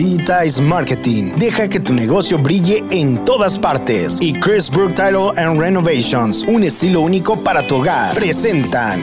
Digitize Marketing. Deja que tu negocio brille en todas partes. Y Chris Brook Title and Renovations, un estilo único para tu hogar, presentan.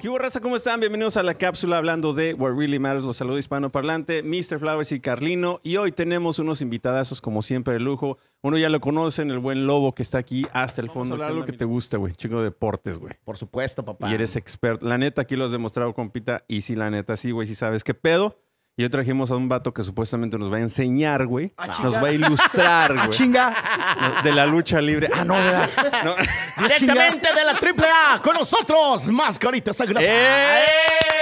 ¿Qué hubo, raza? ¿Cómo están? Bienvenidos a la cápsula hablando de What Really Matters. Los saludo hispanoparlante, Mr. Flowers y Carlino. Y hoy tenemos unos invitadazos, como siempre, de lujo. Uno ya lo conocen, el buen Lobo que está aquí hasta el fondo. Algo que te gusta, güey. Chico de deportes, güey. Por supuesto, papá. Y eres experto. La neta, aquí lo has demostrado, compita. Y sí, la neta, sí, güey, sí sabes qué pedo. Y hoy trajimos a un vato que supuestamente nos va a enseñar, güey. Nos va a ilustrar, güey. chinga. De la lucha libre. Ah, no, ¿verdad? No. Directamente de la AAA, con nosotros, Mascarita Sagrada. ¡Eh!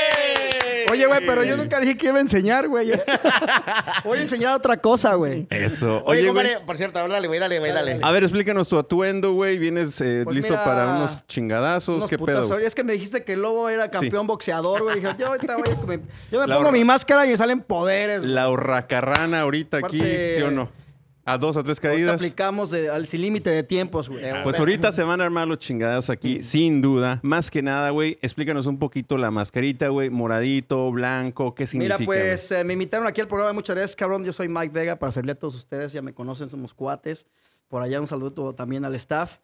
Oye, güey, pero yo nunca dije que iba a enseñar, güey. Voy a enseñar otra cosa, güey. Eso. Oye, Oye, güey. compadre, por cierto, a ver, dale, güey, dale, güey, dale. A ver, explícanos tu atuendo, güey. ¿Vienes eh, Pues listo mira, para unos chingadazos? Unos ¿Qué putazos. pedo? güey? Es que me dijiste que el lobo era campeón boxeador, güey. Dije, yo ahorita voy a comer- Yo me La pongo hor- mi máscara y me salen poderes. güey. La horracarrana ahorita aquí, Aparte- ¿sí o no? A dos, a tres caídas. aplicamos de- al sin límite de tiempos, güey. Pues ahorita se van a armar los chingadazos aquí, sin duda. Más que nada, güey, explícanos un poquito la mascarita, güey. Moradito, blanco, ¿qué significa? Mira, pues eh, me invitaron aquí al programa. Muchas gracias, cabrón. Yo soy Mike Vega, para servirle a todos ustedes. Ya me conocen, somos cuates. Por allá un saludo también al staff.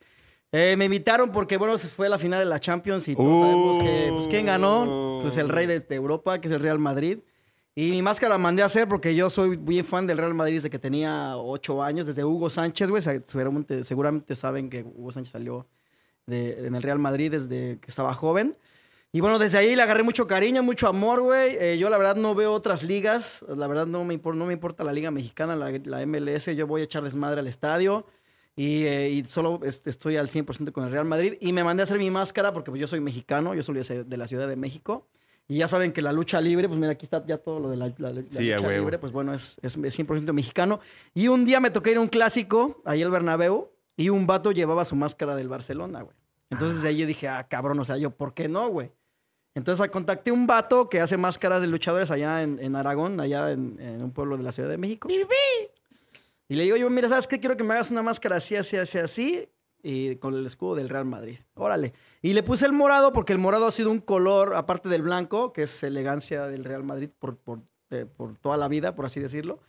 Eh, me invitaron porque, bueno, se fue la final de la Champions y todos Uh. sabemos que, pues, ¿quién ganó? Pues el rey de, de Europa, que es el Real Madrid. Y mi máscara la mandé a hacer porque yo soy bien fan del Real Madrid desde que tenía ocho años, desde Hugo Sánchez, güey. Seguramente, seguramente saben que Hugo Sánchez salió de- en el Real Madrid desde que estaba joven. Y bueno, desde ahí le agarré mucho cariño, mucho amor, güey. Eh, yo la verdad no veo otras ligas. La verdad no me, no me importa la liga mexicana, la, la MLS. Yo voy a echar desmadre al estadio. Y, eh, y solo est- estoy al 100% con el Real Madrid. Y me mandé a hacer mi máscara porque pues, yo soy mexicano. Yo soy de la Ciudad de México. Y ya saben que la lucha libre, pues mira, aquí está ya todo lo de la, la- la Sí, lucha huevo. libre. Pues bueno, es, es 100% mexicano. Y un día me toqué ir a un clásico, ahí el Bernabéu. Y un vato llevaba su máscara del Barcelona, güey. Entonces de ahí yo dije, ah, cabrón, o sea, yo, ¿por qué no, güey? Entonces ah, contacté a un vato que hace máscaras de luchadores allá en, en Aragón, allá en, en un pueblo de la Ciudad de México. Y le digo yo, mira, ¿sabes qué? Quiero que me hagas una máscara así, así, así, así, y con el escudo del Real Madrid. Órale. Y le puse el morado porque el morado ha sido un color, aparte del blanco, que es elegancia del Real Madrid por, por, eh, por toda la vida, por así decirlo.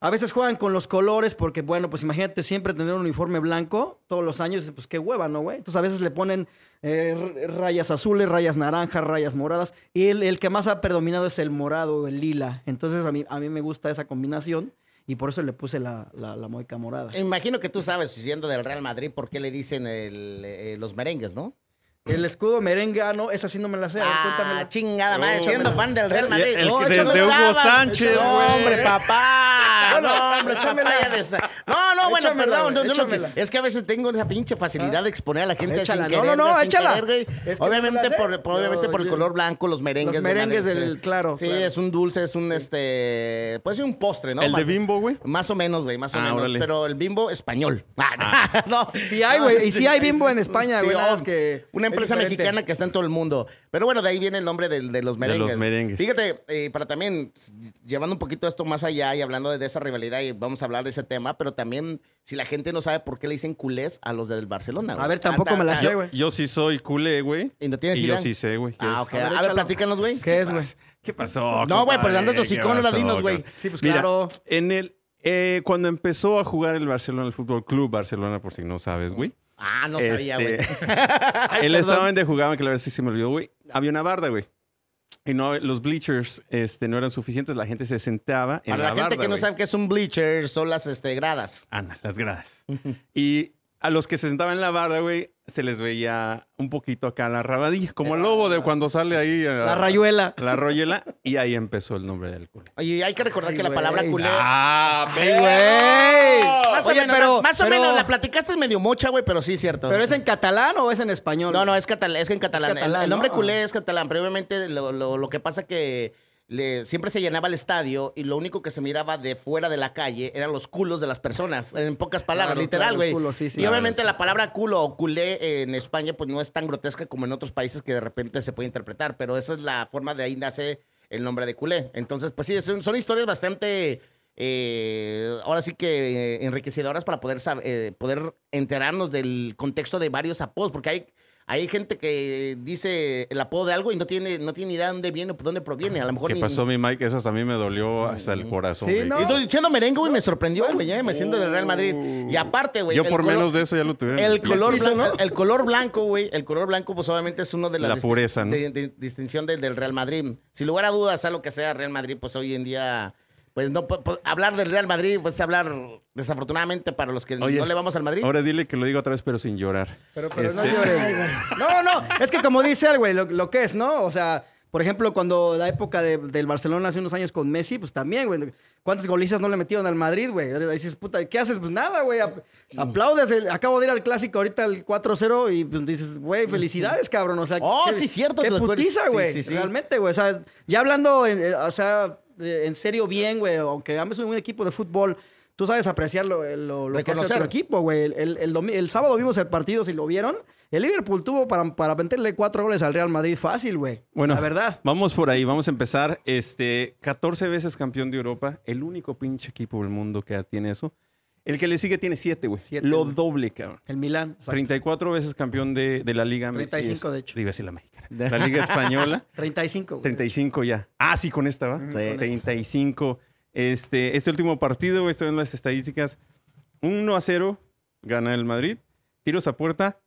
A veces juegan con los colores porque, bueno, pues imagínate siempre tener un uniforme blanco todos los años, pues qué hueva, ¿no, güey? Entonces a veces le ponen eh, rayas azules, rayas naranjas, rayas moradas. Y el, el que más ha predominado es el morado o el lila. Entonces a mí, a mí me gusta esa combinación y por eso le puse la, la, la moica morada. Imagino que tú sabes, siendo del Real Madrid, por qué le dicen el, eh, los merengues, ¿no? El escudo merengano, esa sí no me la sé. Ah, cuéntamela. chingada madre, Échamela. siendo fan del Real Madrid. el No, Hugo. Sánchez, No, güey. hombre, papá. Bueno, No, hombre, échamela. ya de- No, no, bueno, Échamela, perdón. güey, no, no, lo que- échamela. es que a veces tengo esa pinche facilidad de exponer a la gente Échala. sin No, querer. no, no, sin échala. querer, güey. Es que no me obviamente, la sé. por, por- obviamente Yo- por el yo- color blanco, los merengues. Los de merengues Madrid, del- sí. claro, Sí, claro. es un dulce, es un, este, puede ser un postre, ¿no? ¿El de Más- Bimbo, güey? Más o menos, güey, más o Ah, menos. órale. Pero el bimbo español. Ah, no. Sí hay, güey. Y sí hay bimbo en España, güey. nada oh, más que Una es empresa diferente. mexicana que está en todo el mundo. Pero bueno, de ahí viene el nombre del- de, los merengues. los merengues. Fíjate, eh, para también, s- llevando un poquito esto más allá y hablando de, de esa rivalidad, y vamos a hablar de ese tema, pero también, si la gente no sabe por qué le dicen culés a los del Barcelona. güey. A ver, tampoco Ah, me la ah, sé, güey. Yo sí soy culé, güey. ¿Y no tienes Y idea? yo sí sé, güey. Ah, ok. A ver, A ver, platícanos, güey. ¿Qué es, güey? ¿Qué pasó? No, güey, pero andas de ¿Qué hocicón, ahora pasó, dinos, güey. Sí, pues Mira, claro. en el... eh, cuando empezó a jugar el Barcelona, el Fútbol Club Barcelona, por si no sabes, güey. Ah, no sabía, güey. Este, el estado donde jugaban, que la verdad sí se me olvidó, güey. Había una barda, güey. Y no, los bleachers este, no eran suficientes, la gente se sentaba en Para la, la, gente barda, que no sabe qué es un bleacher, son las este, gradas. Anda, las gradas. y a los que se sentaban en la barda, güey, se les veía un poquito acá la rabadilla, como el lobo de cuando sale ahí. a- La rayuela. La royela. Y ahí empezó el nombre del culé. Y hay que recordar Ay, que la palabra culé... ¡Ah, ¡Ay, güey! Más Oye, o menos, pero- más o menos, la platicaste medio mocha, güey, pero sí es cierto. ¿Pero es en catalán o es en español? No, no, es, catalán, es que en catalán. Es catalán, el, el nombre ¿no? culé es catalán, pero obviamente lo, lo- lo que pasa que le- siempre se llenaba el estadio y lo único que se miraba de fuera de la calle eran los culos de las personas, en pocas palabras, Claro, literal, güey. culo, sí, sí. y obviamente sí. la palabra culo o culé en España pues no es tan grotesca como en otros países que de repente se puede interpretar, pero esa es la forma de ahí nace el nombre de culé. Entonces, pues sí, son, son historias bastante... eh, ahora sí que eh, enriquecedoras para poder, eh, poder enterarnos del contexto de varios apodos, porque hay, Hay gente que dice el apodo de algo y no tiene, no tiene ni idea de dónde viene o de dónde proviene. A lo mejor ¿Qué ni- pasó, mi Mike? Esa también me dolió hasta el corazón. Sí, güey. no. Y tú diciendo merengue, güey, me sorprendió, güey, ya me siento del Real Madrid. Y aparte, güey. Yo por color- menos de eso ya lo tuvieron. en El color, blanco, ¿no? el color blanco, güey. El color blanco, pues obviamente es uno de las La pureza, ¿no? de- de- distinción del, del Real Madrid. Sin lugar a dudas, sea lo que sea Real Madrid, pues hoy en día, pues no po- po- hablar del Real Madrid, pues hablar desafortunadamente para los que Oye, no le vamos al Madrid. Ahora dile que lo digo otra vez, pero sin llorar. Pero, pero no Este, llores. No, no, es que como dice el güey, lo, lo que es, ¿no? O sea, por ejemplo, cuando la época de- del Barcelona hace unos años con Messi, pues también, güey. ¿Cuántas golizas no le metieron al Madrid, güey? Dices, puta, ¿qué haces? Pues nada, güey. ap- Aplaudes. el- acabo de ir al clásico ahorita el 4-0 y pues dices, güey, felicidades, cabrón. O sea, Oh, qué- sí, cierto, Qué putiza, güey. sí, sí. Realmente, güey. O sea, ya hablando, en, eh, o sea, en serio bien, güey, aunque ambos son un equipo de fútbol, tú sabes apreciar lo, lo, lo que hace otro equipo, güey. El, el, el domi- el sábado vimos el partido, si lo vieron. El Liverpool tuvo para, para meterle cuatro goles al Real Madrid fácil, güey. Bueno, La verdad. Vamos por ahí, vamos a empezar. Este, 14 veces campeón de Europa, el único pinche equipo del mundo que tiene eso. El que le sigue tiene 7, güey. Siete, Lo güey. doble, cabrón. El Milán. exacto. 34 veces campeón de, de la Liga. 35, es- de hecho. Iba a decir la mexicana. La Liga Española. 35, güey. 35 ya. Ah, sí, con esta, ¿va? Sí. con esta. 35. Este, este último partido, güey, estoy en las estadísticas. 1 a 0 gana el Madrid. Tiros a puerta,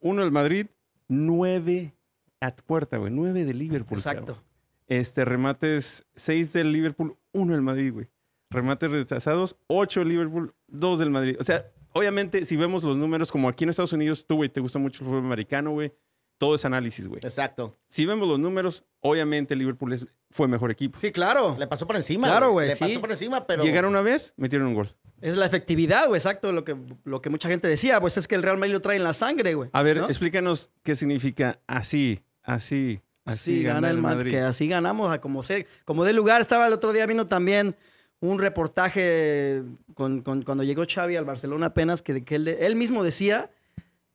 1 el Madrid, 9 a puerta, güey. 9 de Liverpool. Exacto. cabrón. Este, remates 6 del Liverpool, 1 del Madrid, güey. Remates rechazados, 8 del Liverpool, 2 del Madrid. O sea, obviamente, si vemos los números, como aquí en Estados Unidos, tú, güey, te gusta mucho el fútbol americano, güey. Todo es análisis, güey. Exacto. Si vemos los números, obviamente Liverpool es- fue mejor equipo. Sí, claro. Le pasó por encima. Claro, güey, Le sí. pasó por encima, pero. Llegaron una vez, metieron un gol. Es la efectividad, güey, exacto. Lo que, lo que mucha gente decía, pues es que el Real Madrid lo trae en la sangre, güey. A ver, ¿no? explícanos qué significa así, así, así, Así gana el Madrid. Madrid. Que así ganamos, a como sé. Como de lugar, estaba el otro día vino también un reportaje con, con- cuando llegó Xavi al Barcelona apenas, que, que él, mismo decía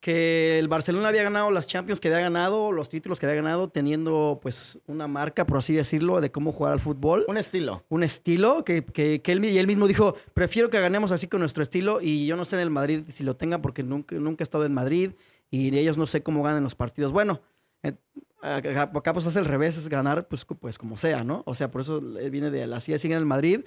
que el Barcelona había ganado las Champions que había ganado, los títulos que había ganado, teniendo pues una marca, por así decirlo, de cómo jugar al fútbol. Un estilo. un estilo que, que, que él, y él mismo dijo, prefiero que ganemos así con nuestro estilo y yo no sé en el Madrid si lo tengan porque nunca, nunca he estado en Madrid y de ellos no sé cómo ganan los partidos. Bueno, eh, acá, pues es el revés, es ganar pues, pues como sea, ¿no? O sea, por eso él viene de la así así en el Madrid.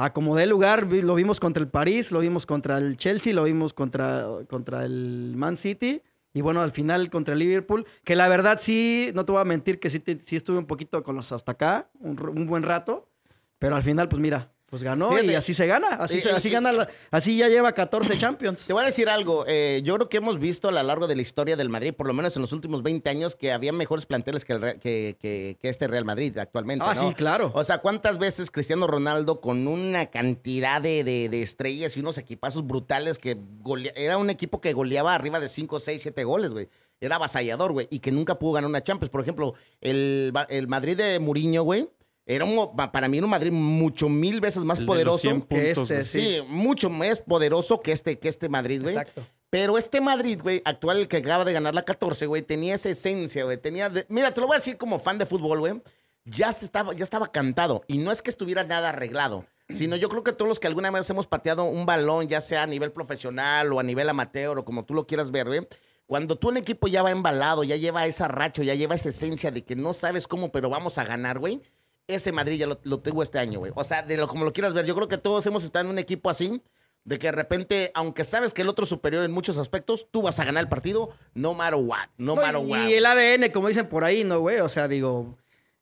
A como dé lugar, lo vimos contra el París, lo vimos contra el Chelsea, lo vimos contra, contra el Man City. Y bueno, al final contra el Liverpool, que la verdad sí, no te voy a mentir que sí, sí estuve un poquito con los hasta acá, un buen rato. Pero al final, pues mira, pues ganó y Fíjate. así se gana. Así, Y- se- así y- gana, la- así ya lleva 14 Champions. Te voy a decir algo. eh, yo creo que hemos visto a lo largo de la historia del Madrid, por lo menos en los últimos 20 años, que había mejores planteles que, el que, que- que este Real Madrid actualmente. Ah, ¿no? sí, claro. O sea, ¿cuántas veces Cristiano Ronaldo con una cantidad de, de- de estrellas y unos equipazos brutales que golea- era un equipo que goleaba arriba de 5, 6, 7 goles, güey? Era avasallador, güey, y que nunca pudo ganar una Champions. Por ejemplo, el, el Madrid de Mourinho, güey, era un, para mí era un Madrid mucho mil veces más El poderoso. 100 que este. Sí, mucho más poderoso que este, que este Madrid, güey. Exacto. Pero este Madrid, güey, actual, el que acaba de ganar la 14, güey, tenía esa esencia, güey. Tenía. de- Mira, te lo voy a decir como fan de fútbol, güey. Ya, se estaba, ya estaba cantado. Y no es que estuviera nada arreglado. Sino yo creo que todos los que alguna vez hemos pateado un balón, ya sea a nivel profesional o a nivel amateur o como tú lo quieras ver, güey. Cuando tú un equipo ya va embalado, ya lleva esa racha, ya lleva esa esencia de que no sabes cómo, pero vamos a ganar, güey. Ese Madrid ya lo, lo tengo este año, güey. O sea, de lo como lo quieras ver. Yo creo que todos hemos estado en un equipo así, de que de repente, aunque sabes que el otro es superior en muchos aspectos, tú vas a ganar el partido, no matter what, no, No, matter what. y el ADN, como dicen por ahí, ¿no, güey? O sea, digo,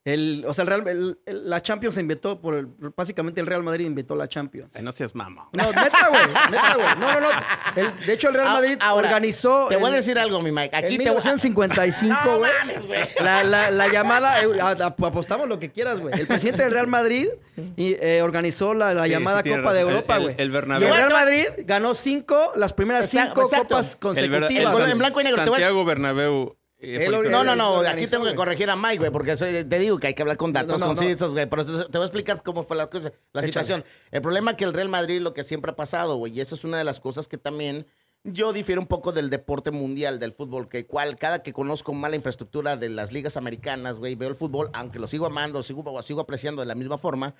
el, o sea, el Real, el- el- la Champions se inventó por el, básicamente el Real Madrid inventó la Champions. Ay, no seas mamá. No, neta, güey, neta, güey. No, no, no. El- de hecho, el Real Ah, Madrid ahora, organizó. Te voy a decir algo, mi Mike. Aquí en te voy a- 1955, No güey. La, la- la llamada, eh, a- a- apostamos lo que quieras, güey. El presidente del Real Madrid y, eh, organizó la, la Sí, llamada sí, Copa de Europa, el- güey. el Y Bernabéu. el Real. Madrid ganó cinco, las primeras Exacto, cinco exacto. copas consecutivas. en blanco y negro, Santiago Bernabéu. Eh, el No, no, no. Aquí tengo que corregir a Mike, güey, porque soy- te digo que hay que hablar con datos No, no, concisos, güey. Pero te, te voy a explicar cómo fue la, cosa- la Échale. situación. El problema es que el Real Madrid, lo que siempre ha pasado, güey, y eso es una de las cosas que también yo difiero un poco del deporte mundial, del fútbol, que cual, cada que conozco más la infraestructura de las ligas americanas, güey, veo el fútbol, aunque lo sigo amando, sigo, sigo apreciando de la misma forma.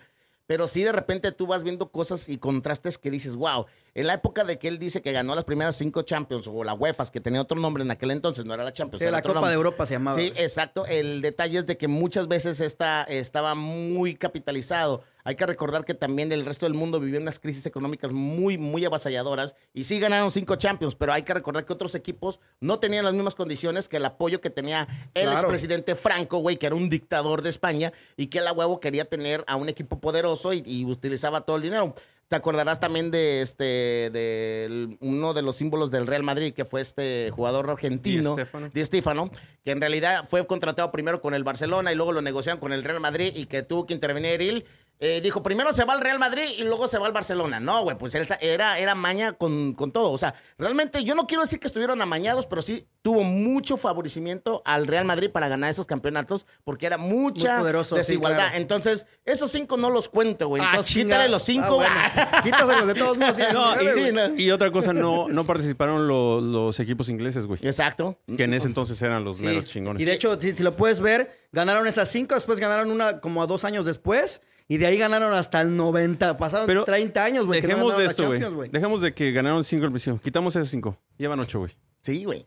Pero sí de repente tú vas viendo cosas y contrastes que dices, wow, en la época de que él dice que ganó las primeras cinco Champions o la UEFA, que tenía otro nombre en aquel entonces, no era la Champions. Sí, era la Copa nombre. de Europa se llamaba. Sí, exacto. El detalle es de que muchas veces esta, estaba muy capitalizado. Hay que recordar que también el resto del mundo vivió unas crisis económicas muy, muy avasalladoras y sí ganaron cinco Champions, pero hay que recordar que otros equipos no tenían las mismas condiciones que el apoyo que tenía el Claro. expresidente Franco, güey, que era un dictador de España y que el huevo quería tener a un equipo poderoso y, y utilizaba todo el dinero. Te acordarás también de este, de uno de los símbolos del Real Madrid, que fue este jugador argentino. Di Stéfano, que en realidad fue contratado primero con el Barcelona y luego lo negociaron con el Real Madrid y que tuvo que intervenir él. Eh, dijo, primero se va al Real Madrid y luego se va al Barcelona. No, güey, pues él era, era maña con, con todo. O sea, realmente yo no quiero decir que estuvieron amañados, pero sí tuvo mucho favorecimiento al Real Madrid para ganar esos campeonatos porque era mucha sí, desigualdad. claro. Entonces, esos cinco no los cuento, güey. Ah, Entonces, chinga. quítale los cinco, güey. Ah, bueno. Quítaselos de todos modos. No, y, sí, güey. no. y otra cosa, no, no participaron lo- los equipos ingleses, güey. Exacto. Que en ese entonces eran los Sí. meros chingones. Y de hecho, si, si lo puedes ver, ganaron esas cinco, después ganaron una como a dos años después, y de ahí ganaron hasta el 90. Pasaron Pero 30 años, güey. que no Dejemos de esto, güey. Dejemos de que ganaron cinco al principio. Quitamos esas cinco. Llevan ocho, güey. Sí, güey.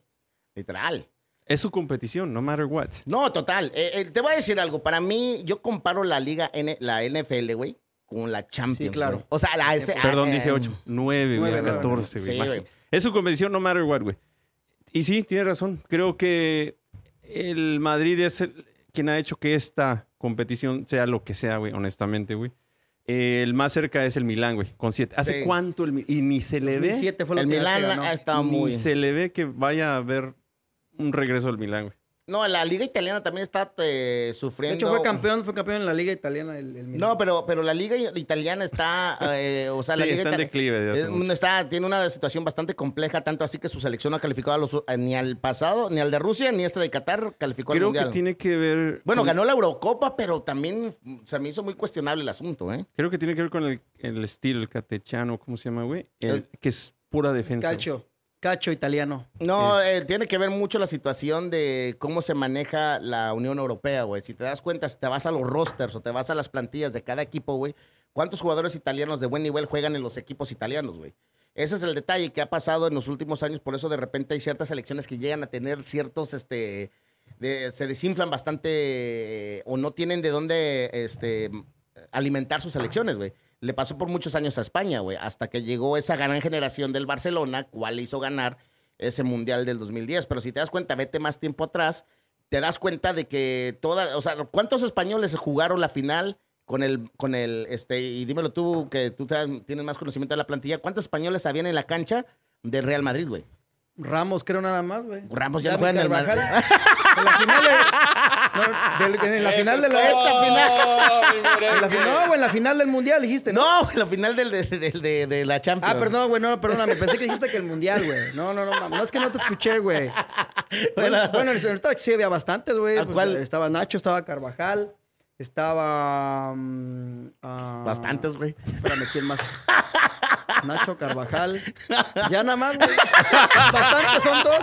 Literal. Es su competición, no matter what. No, total. Eh, eh, te voy a decir algo. Para mí, yo comparo la liga, N, la NFL, güey, con la Champions. claro. güey. O sea, la S. Perdón, ah, dije eh, ocho. Nueve, güey. nueve, nueve. Catorce, güey. Sí. Es su competición, no matter what, güey. Y sí, tiene razón. Creo que el Madrid es el- quien ha hecho que esta competición sea lo que sea, güey, honestamente, güey. El más cerca es el Milán, güey, con siete. ¿Hace Sí. cuánto el Mi- Y ni se le ve. 2007 fue lo El que Milán ganó. ha estado Ni muy. se le ve que vaya a haber un regreso del Milán, güey. No, la liga italiana también está eh, De sufriendo. hecho, fue campeón, fue campeón en la liga italiana el, el. No, pero, pero la liga italiana está. eh, o sea, la Sí, liga está en declive es- está, tiene una situación bastante compleja, tanto así que su selección no ha calificado a los, a- ni al pasado, ni al de Rusia, ni este de Qatar calificó al Creo que tiene que ver. Bueno, con- ganó la Eurocopa, pero también se me hizo muy cuestionable el asunto, ¿eh? Creo que tiene que ver con el, el estilo, el catechano, ¿cómo se llama, güey? El, El- que es pura defensa. güey. Cacho. Italiano. No, eh, tiene que ver mucho la situación de cómo se maneja la Unión Europea, güey. Si te das cuenta, si te vas a los rosters o te vas a las plantillas de cada equipo, güey, ¿cuántos jugadores italianos de buen nivel juegan en los equipos italianos, güey? Ese es el detalle que ha pasado en los últimos años, por eso de repente hay ciertas selecciones que llegan a tener ciertos, este, de- se desinflan bastante eh, o no tienen de dónde, este, alimentar sus selecciones, güey. Le pasó por muchos años a España, güey, hasta que llegó esa gran generación del Barcelona, cual le hizo ganar ese mundial del 2010. Pero si te das cuenta, vete más tiempo atrás, te das cuenta de que toda, o sea, ¿cuántos españoles jugaron la final con el, con el, este, y dímelo tú, que tú tienes más conocimiento de la plantilla, ¿cuántos españoles habían en la cancha de Real Madrid, güey? Ramos, creo nada más, güey. Ramos ya no juega en el. Madrid. En la final de, no, del- en la final de la... Esta final. en la fi- no, güey, en la final del mundial dijiste, ¿no? No, güey, la final del- de, de- de- de la Champions. Ah, perdón, güey, no, perdóname. Pensé que dijiste que el mundial, güey. No, no, no. No es que no te escuché, güey. Bueno, Bueno. ahorita sí había bastantes, güey. ¿A Pues, cuál? Estaba Nacho, estaba Carvajal, estaba. mm, ah, Bastantes, güey. Espérame, ¿quién más? Nacho Carvajal. Ya nada más, güey. Bastantes son dos.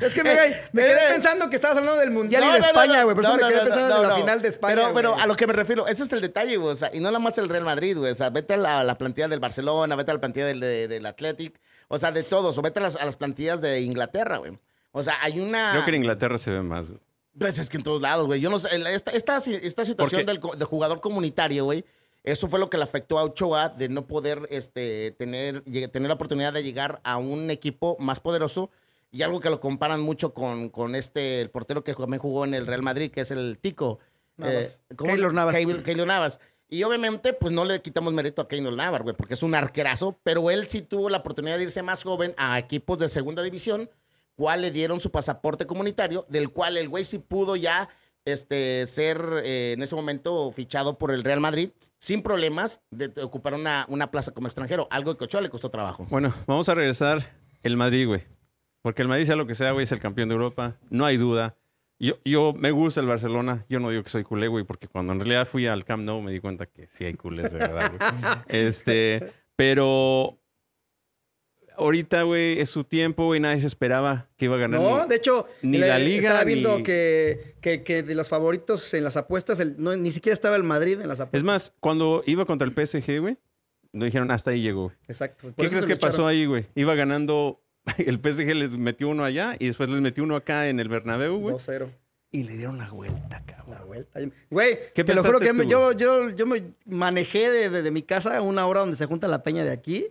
Es que me, me quedé pensando que estabas hablando del Mundial y de España, güey. Por eso No, me no, quedé no, pensando no, en la no. final de España. Pero, pero a lo que me refiero, ese es el detalle, güey. O sea, y no nada más el Real Madrid, güey. O sea, vete a la, a la plantilla del Barcelona, vete a la plantilla del, de- del Athletic. O sea, de todos. O vete a las, a las plantillas de Inglaterra, güey. O sea, hay una. Creo que en Inglaterra se ve más, güey. Pues es que en todos lados, güey. Yo no sé. Esta, esta, esta situación del, del jugador comunitario, güey. Eso fue lo que le afectó a Ochoa de no poder este, tener, tener la oportunidad de llegar a un equipo más poderoso. Y algo que lo comparan mucho con, con este, el portero que también jugó en el Real Madrid, que es el Tico. Navas. ¿cómo? Keylor Navas. Keylor- Keylor Navas. Y obviamente, pues no le quitamos mérito a Keylor Navas, güey, porque es un arquerazo, pero él sí tuvo la oportunidad de irse más joven a equipos de segunda división, cual le dieron su pasaporte comunitario, del cual el güey sí pudo ya este, ser eh, en ese momento fichado por el Real Madrid sin problemas de, de ocupar una, una plaza como extranjero, algo que a Ochoa le costó trabajo. Bueno, vamos a regresar el Madrid, güey. Porque el Madrid, sea lo que sea, güey, es el campeón de Europa. No hay duda. Yo, yo me gusta el Barcelona. Yo no digo que soy culé, güey, porque cuando en realidad fui al Camp Nou me di cuenta que sí hay culés de verdad, güey. Este, pero ahorita, güey, es su tiempo, güey, nadie se esperaba que iba a ganar. No, ni- de hecho, ni la liga, estaba viendo ni- que, que, que de los favoritos en las apuestas, el- no, ni siquiera estaba el Madrid en las apuestas. Es más, cuando iba contra el PSG, güey, nos dijeron hasta ahí llegó. güey. Exacto. ¿Qué crees que pasó ahí, güey? Iba ganando, el PSG les metió uno allá y después les metió uno acá en el Bernabéu, güey. 2-0. Y le dieron la vuelta, cabrón. La vuelta. Güey, ¿Qué te lo juro que tú, yo, yo, yo me manejé de, de- de mi casa a una hora donde se junta la peña de aquí.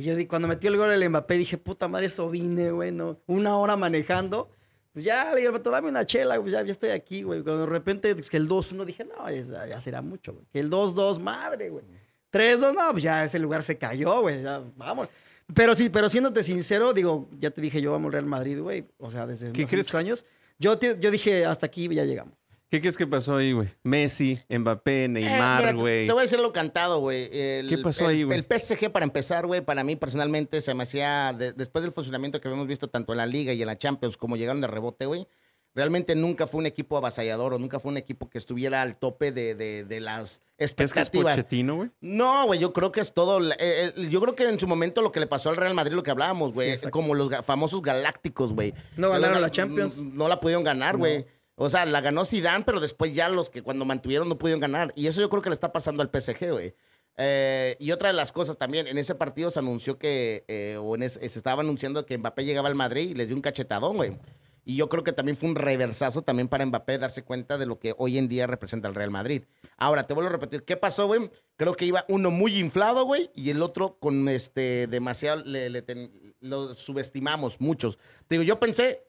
Y yo di- cuando metió el gol el Mbappé dije, puta madre, eso vine, güey, no. Una hora manejando. Pues ya, le dije, "Vato, dame una chela, pues ya, ya estoy aquí, güey. Cuando de repente pues, que el 2-1 dije, no, ya, ya será mucho, güey. Que el 2-2, madre, güey. 3-2, no, pues ya ese lugar se cayó, güey. Ya, vamos. Pero sí, pero siéndote sincero, digo, ya te dije, yo vamos al Real Madrid, güey. O sea, desde ¿Qué crees? años. Yo, te- yo dije, hasta aquí ya llegamos. ¿Qué crees que pasó ahí, güey? Messi, Mbappé, Eh, Neymar, te- güey. Te voy a decir lo cantado, güey. ¿Qué pasó el- ahí, güey? El PSG, para empezar, güey, para mí personalmente se me hacía, de- después del funcionamiento que habíamos visto tanto en la Liga y en la Champions, como llegaron de rebote, güey, realmente nunca fue un equipo avasallador o nunca fue un equipo que estuviera al tope de, de- de las ¿Es que es expectativas. Güey? No, güey, yo creo que es todo. la- eh, eh, yo creo que en su momento lo que le pasó al Real Madrid, lo que hablábamos, güey, como los ga- famosos galácticos, güey. No ganaron gal- la Champions. No la pudieron ganar, güey. O sea, la ganó Zidane, pero después ya los que cuando mantuvieron no pudieron ganar. Y eso yo creo que le está pasando al PSG, güey. Eh, y otra de las cosas también, en ese partido se anunció que, eh, o se estaba anunciando que Mbappé llegaba al Madrid y les dio un cachetadón, güey. Y yo creo que también fue un reversazo también para Mbappé darse cuenta de lo que hoy en día representa el Real Madrid. Ahora, te vuelvo a repetir, ¿qué pasó, güey? Creo que iba uno muy inflado, güey, y el otro con este demasiado, le, le ten- lo subestimamos muchos. Te digo, yo pensé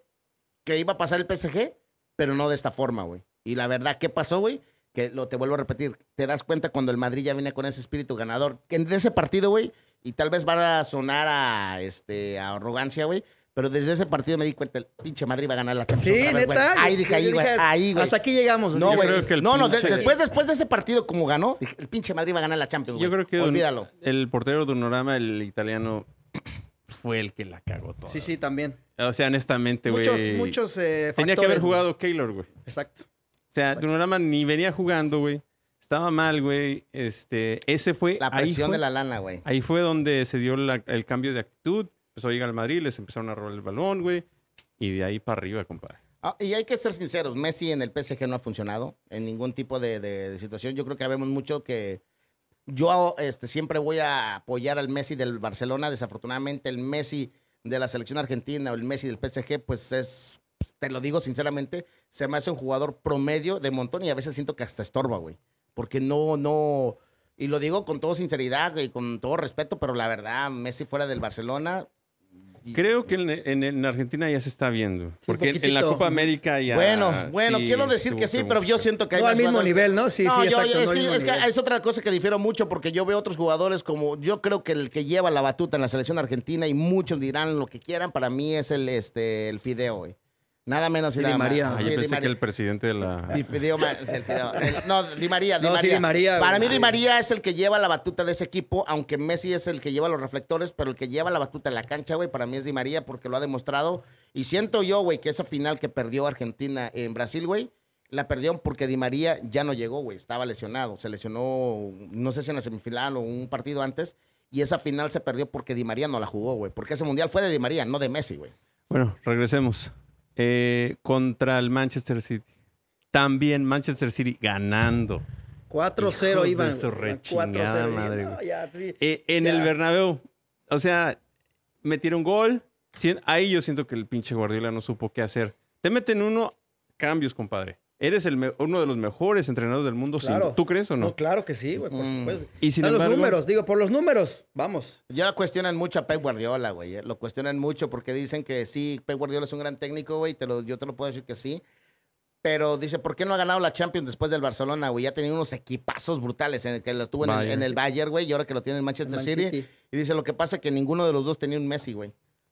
que iba a pasar el PSG, pero no de esta forma, güey. Y la verdad, ¿qué pasó, güey? Que lo te vuelvo a repetir, te das cuenta cuando el Madrid ya viene con ese espíritu ganador. Que en ese partido, güey, y tal vez va a sonar a, este, a arrogancia, güey, pero desde ese partido me di cuenta, el pinche Madrid va a ganar la Champions. Sí, otra vez, güey. neta. Ahí dije, ahí, güey, dije, ahí, güey. Hasta aquí llegamos. No, güey. creo que el No, no, de- después, después de ese partido como ganó, dije, el pinche Madrid va a ganar la Champions, güey. Yo creo que Olvídalo. el portero de Unorama, el italiano, fue el que la cagó toda. Sí, sí, también. O sea, honestamente, güey. Muchos, muchos eh, Tenía que haber jugado Keylor, güey. Exacto. O sea, Dunorama ni venía jugando, güey. Estaba mal, güey. Este, ese fue. La presión fue- de la lana, güey. Ahí fue donde se dio la- el cambio de actitud. Empezó a llegar al Madrid, les empezaron a robar el balón, güey. Y de ahí para arriba, compadre. Ah, y hay que ser sinceros, Messi en el PSG no ha funcionado en ningún tipo de, de- de situación. Yo creo que vemos mucho que yo este, siempre voy a apoyar al Messi del Barcelona. Desafortunadamente, el Messi de la selección argentina o el Messi del PSG, pues es, te lo digo sinceramente, se me hace un jugador promedio de montón y a veces siento que hasta estorba, güey. Porque no, no, y lo digo con toda sinceridad y con todo respeto, pero la verdad, Messi fuera del Barcelona. Creo que en, en- en Argentina ya se está viendo. porque en, en la. Copa América ya. Bueno, bueno, sí quiero decir que sí, pero yo siento que hay No al más mismo jugadores- nivel, ¿no? Sí, no, sí, yo- exacto. es, no al que, mismo es que nivel. es otra cosa que difiero mucho porque yo veo otros jugadores como yo creo que el que lleva la batuta en la selección argentina y muchos dirán lo que quieran, para mí es el este el Fideo, güey. Nada menos y nada Di más. María. Ah, Sí, yo Di pensé que María. el presidente de la. Di Fideo, ma- el Fideo. El- no, Di María, Di No, sí, María. Di María, Para güey. mí Di. María es el que lleva la batuta de ese equipo, aunque Messi es el que lleva los reflectores, pero el que lleva la batuta en la cancha, güey, para mí es Di María porque lo ha demostrado. Y siento yo, güey, que esa final que perdió Argentina en Brasil, güey, la perdió porque Di María ya no llegó, güey, estaba lesionado. Se lesionó, no sé si en la semifinal o un partido antes. Y esa final se perdió porque Di María no la jugó, güey. Porque ese mundial fue de Di María, no de Messi, güey. Bueno, regresemos. Eh, contra el Manchester City. También Manchester City ganando. 4-0 Hijos de iban. su güey, rechingada 4-0. madre, No, güey. ya, sí. Eh, en Ya. el Bernabéu. O sea, metieron gol. Ahí yo siento que el pinche Guardiola no supo qué hacer. Te meten uno, cambios, compadre. Eres el uno de los mejores entrenadores del mundo. sin- Claro. ¿Tú crees o no? No, claro que sí, güey, por Mm. supuesto. Y sin embargo- los números, digo, por los números, vamos. Ya cuestionan mucho a Pep Guardiola, güey. eh. Lo cuestionan mucho porque dicen que sí, Pep Guardiola es un gran técnico, güey. Te lo, yo te lo puedo decir que sí. Pero dice, ¿por qué no ha ganado la Champions después del Barcelona, güey? Ya tenía unos equipazos brutales en el que lo tuvo en el, Bayern. en el Bayern, güey, y ahora que lo tiene en Manchester Man City. City. Y dice, lo que pasa es que ninguno de los dos tenía un Messi, güey.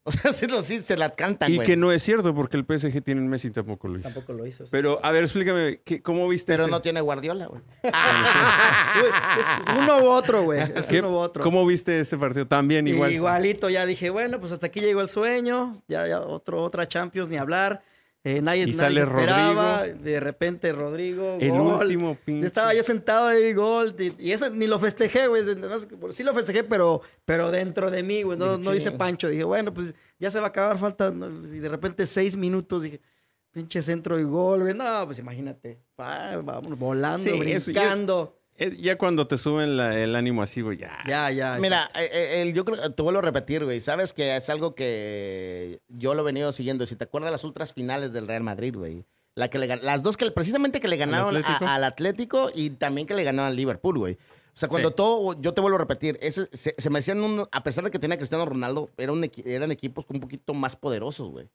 O sea, sí, lo- sí se la cantan, Y güey. que no es cierto porque el PSG tiene un Messi y tampoco lo hizo. Tampoco lo hizo. Pero, a ver, explícame, ¿qué- ¿cómo viste Pero ese- no tiene Guardiola, güey. Güey, es uno u otro, güey. Es ¿Qué- uno u otro. ¿Cómo viste ese partido? También igual. Igualito, ya dije, bueno, pues hasta aquí llegó el sueño. Ya, ya otro, otra Champions, ni hablar. Eh, nadie, Y nadie esperaba. De repente Rodrigo. El gol. último pinche. estaba yo sentado ahí, gol. Y, y eso ni lo festejé, güey. Sí lo festejé, pero, pero dentro de mí, güey. No, no hice pancho. Dije, bueno, pues ya se va a acabar, falta. ¿no? Y de repente seis minutos. Dije, pinche centro y gol, güey. No, pues imagínate. Va, Vamos, volando, Sí, eso, yo- brincando. Ya cuando te suben la- el ánimo así, güey, ya. Ya, ya. Mira, eh, eh, el- yo creo, te vuelvo a repetir, güey. Sabes que es algo que yo lo he venido siguiendo. Si te acuerdas las ultras finales del Real Madrid, güey. La que le, las dos que precisamente que le ganaron a- al Atlético y también que le ganaron al Liverpool, güey. O sea, cuando Sí. todo, yo te vuelvo a repetir, ese- se, se me hacían, un- a pesar de que tenía Cristiano Ronaldo, era un equi- eran equipos un poquito más poderosos, güey.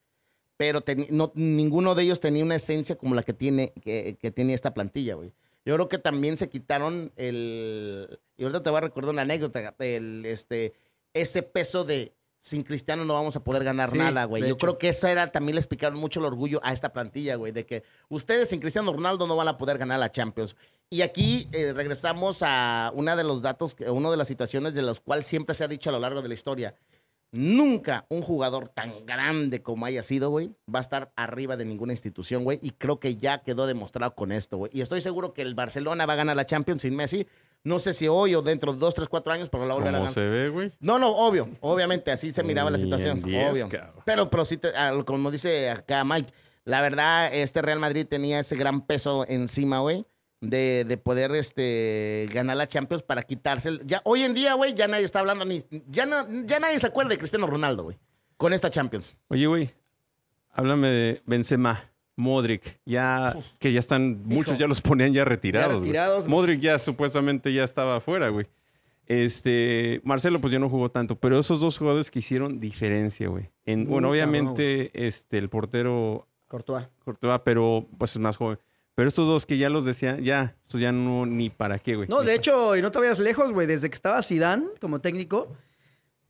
Pero no, ninguno de ellos tenía una esencia como la que tiene, que, que tiene esta plantilla, güey. Yo creo que también se quitaron el. Y ahorita te voy a recordar una anécdota. El, este, ese peso de sin Cristiano no vamos a poder ganar Sí, nada, güey. Yo hecho. creo que eso era, también les picaron mucho el orgullo a esta plantilla, güey, de que ustedes sin Cristiano Ronaldo no van a poder ganar la Champions. Y aquí eh, regresamos a una de los datos, una de las situaciones de las cuales siempre se ha dicho a lo largo de la historia. Nunca un jugador tan grande como haya sido, güey, va a estar arriba de ninguna institución, güey. Y creo que ya quedó demostrado con esto, güey. Y estoy seguro que el Barcelona va a ganar la Champions sin Messi. No sé si hoy o dentro de dos, tres, cuatro años, pero la volverá a ¿Cómo ganar. se ve, güey? No, no, obvio, obviamente, así se miraba la situación, diez, obvio. cabrón. Pero, pero sí, te- como dice acá Mike, la verdad, este Real Madrid tenía ese gran peso encima, güey, de, de poder este, ganar la Champions para quitarse. Ya, hoy en día, güey, ya nadie está hablando ni. Ya, no, ya nadie se acuerda de Cristiano Ronaldo, güey, con esta Champions. Oye, güey, háblame de Benzema, Modric, ya que ya están, muchos ya los ponían ya retirados. güey. retirados. Modric ya supuestamente ya estaba afuera, güey. Este, Marcelo pues ya no jugó tanto, pero esos dos jugadores que hicieron diferencia, güey. En, bueno, obviamente este el portero Courtois. Courtois, pero pues es más joven. Pero estos dos que ya los decían, ya, estos ya no ni para qué, güey. No, de hecho, y no te vayas lejos, güey. Desde que estaba Zidane como técnico,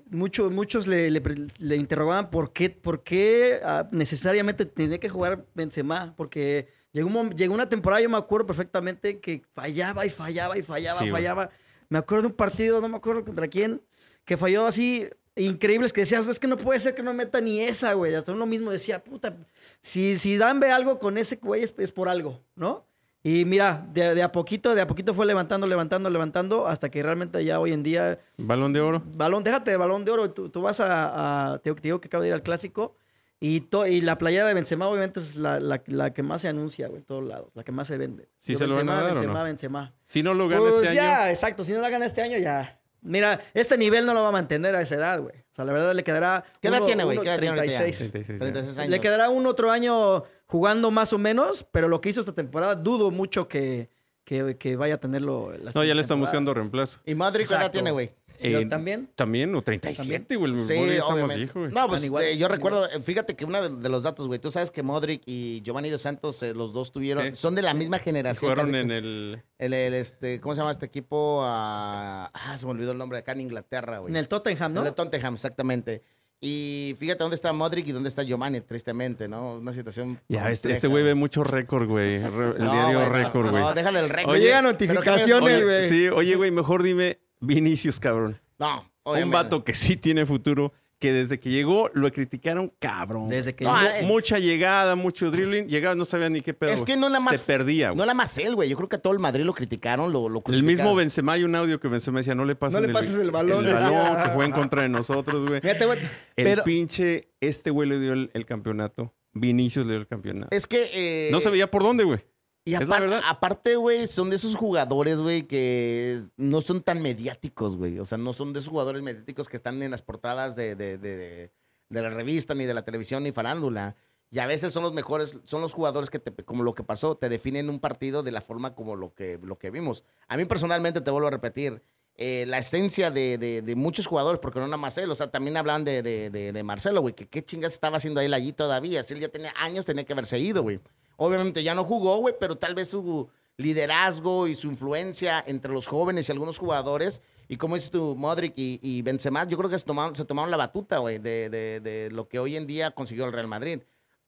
mucho- muchos le, le interrogaban por qué, por qué ah, necesariamente tenía que jugar Benzema. Porque llegó, un llegó una temporada, yo me acuerdo perfectamente, que fallaba y fallaba y fallaba, Sí, güey. fallaba. Me acuerdo de un partido, no me acuerdo contra quién, que falló así increíbles que decías, es que no puede ser que no meta ni esa, güey. Hasta uno mismo decía, puta, si, si Dan ve algo con ese güey es, es por algo, ¿no? Y mira, de, de a poquito, de a poquito fue levantando, levantando, levantando, hasta que realmente ya hoy en día, Balón de oro. balón, déjate balón de oro, tú, tú vas a, a- te, te digo que acabo de ir al clásico, y, to- y la playera de Benzema obviamente es la, la- la que más se anuncia, güey, en todos lados, la que más se vende. ¿Sí Yo, se lo van a Benzema, dar o Benzema, no? Benzema. Si no lo gana Pues este ya, año, exacto. Si no la gana este año, ya. Mira, este nivel no lo va a mantener a esa edad, güey. O sea, la verdad le quedará. ¿Qué edad uno- tiene, güey? ¿Qué edad tiene ahorita ya? 36. 36 ya. 36 años. Le quedará un otro año jugando más o menos, pero lo que hizo esta temporada, dudo mucho que, que, que vaya a tenerlo. la no, ya le están buscando reemplazo. ¿Y Madrid qué edad tiene, güey? Pero Eh, también. También, o 37, güey. Sí, obviamente. viejo, güey. No, pues igual, eh, yo recuerdo, eh, fíjate que uno de, de los datos, güey, tú sabes que Modric y Giovanni Dos Santos, eh, los dos tuvieron, Sí. son de la misma generación. Jugaron casi en que- el... el, el, este, ¿cómo se llama este equipo? Ah, ah, se me olvidó el nombre, acá en Inglaterra, güey. En el Tottenham, ¿no? En el Tottenham, exactamente. Y fíjate dónde está Modric y dónde está Giovanni, tristemente, ¿no? Una situación. Ya, este, compleja, este güey ve mucho récord, güey. El No, diario no, récord, güey. No, déjale el récord. Llegan me- notificaciones, oye, güey. Sí, oye, güey, mejor dime Vinicius, cabrón. No, Un obviamente. vato que sí tiene futuro, que desde que llegó lo criticaron cabrón. Desde que No, llegó- eh, Mucha llegada, mucho dribbling. Llegaba, no sabía ni qué pedo. Es que no nada más. Se perdía, güey. No nada más él, güey. Yo creo que a todo el Madrid lo criticaron, lo, lo el mismo Benzema, hay un audio que Benzema decía, no le pases, No le pases el balón, el balón que fue en contra de nosotros, güey. Fíjate, güey. El Pero- pinche, este güey le dio el, el campeonato. Vinicius le dio el campeonato. Es que. eh, no se veía por dónde, güey. Y la verdad. aparte, güey, son de esos jugadores, güey, que no son tan mediáticos, güey. O sea, no son de esos jugadores mediáticos que están en las portadas de, de, de- de la revista, ni de la televisión, ni farándula. Y a veces son los mejores, son los jugadores que, te, como lo que pasó, te definen un partido de la forma como lo que, lo que vimos. A mí personalmente, te vuelvo a repetir, eh, la esencia de, de- de muchos jugadores, porque no nada más él, o sea, también hablan de, de- de- de Marcelo, güey, que qué chingas estaba haciendo él allí todavía. Si él ya tenía años, tenía que haberse ido, güey. Obviamente ya no jugó, güey, pero tal vez su liderazgo y su influencia entre los jóvenes y algunos jugadores, y como dices tú, Modric y, y Benzema, yo creo que se tomaron, se tomaron la batuta, güey, de, de- de lo que hoy en día consiguió el Real Madrid.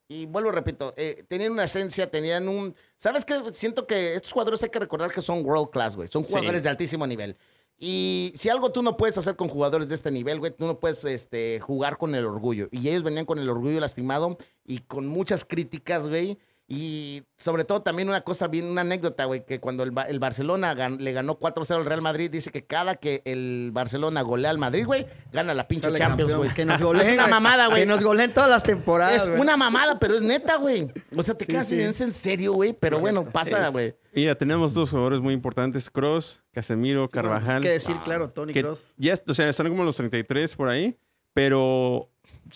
Y vuelvo, repito, eh, tenían una esencia, tenían un... ¿Sabes qué? Siento que estos jugadores hay que recordar que son world class, güey. Son jugadores Sí. de altísimo nivel. Y si algo tú no puedes hacer con jugadores de este nivel, güey, tú no puedes este, jugar con el orgullo. Y ellos venían con el orgullo lastimado y con muchas críticas, güey. Y sobre todo también una cosa bien, una anécdota, güey, que cuando el, el Barcelona gan- le ganó 4-0 al Real Madrid, dice que cada que el Barcelona golea al Madrid, güey, gana la pinche Sale Champions, güey. Que nos Es goleen, una mamada, güey. Que nos goleen todas las temporadas, Es una mamada, pero es neta, güey. O sea, te Sí, quedas sí. ¿es en serio, güey. Pero bueno, pasa, Es- güey. Ya tenemos dos jugadores muy importantes, Cross, Casemiro, Carvajal. Hay que decir, claro, Tony Cross. ya, o sea, están como los 33 por ahí, pero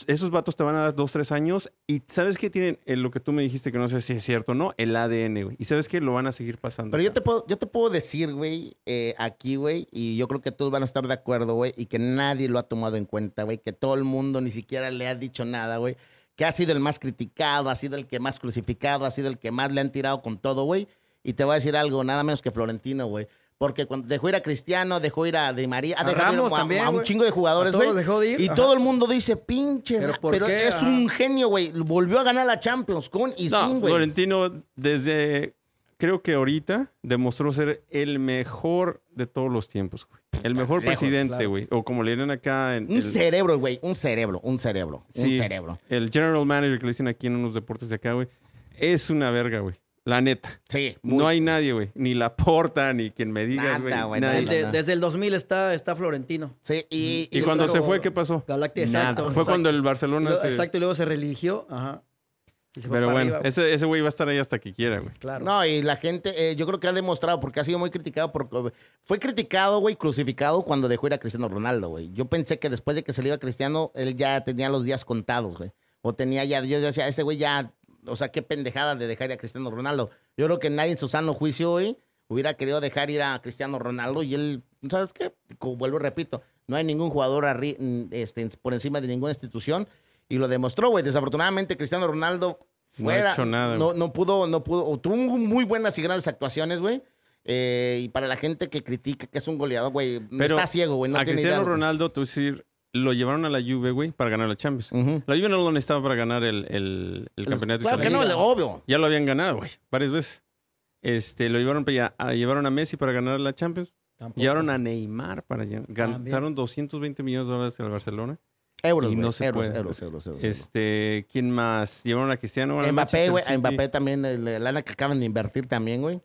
esos vatos te van a dar dos, tres años y ¿sabes qué tienen? Eh, lo que tú me dijiste que no sé si es cierto o no, el ADN, güey. Y ¿sabes qué? Lo van a seguir pasando. Pero yo te puedo, yo te puedo decir, güey, eh, aquí, güey, y yo creo que todos van a estar de acuerdo, güey, y que nadie lo ha tomado en cuenta, güey, que todo el mundo ni siquiera le ha dicho nada, güey, que ha sido el más criticado, ha sido el que más crucificado, ha sido el que más le han tirado con todo, güey. Y te voy a decir algo, nada menos que Florentino, güey. Porque cuando dejó ir a Cristiano, dejó ir a Di María, A dejado ir a- también, a, un chingo de jugadores, güey. dejó de Y ajá. todo el mundo dice, pinche, ¿Pero ¿Pero, es Ajá. un genio, güey. Volvió a ganar la Champions con y no, sin, güey. Florentino desde, creo que ahorita, demostró ser el mejor de todos los tiempos, güey. El mejor lejos, presidente, claro. güey. O como le dirían acá en... Un el- cerebro, güey. Un cerebro, un cerebro, un Sí. cerebro. El general manager que le dicen aquí en unos deportes de acá, güey. Es una verga, güey. La neta. Sí. No hay nadie, güey. Ni la porta, ni quien me diga, Nada, güey. Desde, desde el 2000 está, está Florentino. Sí, y, Y, cuando claro, se fue, ¿qué pasó? Galactic, Nada. exacto, Fue exacto. cuando el Barcelona Luego- se... Exacto, y luego se religió. Ajá. Pero bueno, arriba, güey. ese, ese güey va a estar ahí hasta que quiera, güey. Claro. No, y la gente, eh, yo creo que ha demostrado, porque ha sido muy criticado, porque fue criticado, güey, crucificado cuando dejó ir a Cristiano Ronaldo, güey. Yo pensé que después de que se le iba a Cristiano, él ya tenía los días contados, güey. O tenía ya, yo decía, este güey ya, o sea, qué pendejada de dejar ir a Cristiano Ronaldo. Yo creo que nadie en su sano juicio, güey, hubiera querido dejar ir a Cristiano Ronaldo y él, ¿sabes qué? Como vuelvo y repito, no hay ningún jugador arri- este, por encima de ninguna institución y lo demostró, güey. Desafortunadamente, Cristiano Ronaldo No ha fuera, hecho nada, no, no pudo, no pudo, o tuvo muy buenas y grandes actuaciones, güey. Eh, y para la gente que critica que es un goleador, güey, está ciego, güey, no a tiene Cristiano idea. Ronaldo, tú decir, lo llevaron a la Juve, güey, para ganar la Champions. La Juve no lo necesitaba para ganar el, el, el campeonato Claro que no, obvio. Ya lo habían ganado, güey, varias veces. Este, lo llevaron, para allá- a, llevaron a Messi para ganar la Champions. Tampoco. Llevaron a Neymar para allá. También. Gastaron 220 millones de dólares en el Barcelona. Euros, Y no güey, se euros, puede. euros, euros, euros, euros. Este, ¿quién más? Llevaron a Cristiano. al Mbappé, güey, a. Mbappé también, el, lana que acaban de invertir también, güey.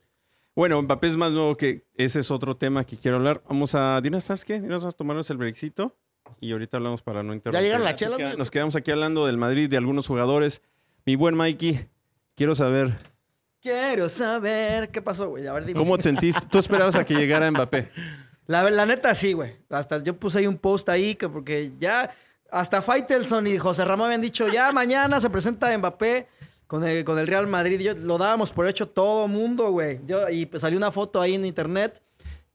Bueno, Mbappé es más nuevo que ese es otro tema que quiero hablar. Vamos a, Dina, ¿sabes qué? Dinos, vamos a tomarnos el breakcito y ahorita hablamos para no interrumpir. llegaron las Así chelas, que güey? Nos quedamos aquí hablando del Madrid, de algunos jugadores. Mi buen Mikey, quiero saber, Quiero saber qué pasó, güey. A ver, dime. ¿cómo te sentiste? ¿Tú esperabas a que llegara Mbappé? La, la neta, sí, güey. Hasta yo puse ahí un post ahí que porque ya hasta Faitelson y José Ramón habían dicho ya mañana se presenta Mbappé con el, con el Real Madrid. Yo, lo dábamos por hecho todo mundo, güey. Yo, y pues salió una foto ahí en internet.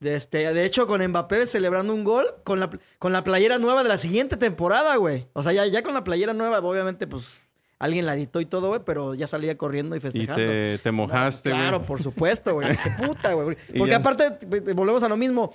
De, este, de hecho, con Mbappé celebrando un gol con la, con la playera nueva de la siguiente temporada, güey. O sea, ya, ya con la playera nueva, obviamente, pues alguien la editó y todo, güey, pero ya salía corriendo y Y festejando. te, te mojaste, güey. Claro, por supuesto, güey. Qué puta, güey. Y Porque aparte, volvemos a lo mismo.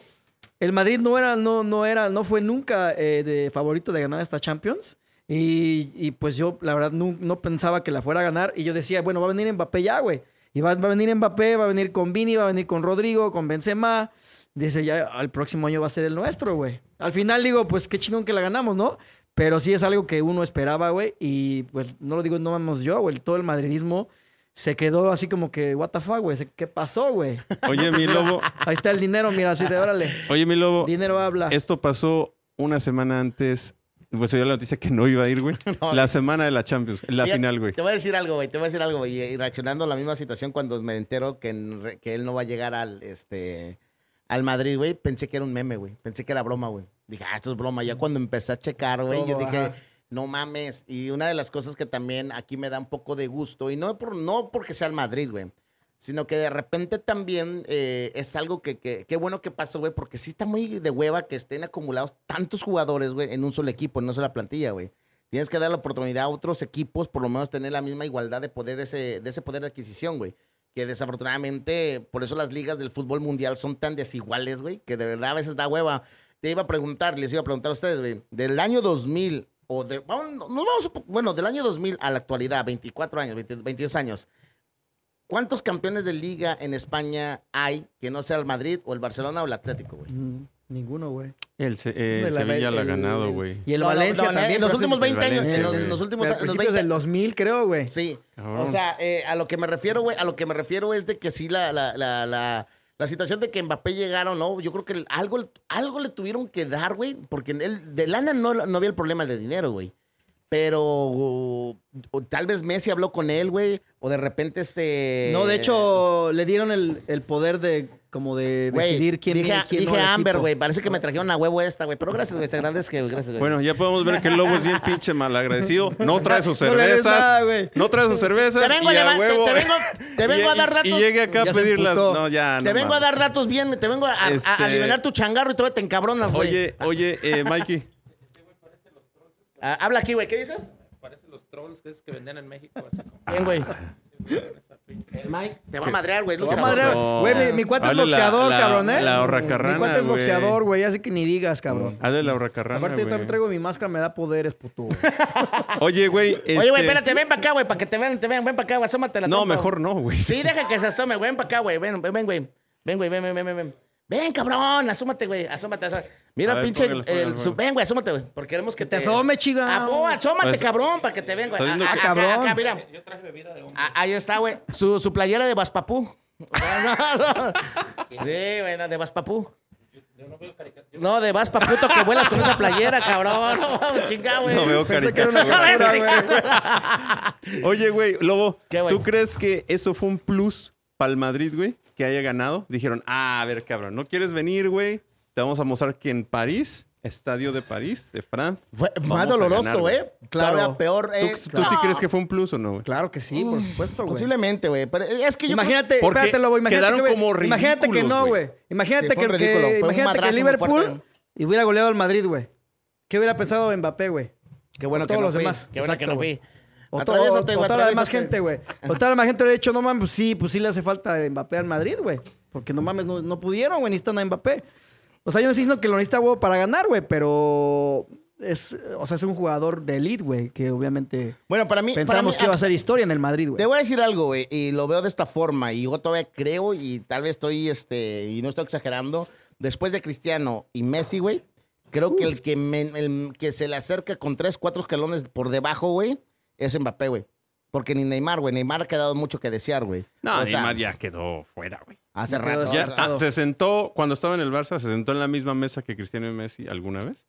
El Madrid no era, no, no era, no fue nunca eh, de favorito de ganar esta Champions. Y, y, pues yo, la verdad, no, no pensaba que la fuera a ganar. Y yo decía, bueno, va a venir Mbappé ya, güey. Y va, va a venir Mbappé, va a venir con Vini, va a venir con Rodrigo, con Benzema. Dice, ya el próximo año va a ser el nuestro, güey. Al final digo, pues qué chingón que la ganamos, ¿no? Pero sí es algo que uno esperaba, güey. Y pues no lo digo, no vamos yo, güey. Todo el madridismo se quedó así como que, what the fuck, güey. ¿Qué pasó, güey? Oye, mi lobo, Ahí está el dinero, mira, así de órale. oye, mi lobo, Dinero habla. esto pasó una semana antes. Pues se dio la noticia que no iba a ir, güey. No, La semana de la Champions, la final, güey. Te voy a decir algo, güey. Te voy a decir algo, güey. Y reaccionando a la misma situación cuando me entero que, que él no va a llegar al, este, al Madrid, güey. Pensé que era un meme, güey. Pensé que era broma, güey. Dije, ah, esto es broma. Ya cuando empecé a checar, güey, yo dije, ajá. no mames. Y una de las cosas que también aquí me da un poco de gusto, y no, por, no porque sea el Madrid, güey. Sino que de repente también eh, es algo que, que, qué bueno que pasó, güey, porque sí está muy de hueva que estén acumulados tantos jugadores, güey, en un solo equipo, en una sola plantilla, güey. Tienes que dar la oportunidad a otros equipos, por lo menos tener la misma igualdad de poder, ese, de ese poder de adquisición, güey. Que desafortunadamente, por eso las ligas del fútbol mundial son tan desiguales, güey, que de verdad a veces da hueva. Te iba a preguntar, les iba a preguntar a ustedes, güey, del año 2000, o de, vamos, bueno, del año 2000 a la actualidad, 24 años, 20 22 años, ¿cuántos campeones de liga en España hay que no sea el Madrid o el Barcelona o el Atlético, güey? Mm. Ninguno, güey. El, Se- eh, De la- Sevilla la ha el- ganado, güey. Y el No, Valencia no, también. En los últimos hace- 20 años. En los, los últimos en los principios 20 del 2000, creo, güey. Sí. O sea, eh, a lo que me refiero, güey, a lo que me refiero es de que sí la, la, la, la, la situación de que Mbappé llegaron, ¿no? Yo creo que algo, algo le tuvieron que dar, güey, porque él, de lana no, no había el problema de dinero, güey. Pero o- o tal vez Messi habló con él, güey, o de repente este... No, de hecho, le dieron el, el poder de como de Güey, decidir quién dije, viene y quién dije no. a Amber, equipo. güey, parece que me trajeron a huevo esta, güey, pero gracias, güey, se agradezco, gracias, güey. Bueno, ya podemos ver que el lobo es bien pinche malagradecido. No trae sus No le des cervezas. nada, güey. No trae sus cervezas. Te vengo y a a llevar- te- huevo. te vengo- te vengo Y- a dar y- datos. Y llegue acá Ya a se pedirlas. emputó. No, ya. te no vengo a mames. dar datos bien, te vengo a, a- a Este- aliviar tu changarro y todavía te encabronas, güey. Oye, oye, eh, Mikey. Ah, habla aquí, güey, ¿qué dices? Parece los trolls que es que venden en México. Así como Bien, güey. Pinche- Mike, te va a madrear, güey. Te a madrear. No. Güey, mi, mi cuate es Hazle boxeador, la- cabrón, ¿eh? la horracarrana, Mi cuate es boxeador, güey, así que ni digas, cabrón. Hazle la hurracarrana, Aparte, yo también traigo mi máscara, me da poderes, puto. Oye, güey. Oye, güey, este- espérate, ven para acá, güey, para que te vean, te vean, ven para acá, güey, asómate la No, trompa, mejor no, güey. Sí, deja que se asome, güey, ven para acá, güey, ven, ven, ven, güey. Ven, güey, ven, ven, ven, ven, ven. Ven, cabrón, asómate, güey, asómate, asómate. Mira, ver, pinche, póngale, el- póngale. su- ven, güey, asómate, güey, porque queremos que Te te... asome, chiga. Ah, asómate, Pues- cabrón, para que te vean, güey. Ah, que- acá, cabrón. acá, mira. Yo traje bebida de hombre. Ah, ahí está, güey. Su, su playera de Baspapú. sí, güey, de Baspapú. Yo no veo caricaturas. No, de Baspaputo que vuelas con esa playera, cabrón. No, chingado, güey. No veo Pensé que era una caricatura. Oye, güey, Lobo, ¿Qué, güey? ¿tú crees que eso fue un plus para el Madrid, güey? Que haya ganado. Dijeron, ah, a ver, cabrón, ¿no quieres venir, güey? Te vamos a mostrar que en París, estadio de París, de Francia. Fue más doloroso, ganar, güey. ¿eh? Claro. Todavía peor. ¿Tú, tú sí crees que fue un plus o no, güey? Claro que sí, por supuesto, güey. Posiblemente, güey. Pero es que yo Imagínate, Porque espérate, Lobo, imagínate quedaron que, como imagínate que ridículos, no, güey. Imagínate Sí, que, que- imagínate que Liverpool fuerte. hubiera goleado al Madrid, güey. ¿Qué hubiera pensado Mbappé, güey? Qué bueno O que todos no los fui. demás. Qué bueno que no fui. O, to- toda la demás gente, güey. O toda la demás gente hubiera dicho, no mames, pues sí, pues sí le hace falta Mbappé al Madrid, güey. Porque no mames, no, no pudieron, güey, necesitan a Mbappé. O sea, yo no estoy diciendo que lo necesita, güey, para ganar, güey, pero es, o sea, es un jugador de elite, güey, que obviamente Bueno, para mí. para pensamos mí- que iba a hacer historia en el Madrid, Te güey. voy a decir algo, güey, y lo veo de esta forma, y yo todavía creo, y tal vez estoy, este, y no estoy exagerando, después de Cristiano y Messi, güey, creo que el que, me- el que se le acerca con tres, cuatro escalones por debajo, güey, es Mbappé, güey. Porque ni Neymar, güey, Neymar ha quedado mucho que desear, güey. No, O sea, Neymar ya quedó fuera, güey. Hace rato. Ya, se sentó, cuando estaba en el Barça, se sentó en la misma mesa que Cristiano y Messi alguna vez.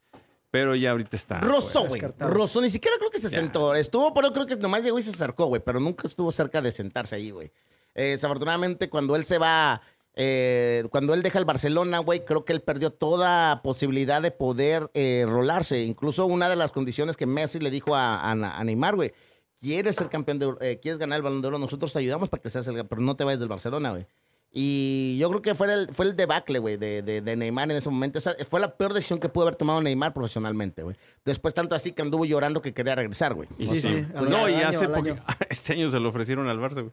Pero ya ahorita está. Fuera. güey. descartado. Rozó, ni siquiera creo que se Ya. sentó. Estuvo, pero creo que nomás llegó y se acercó, güey. Pero nunca estuvo cerca de sentarse ahí, güey. Eh, desafortunadamente, cuando él se va, eh, cuando él deja el Barcelona, güey, creo que él perdió toda posibilidad de poder eh, rolarse. Incluso una de las condiciones que Messi le dijo a, a- a Neymar, güey. Quieres ser campeón de eh, quieres ganar el balón de oro, nosotros te ayudamos para que seas el pero no te vayas del Barcelona, güey. Y yo creo que fue el, fue el debacle, güey, de, de- de Neymar en ese momento. Esa fue la peor decisión que pudo haber tomado Neymar profesionalmente, güey. Después tanto así que anduvo llorando que quería regresar, güey. Sí, sí, sí, No, y hace año. Este año se lo ofrecieron al Barça, güey.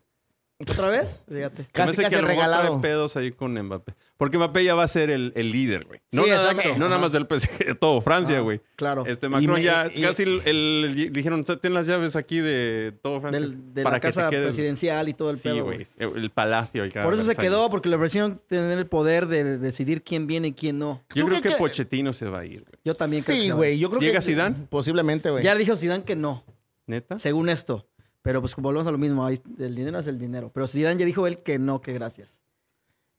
¿Otra vez? Fíjate. Se Casi, casi que regalado. pedos ahí con Mbappé. Porque Mbappé ya va a ser el, el líder, güey. No, Sí, nada, exacto. no nada Ajá. más del PSG, de todo Francia, Ah, güey. claro. Este Macron me- ya y- casi el, el- dijeron, ten las llaves aquí de todo Francia. Del- de para la que casa quedes". presidencial y todo el Sí, pedo, güey. güey. El palacio. y cada Por eso se quedó, porque le ofrecieron tener el poder de, de decidir quién viene y quién no. Yo ¿Tú creo que que- Pochettino se va a ir, güey. Yo también creo que Sí, se güey. Yo creo ¿Llega que. Zidane? Posiblemente, güey. Ya dijo Zidane que no, ¿Neta? según esto. Pero pues volvemos a lo mismo, ahí el dinero es el dinero. Pero Zidane ya dijo él que no, que gracias.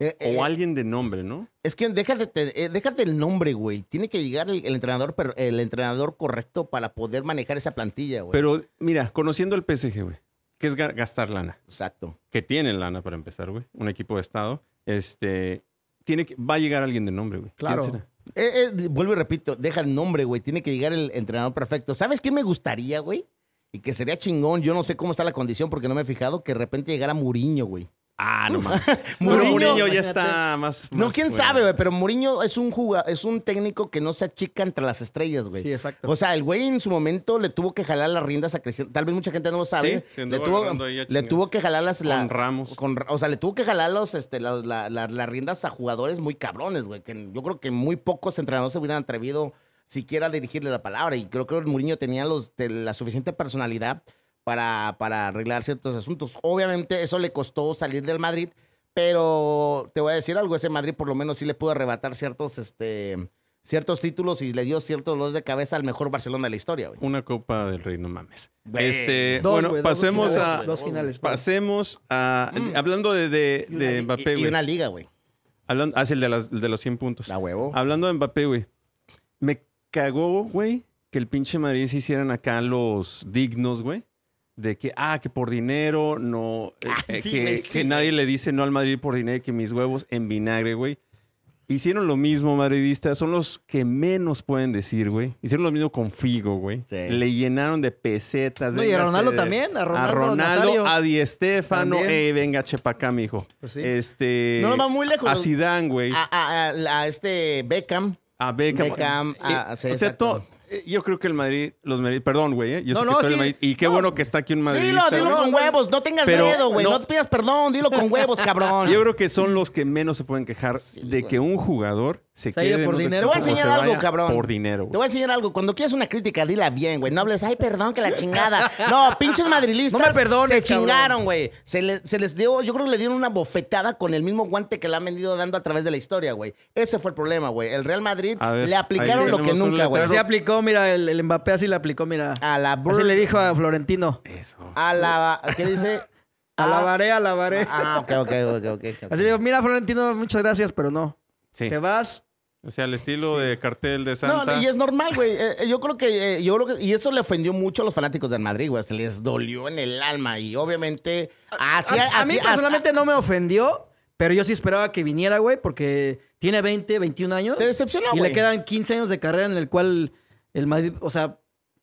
Eh, eh, O alguien de nombre, ¿no? Es que déjate, te- eh, déjate el nombre, güey. Tiene que llegar el, el entrenador, per- el entrenador correcto para poder manejar esa plantilla, güey. Pero mira, conociendo el PSG, güey, que es ga- gastar lana. Exacto. Que tienen lana para empezar, güey. Un equipo de estado. Este. Tiene que, va a llegar alguien de nombre, güey. ¿Quién Claro. será? Eh, eh, vuelvo y repito, deja el nombre, güey. Tiene que llegar el entrenador perfecto. ¿Sabes qué me gustaría, güey? Y que sería chingón. Yo no sé cómo está la condición porque no me he fijado que de repente llegara Muriño, güey. Ah, no mames. Mourinho, Mourinho ya está más. No, más quién fuera. sabe, güey, pero Mourinho es un juga- es un técnico que no se achica entre las estrellas, güey. Sí, exacto. O sea, el güey en su momento le tuvo que jalar las riendas a Cristiano. Tal vez mucha gente no lo sabe. Sí, le, tuvo, le tuvo que jalar las la- Con Ramos. con- o sea, le tuvo que jalar los, este, las, la- la- las riendas a jugadores muy cabrones, güey. Que yo creo que muy pocos entrenadores se hubieran atrevido siquiera dirigirle la palabra. Y creo que el Mourinho tenía los, de la suficiente personalidad para, para arreglar ciertos asuntos. Obviamente, eso le costó salir del Madrid. pero te voy a decir algo, ese Madrid por lo menos sí le pudo arrebatar ciertos, este, ciertos títulos y le dio ciertos dolores de cabeza al mejor Barcelona de la historia, güey. Una Copa del Rey, no mames. Güey. Este, Dos, bueno, güey, dos pasemos finales, a dos finales. pa. pasemos a hablando de, de, de Mbappé, Y, y güey. una liga, güey. Hablando, ah, sí, el de, las- el de los 100 puntos. La huevo. Hablando de Mbappé, güey. Me cagó, güey, que el pinche Madrid se hicieran acá los dignos, güey. De que, ah, que por dinero, no. eh, Ah, eh, sí, que, güey, que sí, nadie le dice no al Madrid por dinero, que mis huevos en vinagre, güey. Hicieron lo mismo, madridistas. Son los que menos pueden decir, güey. Hicieron lo mismo con Figo, güey. Sí. Le llenaron de pesetas. No, y a Ronaldo de- también, a Ronaldo Ronaldo, Nazario. a Di. También. Eh, venga, chepa acá, mijo. Pues sí. Este. No nos va muy lejos. A Zidane, güey. A, a- a- a este Beckham. A Beckham. Beckham, o sea, to- eh, yo creo que el Madrid, los Madrid, perdón, güey, eh, yo No, sé no, que sí. Madrid, y qué No. bueno que está aquí un Madrid. Dilo, dilo no, con huevos, no tengas pero miedo, güey. no- No. te pidas perdón, dilo con huevos, cabrón. Yo creo que son los que menos se pueden quejar de güey. que un jugador se Se quede por dinero. Te voy a enseñar se algo, cabrón. Por dinero, Te güey. voy a enseñar algo. Cuando quieres una crítica, dila bien, güey. No hables, ay, perdón, que la chingada. No, pinches madrilistas. No me perdones, Se cabrón. chingaron, güey. Se, le- se les dio, yo creo que le dieron una bofetada con el mismo guante que le han venido dando a través de la historia, güey. Ese fue el problema, güey. El Real Madrid ver, le aplicaron lo que nunca, güey. letrero. Así aplicó, mira, el, el Mbappé así le aplicó, mira. A la Así le dijo a Florentino. Eso. A la. ¿Qué dice? Alabaré, alabaré. Ah, ok, ok, ok, ok. ok. Así le digo, mira, Florentino, muchas gracias, pero no. Sí. Te vas. O sea, el estilo de cartel de No, Santa. y es normal, güey. Eh, eh, yo creo que, eh, yo creo que, y eso le ofendió mucho a los fanáticos del Madrid, güey. Se les dolió en el alma y obviamente así, a, a así- mí personalmente no me ofendió, pero yo sí esperaba que viniera, güey, porque tiene 20, 21 años. te decepcionó, y güey. le quedan 15 años de carrera en el cual el Madrid, o sea,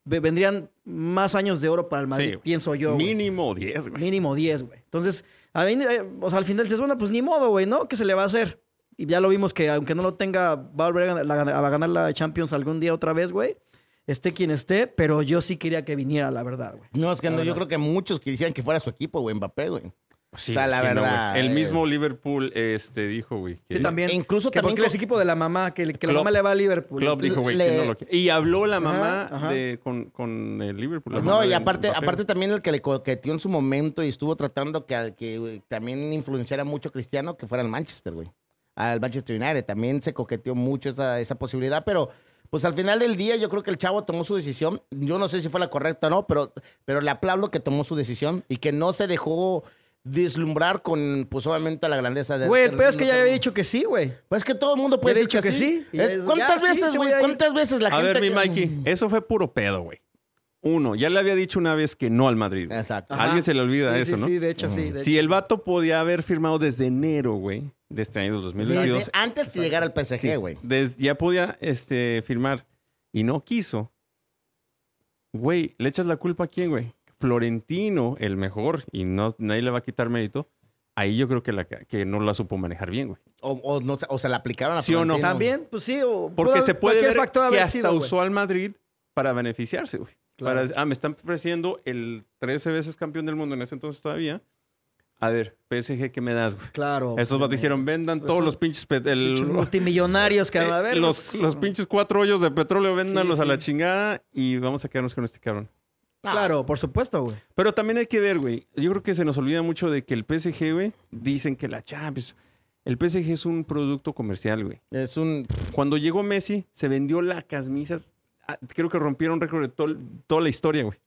ve- vendrían más años de oro para el Madrid, Sí, pienso yo. güey. Mínimo 10, güey. Mínimo 10, güey. Entonces, a mí, eh, o sea, al final dices, bueno, pues ni modo, güey, ¿no? ¿Qué se le va a hacer? Y ya lo vimos que aunque no lo tenga, va a volver a ganar, la- a ganar la Champions algún día otra vez, güey. Esté quien esté, pero yo sí quería que viniera, la verdad, güey. No, es que no, yo creo que muchos quisieran que fuera su equipo, güey, Mbappé, güey. Sí, O sea, la sí, verdad, el eh. mismo Liverpool este, dijo, güey. que- Sí, también. E incluso que también porque es con- equipo de la mamá, que, que la mamá le va a Liverpool. Klopp dijo, güey, le- que no lo quiere. Y habló la mamá Ajá, ajá. de, con, con el Liverpool. la No, y aparte, aparte también el que le coqueteó en su momento y estuvo tratando que, que también influenciara mucho a Cristiano, que fuera al Manchester, güey. Al Manchester United. También se coqueteó mucho esa, esa posibilidad, pero pues al final del día yo creo que el chavo tomó su decisión. Yo no sé si fue la correcta o no, pero, pero le aplaudo que tomó su decisión y que no se dejó deslumbrar con, pues obviamente, la grandeza de... Güey, el peor es que ya había dicho que sí, güey. Pues que todo el mundo puede decir dicho que sí. Es- ¿Cuántas ya, veces, güey? a. ¿Cuántas veces la A gente... ver, mi que- Mikey, eso fue puro pedo, güey. Uno, ya le había dicho una vez que no al Madrid. Exacto. A alguien se le olvida Sí, eso, sí, ¿no? Sí, de hecho, sí. de Si hecho, el vato podía haber firmado desde enero, güey, de este año 2022. Desde antes que llegara al PSG, güey. ya podía este, firmar y no quiso. Güey, ¿le echas la culpa a quién, güey? Florentino, el mejor, y no, nadie le va a quitar mérito. Ahí yo creo que, la, que no la supo manejar bien, güey. O, o no, se- o se la aplicaron a ¿Sí o no? También, pues sí. O Porque pudo- se puede ver factor que hasta sido, güey. usó al Madrid para beneficiarse, güey. Claro. Para- ah, me están ofreciendo el 13 veces campeón del mundo en ese entonces todavía. A ver, PSG, ¿qué me das, güey? Claro. Esos vatos dijeron, vendan Pues todos los pinches... el- Pinches multimillonarios que eh, a ver. los, pues, los pinches cuatro hoyos de petróleo, véndanlos a sí. la chingada y vamos a quedarnos con este cabrón. Claro, por supuesto, güey. Pero también hay que ver, güey. Yo creo que se nos olvida mucho de que el PSG, güey, dicen que la Champions... El PSG es un producto comercial, güey. Es un... Cuando llegó Messi, se vendió las camisas. ah, Creo que rompieron récord de toda la historia, güey.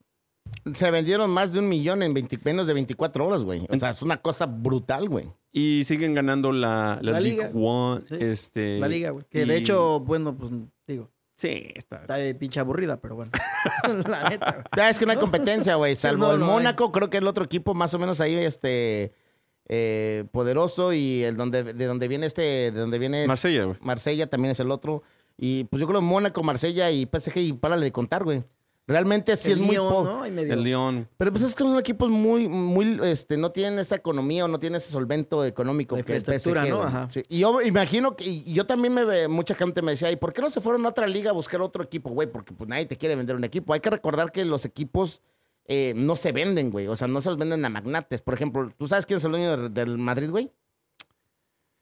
Se vendieron más de un millón en 20 menos de 24 horas, güey. O sea, es una cosa brutal, güey. Y siguen ganando la, la, La League liga. One. Sí, este, La liga, güey. Que y- de hecho, bueno, pues digo, Sí, está. está de pinche aburrida, pero bueno. la neta, güey. Ya es que no hay competencia, güey. Salvo no, el no hay. Mónaco, creo que el otro equipo más o menos ahí, este... eh, poderoso y el donde de donde viene este de donde viene Marsella, güey. Marsella también es el otro y pues yo creo Mónaco Marsella y PSG y párale de contar güey realmente sí El es muy Lyon, po- ¿no? Ahí medio- El León. Pero pues es que son equipos muy, muy, este, no tienen esa economía o no tienen ese solvento económico La que el PSG, ¿no? Ajá. Sí. Y yo imagino que, y yo también me, ve- mucha gente me decía, ¿y por qué no se fueron a otra liga a buscar otro equipo, güey? Porque pues nadie te quiere vender un equipo. Hay que recordar que los equipos eh, no se venden, güey. O sea, no se los venden a magnates. Por ejemplo, ¿tú sabes quién es el dueño del, del Madrid, güey?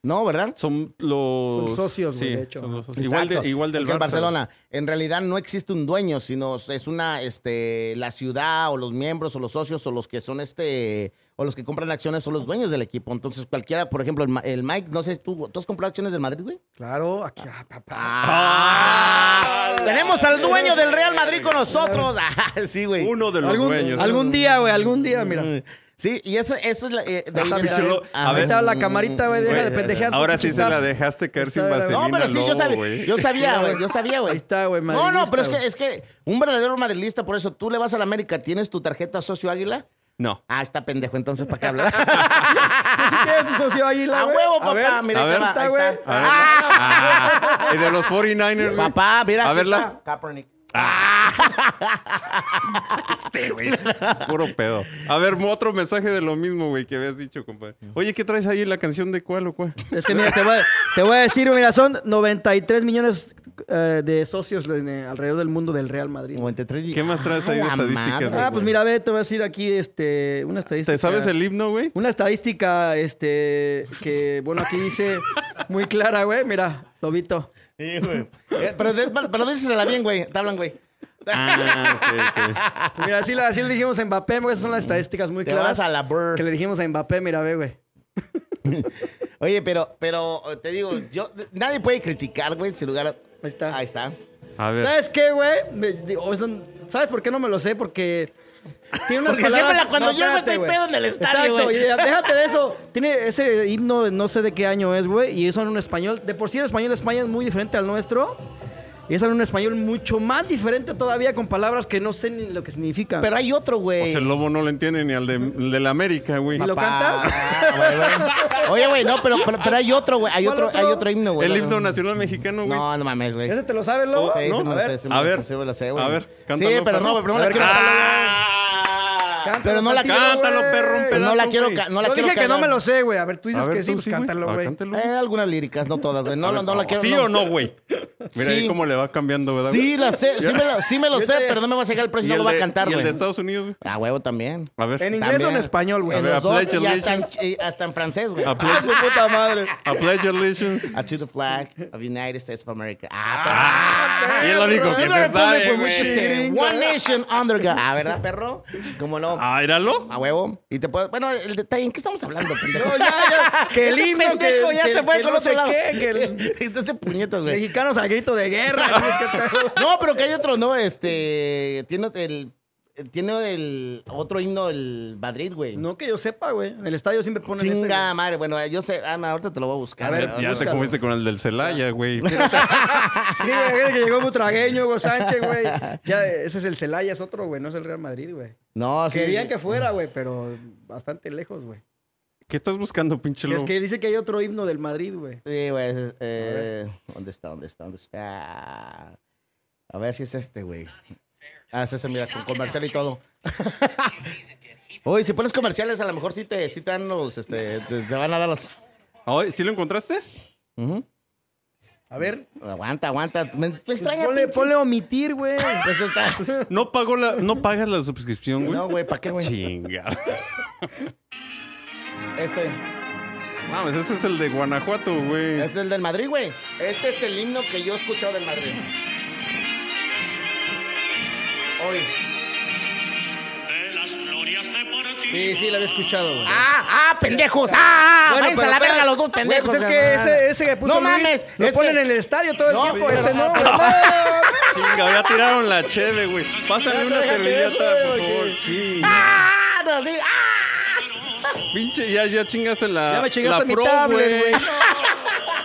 No, ¿verdad? Son los... Son socios, sí, de hecho. son los socios. Igual, de, igual del Barça. Barcelona. En realidad no existe un dueño, sino es una, este, la ciudad o los miembros o los socios o los que son, este, o los que compran acciones son los dueños del equipo. Entonces cualquiera, por ejemplo, el, Mike, no sé, ¿tú, ¿tú has comprado acciones del Madrid, güey? Claro, aquí, ah, papá. Ah, tenemos al dueño del Real Madrid con nosotros. Ah, sí, güey. Uno de los algún, dueños. algún día, güey, algún día, mira. Sí, y eso, eso es la, eh, de ahí Ah, a Ahí ver. está la camarita, güey, deja de pendejear. Ahora sí se la dejaste caer sin vaselina. No, pero sí, yo sabía, güey. yo sabía, güey, yo sabía, güey. Ahí está, güey, No, no, pero es que, es que un verdadero madrilista, por eso tú le vas a la América, ¿tienes tu tarjeta socio águila? No. Ah, está pendejo, entonces ¿para qué hablas? ¿Tú sí tienes tu socio águila, A huevo, A papá, ver, mira, a ahí ahí Está, güey. Ah, y de los 49ers, güey. Papá, mira. A verla. Kaepernick. Este, güey. Puro pedo. A ver, otro mensaje de lo mismo, güey, que habías dicho, compadre. Oye, ¿qué traes ahí? ¿La canción de cuál o cuál? Es que mira, te voy, a, te voy a decir, mira, son 93 millones eh, de socios en, eh, alrededor del mundo del Real Madrid. 93 ¿Qué más traes ahí de Ah, estadísticas, güey? Ah, pues mira, ve, te voy a decir aquí este, una estadística. ¿Te sabes el himno, güey? Una estadística, este, que, bueno, aquí dice muy clara, güey. Mira, Lobito. Sí, güey. Eh, pero, de- pero dísela bien, güey. Te hablan, güey. Ah, ok, ok. Pues mira, así, así le dijimos a Mbappé, güey. Esas son las estadísticas muy Te claras. vas a la Burr. Que le dijimos a Mbappé, mira, ve, güey. Oye, pero, pero te digo, yo, nadie puede criticar, güey, sin lugar a... Ahí está. Ahí está. A ver. ¿Sabes qué, güey? ¿Sabes por qué no me lo sé? Porque tiene unas Porque palabras... siempre la- cuando yo espérate, estoy pedo en el estadio, Exacto, güey. déjate de eso. Tiene ese himno, no sé de qué año es, güey, y eso en un español. De por sí el español de España es muy diferente al nuestro. Y es en un español mucho más diferente todavía con palabras que no sé ni lo que significan. Pero hay otro, güey. sea, el lobo no le entiende ni al de, el de la América, güey. ¿Y lo cantas? Ah, güey, güey. Oye, güey, no, pero, pero, pero hay otro, güey. Hay ¿Cuál otro, otro? hay otro himno, güey. El himno nacional mexicano, güey. No, no mames, güey. ¿Ese te lo sabes, Lobo? Sí, ¿no? sí me A lo ver. sé, sí me A ver. sé, me lo sé, güey. A ver, Sí, pero no, perro. pero no A la quiero cántalo, ¡Ah! Pero no la tantito, Cántalo, güey. perro, un Pero no la pedazo, quiero, güey. no la Yo quiero dije que no me lo sé, güey. A ver, tú dices A ver, que sí, pues güey. cántalo, Ah, güey. Eh, algunas líricas, no todas, güey. No, A no, no la quiero. ¿Sí o no, güey? Mira ahí cómo le va cambiando, ¿verdad? Sí, güey? la sé, sí me lo, sí me lo sé, pero no me va a llegar el precio, ¿Y no lo va a cantar, ¿Y el güey. de Estados Unidos, güey? Ah, huevo también. A ver. ¿En inglés o en español, güey? A En ver, los dos, Pledge y hasta, en, francés, güey. A ¡Ah, su puta madre! a pledge allegiance. A to the flag of United States of America. Ah, Y es lo único que se sabe, güey. One Nation Under God. Ah, ¿verdad, perro? ¿Cómo no? Ah, ¿éralo? A huevo. Y te puedo... Bueno, el detalle, ¿en qué estamos hablando, pendejo? No, ya, ya. Que el Este himno, que, pendejo ya que- se fue que con no otro sé qué, que el- Entonces, puñetas, güey. Mexicanos a grito de guerra. No, pero que hay otro, ¿no? Este... Tiene el... Tiene el otro himno, el Madrid, güey. No que yo sepa, güey. En el estadio siempre ponen ese. Chinga güey. madre. Bueno, yo sé... Ah, no, ahorita te lo voy a buscar. A ver. Ya te búscalo. comiste con el del Celaya, güey. Sí, güey, que llegó Butragueño, Hugo Sánchez, güey. Ya, ese es el Celaya, es otro, güey. No es el Real Madrid, güey. No, sí. Querían que fuera, güey, pero bastante lejos, güey. ¿Qué estás buscando, pinche Es lobo? que dice que hay otro himno del Madrid, güey. Sí, güey. es- eh, ¿Dónde está? ¿Dónde está? ¿Dónde está? A ver si es este, güey. Ah, es ese, mira, con comercial y todo. Uy, si pones comerciales, a lo mejor sí te, sí te dan los, este, te, te van a dar los... Ay, ¿Sí lo encontraste? Ujú. A ver, Aguanta, aguanta. Me, me pues extraña, ponle, pinche- ponle omitir, güey. Pues está... ¿No, pagó la, ¿No pagas la suscripción, güey? No, güey, ¿para qué, güey? Chinga. Este, Mames, ese es el de Guanajuato, güey. este es el del Madrid, güey. Este es el himno que yo he escuchado del Madrid. Hoy. Sí, sí, lo había escuchado, güey. ¡Ah, ah, pendejos! ¡Ah, ah! Bueno, váyanse a la verga los dos Güey, pendejos. pues es que la ese, ese que puso No Luis, mames, lo ponen que- en el estadio todo el No, tiempo. pero- Ese no, güey. Chinga, ya tiraron la cheve, güey. Pásame una servilleta, por güey, favor. Chinga. ¡Ah! No, sí, ¡ah! Pinche, ya, ya chingaste la. Ya me chingaste la mi Pro, tablet, güey.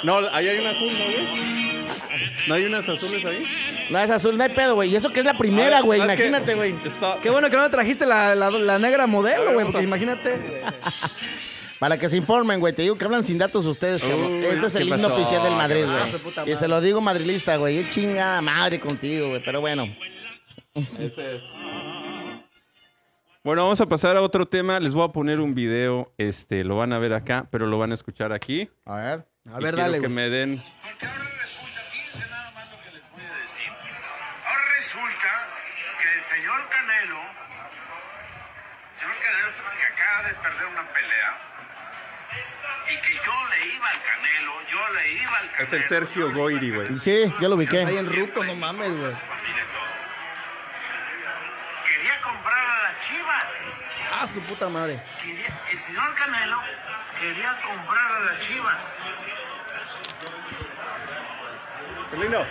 No, ahí hay un azul, ¿no, güey? ¿No hay unas azules ahí? No, es azul, no hay pedo, güey. Y eso que es la primera, güey. Imagínate, güey. Está... Qué bueno que no me trajiste la, la, la negra modelo, güey, porque imagínate. Para que se informen, güey. Te digo que hablan sin datos ustedes, cabrón. Este es el ¿qué himno pasó, oficial del Madrid? Ah, güey. puta Y madre. se lo digo madrilista, güey. Es chinga madre contigo, güey. Pero bueno. Ese es. Bueno, vamos a pasar a otro tema. Les voy a poner un video. Este, lo van a ver acá, pero lo van a escuchar aquí. A ver. A Y ver, quiero dale, que güey. me den. Perder una pelea, y que yo le iba al Canelo, yo le iba al Canelo. Es el Sergio Goyri, güey. Sí, ya lo ubiqué. Ahí en Ruco, no mames, güey. Quería comprar a las chivas. Ah, su puta madre. Quería- el señor Canelo quería comprar a las chivas. Carlino.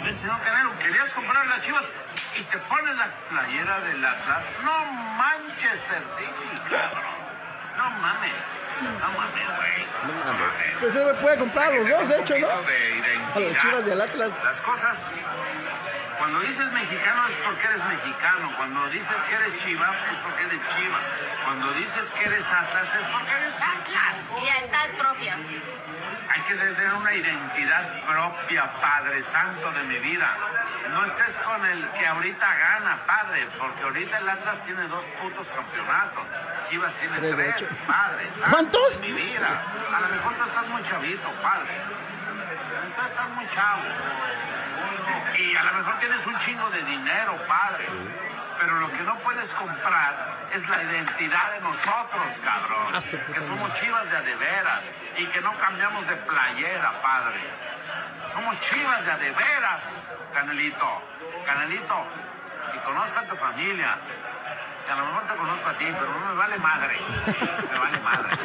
A señor Canelo, querías comprar las chivas y te pones la playera del Atlas. No Manchester City, cabrón. No mames. No mames, güey. No mames. Pues se puede comprar los dos, de hecho, ¿no? De A las chivas del Atlas. Las cosas, cuando dices mexicano es porque eres mexicano. Cuando dices que eres chiva es porque eres chiva. Cuando dices que eres Atlas es porque eres Atlas. Lealtad propia. Hay que tener una identidad propia, Padre Santo de mi vida. No estés con el que ahorita gana, Padre, porque ahorita el Atlas tiene dos putos campeonatos. Chivas tiene Tres, tres. Padre. Santo ¿Cuántos? de mi vida. A lo mejor tú estás muy chavito, Padre. Tú estás muy chavo. Y a lo mejor tienes un chingo de dinero, Padre. Pero lo que no puedes comprar es la identidad de nosotros, cabrón. Que somos chivas de a de veras y que no cambiamos de playera, Padre. Somos chivas de a de veras, Canelito. Canelito, y conozco a tu familia. Que a lo mejor te conozco a ti, pero no me vale madre. Me vale madre.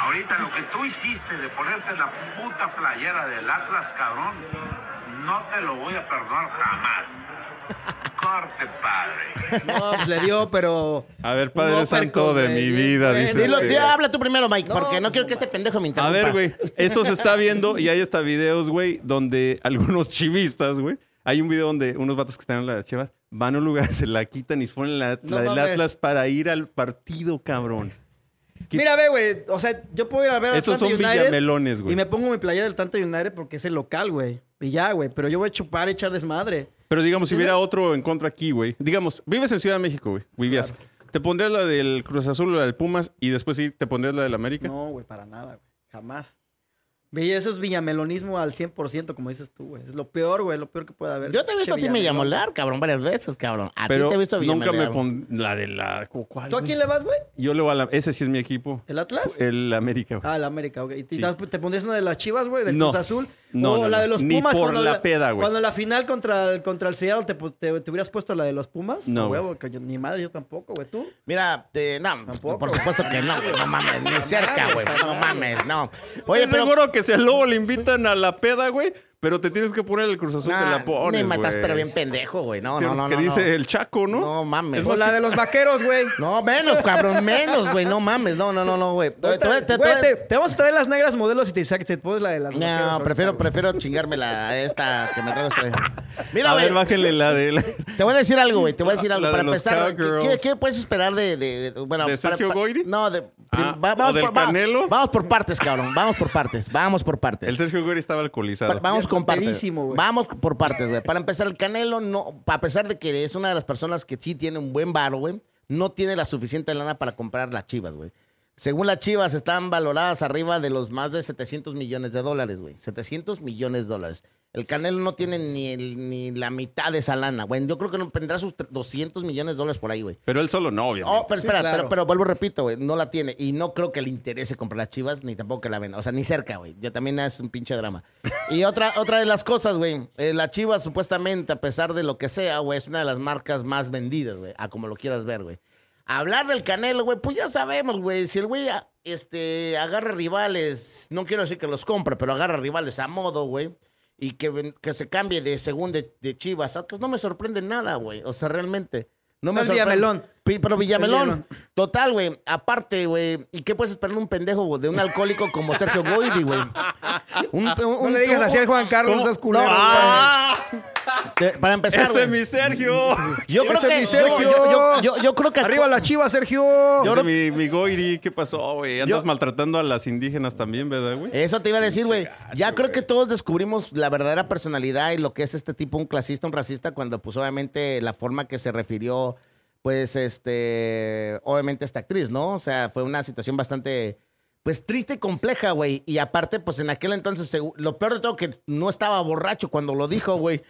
Ahorita lo que tú hiciste de ponerte la puta playera del Atlas, cabrón, no te lo voy a perdonar jamás. Corte, padre. No, pues le dio, pero. A ver, Padre Santo de mi vida, dice. Dilo, este. tío, habla tú primero, Mike, No, porque no pues, quiero que este pendejo me A interrumpa. ver, güey, esto se está viendo y hay hasta videos, güey, donde algunos chivistas, güey, hay un video donde unos vatos que están en las chivas van a un lugar, se la quitan y se ponen la, No la del. Atlas para ir al partido, cabrón. ¿Qué- Mira, ve, güey. O sea, yo puedo ir a ver a Esos Atlanta son United villamelones, güey. Y me pongo mi playa del Atlanta United porque es el local, güey. Y ya, güey. Pero yo voy a chupar y echar desmadre. Pero digamos, si hubiera otro en contra aquí, güey. Digamos, vives en Ciudad de México, güey. Vivías. ¿Te pondrías la del Cruz Azul o la del Pumas y después sí te pondrías la del América? No, güey, para nada, güey. Jamás. Ve, eso es villamelonismo al 100%, como dices tú, güey. Es lo peor, güey. Lo peor que puede haber. Yo te he visto a ti Che, me Villamelón. llamolar, cabrón, varias veces, cabrón. A ti te he visto nunca me villamolar. pon la de la... ¿Cuál, ¿Tú a quién le vas, güey? Yo le voy a la... Ese sí es mi equipo. ¿El Atlas? El América, güey. Ah, el América, ok. ¿Y te, Sí. te pondrías una de las chivas, güey? ¿Del No. Cruz Azul? No, o no, la no. de los Ni Pumas. por cuando la peda, güey. Cuando la final contra el, contra el Seattle te, te, te hubieras puesto la de los Pumas. No, güey. yo- ni madre, yo tampoco, güey. ¿Tú? Mira, te- no, Tampoco. por supuesto que no, güey, no mames, ni cerca, güey, no mames, no. Oye, Oye, pero... seguro que si al lobo le invitan a la peda, güey, pero te tienes que poner el Cruz Azul, Nah, la pones, me matas, güey. pero bien pendejo, güey, no, Sí, no, no, Que no, dice no. el Chaco, ¿no? No mames. O la de los vaqueros, güey. No, menos, cabrón, menos, güey, no mames, no, no, no, no, güey. Te- te- te- te- vamos a traer las negras modelos y te, te pones la de las No, prefiero, prefiero chingármela a esta que me traigo esta. Mira, a güey, ver, bájenle la de... la- te voy a decir algo, güey, te voy a decir algo. La de Para los empezar, ¿qué, qué puedes esperar de, de- de- bueno, ¿De para- Sergio pa- Goyri? No, de... Ah, va- ¿o del por, va- Canelo? vamos por partes, cabrón, vamos por partes, vamos por partes. El Sergio Goyri estaba alcoholizado. Vamos con partes. Vamos por partes, güey. Para empezar, el Canelo, no, a pesar de que es una de las personas que sí tiene un buen varo, güey, no tiene la suficiente lana para comprar las chivas, güey. Según las chivas, están valoradas arriba de los más de 700 millones de dólares, güey. 700 millones de dólares. El Canelo no tiene ni, el- ni la mitad de esa lana, güey. Yo creo que no tendrá sus 200 millones de dólares por ahí, güey. Pero él solo no, obviamente. Oh, pero Sí, espera, claro. pero, pero vuelvo, repito, güey, no la tiene. Y no creo que le interese comprar las chivas, ni tampoco que la venda. O sea, ni cerca, güey. Ya también es un pinche drama. Y otra, otra de las cosas, güey, eh, la chivas supuestamente, a pesar de lo que sea, güey, es una de las marcas más vendidas, güey, a como lo quieras ver, güey. Hablar del Canelo, güey, pues ya sabemos, güey. Si el güey este, agarra rivales, no quiero decir que los compre, pero agarra rivales a modo, güey. Y que, que se cambie de según de, de Chivas. Atlas no me sorprende nada, güey. O sea, realmente. No me sorprende. Villamelón. Pero Villamelón. Total, güey. Aparte, güey. ¿Y qué puedes esperar de un pendejo, güey? De un alcohólico como Sergio Goyri, güey. Un, un- No un- le digas un- así al Juan Carlos, ¿Cómo? estás culero. ¡Ah! te- Para empezar, ¡Ese es mi Sergio! Yo creo Ese es que... mi yo- Sergio. Yo, yo- yo- yo creo que... Arriba la chiva, Sergio. Es mi, mi Goiri, ¿qué pasó, güey? Andas Yo- maltratando a las indígenas también, ¿verdad, güey? Eso te iba a decir, güey. Ya creo que todos descubrimos la verdadera personalidad y lo que es este tipo, un clasista, un racista, cuando pues obviamente la forma que se refirió, pues, este, obviamente esta actriz, ¿no? O sea, fue una situación bastante, pues, triste y compleja, güey. Y aparte, pues, en aquel entonces, lo peor de todo, que no estaba borracho cuando lo dijo, güey.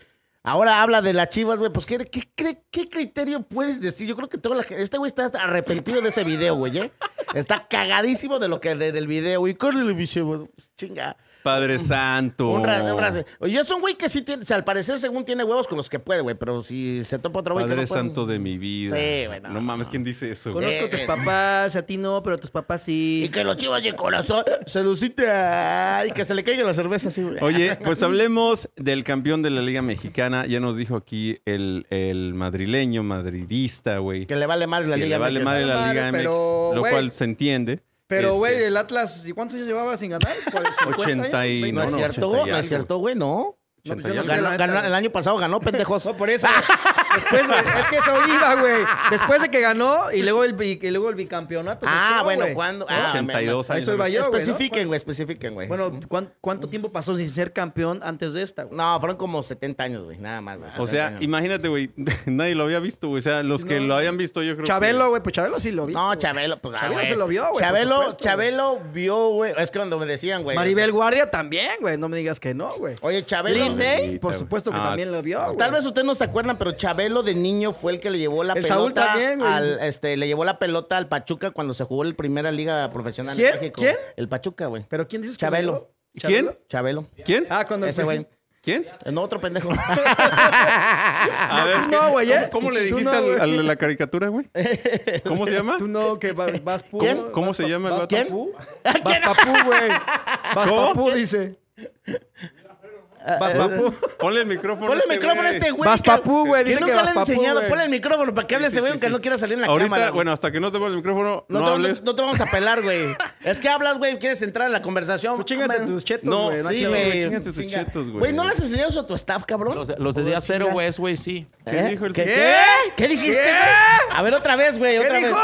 Ahora habla de las chivas, güey. Pues, ¿qué, qué, qué criterio puedes decir? Yo creo que toda la gente. Este güey está arrepentido de ese video, güey, ¿eh? Está cagadísimo de lo que de- del video, güey. Córrele, mi chivas. Chinga. Padre Santo. Un ra- un ra- Oye, es un güey que sí tiene. O sea, al parecer, según tiene huevos con los que puede, güey. Pero si se topa otro güey que Padre no puede- Santo de mi vida. Sí, güey, no, No mames, ¿quién dice eso? güey? Conozco a tus Eh, papás, a ti no, pero a tus papás sí. Y que los chivas de corazón se lucita. Ay, que se le caiga la cerveza así, güey. Oye, pues hablemos del campeón de la Liga Mexicana. Ya nos dijo aquí el, el madrileño, madridista, güey. Que le vale más la que liga. le vale MX. madre la Liga MX, pero, lo güey. cual se entiende. Pero, Este, güey, el Atlas, ¿y cuántos años llevaba sin ganar? Pues, 50 80 y- años, No es no, cierto, 80 y no es cierto, güey, no. No, 80 yo y no sé, Ganó- ganó- el año pasado ganó, pendejos. No, por eso. Después, de- es que eso iba, güey. Después de que ganó y luego el, bi- y luego el bicampeonato. se Ah, echó, bueno, güey. ¿cuándo? Ah, 82 A años. eso iba yo, güey, ¿no? Especifiquen, güey, especifiquen, güey. Bueno, ¿cuán- ¿cuánto tiempo pasó sin ser campeón antes de esta, güey? No, fueron como 70 años, güey, nada más. güey, O 70 sea, años. imagínate, güey, nadie lo había visto, güey. O sea, los que lo hayan visto, yo creo Chabelo, que... güey, pues Chabelo sí lo vi. No, güey. Chabelo, pues, ah, Chabelo güey. se lo vio, güey, por Chabelo, supuesto, güey. Chabelo vio, güey. Es que cuando me decían, güey. Maribel Guardia también, güey. No me digas que no, güey. Oye, Chabelo. Lin May, Bendita, por güey. supuesto que Ah, también lo vio, güey. Tal vez ustedes no se acuerdan, pero Chabelo de niño fue el que le llevó la El pelota Saúl también, güey. al, este, le llevó la pelota al Pachuca cuando se jugó la primera liga profesional ¿Quién? en México. ¿Quién? El Pachuca, güey. ¿Pero quién dices que Chabelo. ¿Quién? ¿Chabelo? ¿Quién? Ah, cuando Ese güey. ¿Quién? No, otro pendejo. A ver, tú ¿qué- no, güey, ¿eh? ¿cómo, cómo le dijiste no, al, güey. al de la caricatura, güey? ¿Cómo se llama? Tú no, que va- vas pu. ¿Quién? ¿Cómo Vas se llama el vato? ¿Quién? papú. Vas papú, güey. Vas ¿Cómo? papú, dice. Vas papú. Ponle el micrófono. Ponle el este micrófono a este güey. Vas que- papú, güey, Que nunca le vas han enseñado. güey. Ponle el micrófono para que hable Sí, ese güey, sí, aunque sí. no quiera salir en la Ahorita, cámara. güey. bueno, hasta que no te ponga el micrófono, no, No, te, hables. no, no te vamos a pelar, güey. Es que hablas, güey, quieres entrar en la conversación. Tú chingate tus chetos, No, güey. sí, güey. chingate tus chinga. chetos, güey. Güey, ¿no le has enseñado eso a tu staff, cabrón? Los de, los de día cero, güey, es güey, sí. ¿Qué ¿Eh? dijo el ¿Qué? que- ¿Qué? ¿Qué dijiste, ¿Qué? güey? A ver, otra vez, güey, ¿Qué dijo?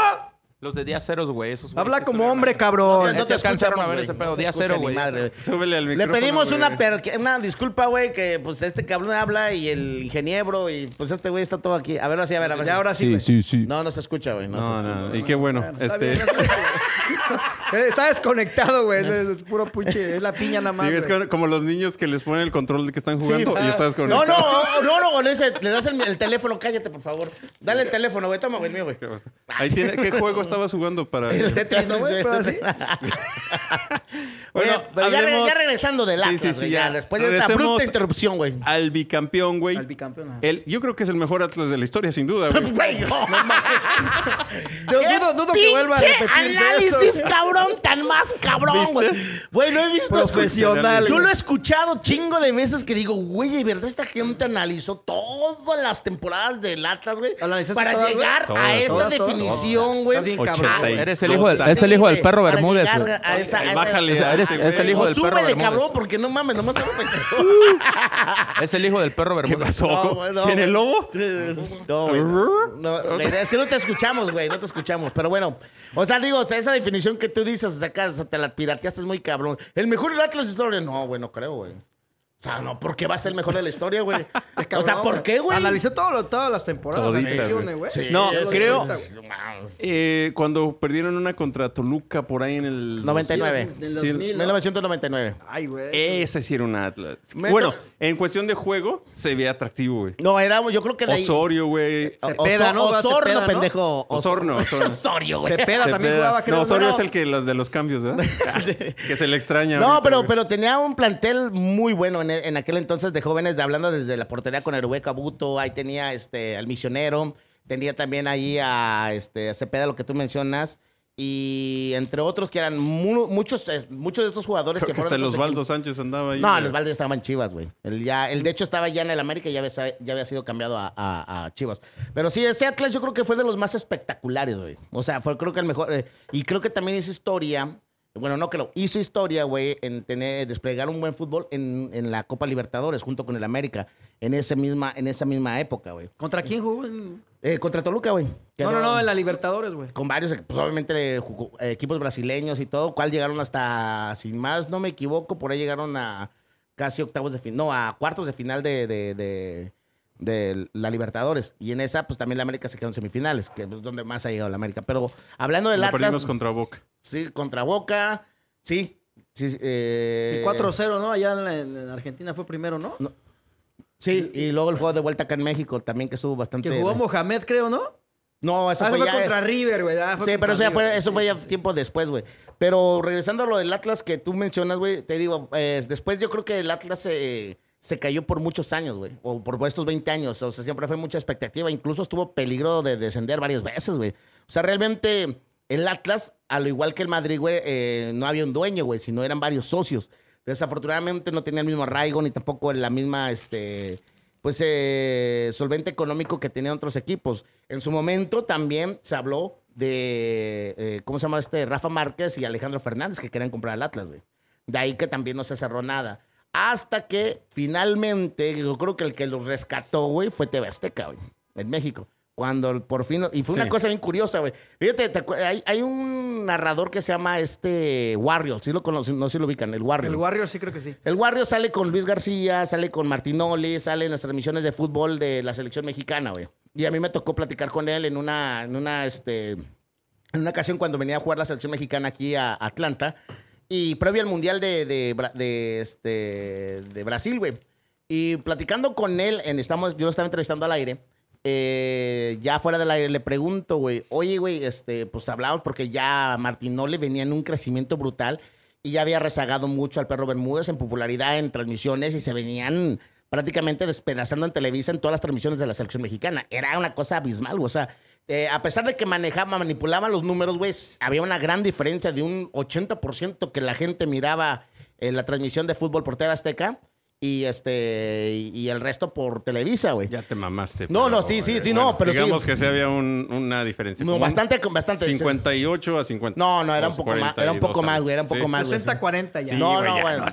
Los de día cero, güey, esos güeyes Habla como hombre, cabrón. No se alcanzaron a ver güey. ese pedo. Día cero, güey. madre. Súbele al Le micrófono. pedimos güey. una, per- una disculpa, güey, que pues este cabrón habla y el ingeniero y pues este güey está todo aquí. A ver, así, a ver, a ver. Ya ahora sí. Sí, güey. sí, sí. No, no se escucha, güey. No, se No, escucha. no, y qué bueno. Está Este, bien, Está desconectado, güey. Es puro puche. Es la piña nada más. sí, es güey. como- los niños que les ponen el control de que están jugando y estás con No, no, no, no, no, ese, le das el, el teléfono, cállate, por favor. Dale el teléfono, güey, toma, güey, el mío, güey. Ahí tiene, ¿Qué juego estabas jugando para El Tetris, ¿no, güey? Pero así. Bueno, Oye, pero ya, re- hablemos- ya regresando del Atlas, sí, sí, ya. ya, después de esta bruta interrupción, güey. al bicampeón, güey? Al bicampeón. ajá. El, yo creo que es el mejor Atlas de la historia, sin duda, güey. Güey, no mames. Yo ¡Qué dudo, dudo que vuelva a repetirse análisis, eso. cabrón, tan más cabrón, güey. Güey, lo he visto. Profesional, Yo güey. lo he escuchado chingo de veces que digo, güey, de verdad esta gente analizó todas las temporadas del Atlas, güey. ¿Analizaste Para todas, llegar a esta todas, definición, güey. Eres el hijo del, es el hijo del perro Bermúdez, güey. Bájale. Es el hijo del perro Bermúdez. cabrón, porque no mames, nomás se lo. Es el hijo del perro ¿Qué Bermúdez. pasó? No, güey, no, ¿Tiene güey. lobo? No, güey. No, la idea es que no te escuchamos, güey. No te escuchamos. Pero bueno, o sea, digo, esa definición que tú dices, o sea, acá, o sea, te la pirateaste es muy cabrón. El mejor del Atlas de la historia. No, güey, no creo, güey. O sea, no, ¿por qué va a ser el mejor de la historia, güey? o sea, ¿por qué, güey? Analicé todo lo- todas las temporadas. Todita, güey. güey. No, creo- Eh, cuando perdieron una contra Toluca por ahí en el... 99. Del Sí, 2000, ¿no? 1999. Ay, güey. Ese sí era un Atlas. Me- Bueno, en cuestión de juego, se ve atractivo, güey. No, era, yo creo que de ahí- Osorio, güey. Cepeda, ¿no? Oso- Osorno, pendejo. Osorno, Osorno. Osorio, güey. Cepeda también jugaba, creo. No, Osorio no. es el que los de los cambios, ¿verdad? que se le extraña. No, ahorita, pero, pero tenía un plantel muy bueno en, en aquel entonces de jóvenes, de, hablando desde la portería con Hervé Cabuto, ahí tenía este, al misionero, tenía también ahí a, este, a Cepeda, lo que tú mencionas, y entre otros que eran mu- muchos, eh, muchos de estos jugadores Creo que hasta fueron... los otros Baldos Sánchez andaba ahí. No, güey. los Valdes estaban en Chivas, güey. Él, ya, él de hecho estaba ya en el América y ya había, ya había sido cambiado a, a- a Chivas. Pero sí, ese Atlas yo creo que fue de los más espectaculares, güey. O sea, fue creo que el mejor... eh, y creo que también hizo historia... Bueno, no creo. Hizo historia, güey, en tener, desplegar un buen fútbol en, en la Copa Libertadores junto con el América. En, ese misma, en esa misma época, güey. ¿Contra quién jugó? Eh, contra Toluca, güey. No, no, no, en la Libertadores, güey. Con varios, pues obviamente jugó- eh, equipos brasileños y todo, cual llegaron hasta, sin más no me equivoco, por ahí llegaron a casi octavos de final, no, a cuartos de final de, de, de- de la Libertadores. Y en esa, pues también la América se quedó en semifinales, que es donde más ha llegado la América. Pero hablando del Lo Atlas, perdimos contra Boca. sí, contra Boca, sí. sí Y eh, 4-0, ¿no? Allá en, la- en Argentina fue primero, ¿no? No. Sí, y luego el juego de vuelta acá en México también que estuvo bastante... Que jugó Mohamed, creo, ¿no? No, eso Ah, fue fue ya... contra River, güey. Ah, Sí, pero eso ya fue, eso fue ya tiempo después, güey. Pero regresando a lo del Atlas que tú mencionas, güey, te digo, eh, después yo creo que el Atlas se, se cayó por muchos años, güey. O por estos 20 años. O sea, siempre fue mucha expectativa. Incluso estuvo peligro de descender varias veces, güey. O sea, realmente el Atlas, a lo igual que el Madrid, güey, eh, no había un dueño, güey, sino eran varios socios. Desafortunadamente no tenía el mismo arraigo ni tampoco la misma, este, pues, eh, solvente económico que tenían otros equipos. En su momento también se habló de, eh, ¿cómo se llama este? Rafa Márquez y Alejandro Fernández que querían comprar el Atlas, güey. De ahí que también no se cerró nada. Hasta que finalmente, yo creo que el que los rescató, güey, fue TV Azteca, güey, en México. Cuando por fin, y fue una cosa bien curiosa, güey. Fíjate, te acu- hay, hay un narrador que se llama este Warrior, ¿sí lo conocen? No sé si lo ubican, el Warrior. El Warrior sí creo que sí. El Warrior sale con Luis García, sale con Martinoli, sale en las transmisiones de fútbol de la selección mexicana, güey. Y a mí me tocó platicar con él en una, en una, este, en una ocasión cuando venía a jugar la selección mexicana aquí a Atlanta. Y previo al Mundial de, de, este, de Brasil, güey. Y platicando con él, estamos, yo lo estaba entrevistando al aire. eh, ya fuera del aire le pregunto, güey, oye, güey, este, pues hablamos porque ya Martinoli venía en un crecimiento brutal y ya había rezagado mucho al perro Bermúdez en popularidad en transmisiones y se venían prácticamente despedazando en Televisa en todas las transmisiones de la selección mexicana. Era una cosa abismal, güey. o sea, eh, a pesar de que manejaba, manipulaba los números, güey, había una gran diferencia de un 80% que la gente miraba en la transmisión de fútbol por TV Azteca y este y, el resto por Televisa, güey. Ya te mamaste. No, pero, no, sí, sí, eh, sí, no, pero sí. Digamos que sí había un- una diferencia. No, bastante, bastante. 58 a 50. No, no, era un poco más, era un poco 42 más, güey, era un poco Sí. más, güey. 60-40 ya. Sí, no, güey, no, ya, bueno.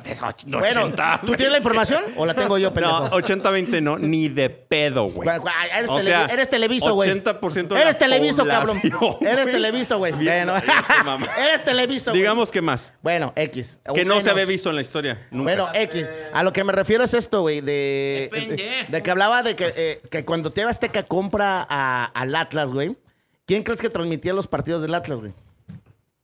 no, Bueno, 80, ¿tú tienes la información o la tengo yo, pendejo? No, 80-20 no, ni de pedo, güey. Eres, O tele- eres televiso, güey. 80% de Eres televiso, cabrón. Eres televiso, güey. Bueno. Eres televiso. Digamos que más. Bueno, X. Que no se había visto en la historia. Nunca. Bueno, X. A lo que me refiero es esto, güey, de, Depende. de, de que hablaba de que, eh, que cuando TV Azteca compra a- al Atlas, güey, ¿quién crees que transmitía los partidos del Atlas, güey?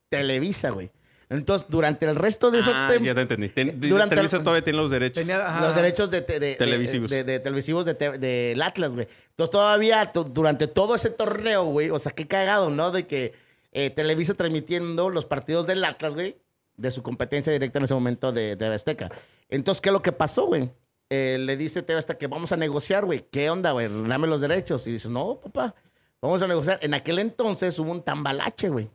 Televisa, güey. Entonces, durante el resto de ese Ah, tiempo... ya te entendí. Ten- Durante Televisa el- todavía tiene los derechos. Tenía, ajá. Los derechos de, de- de- Televisivos. de- de- televisivos de te- del Atlas, güey. Entonces todavía to- durante todo ese torneo, güey, o sea, qué cagado, ¿no? De que eh, Televisa transmitiendo los partidos del Atlas, güey, de su competencia directa en ese momento de, de Azteca. Entonces, ¿qué es lo que pasó, güey? Eh, le dice TV Azteca que vamos a negociar, güey. ¿Qué onda, güey? Dame los derechos. Y dice, no, papá, vamos a negociar. En aquel entonces hubo un tambalache, güey.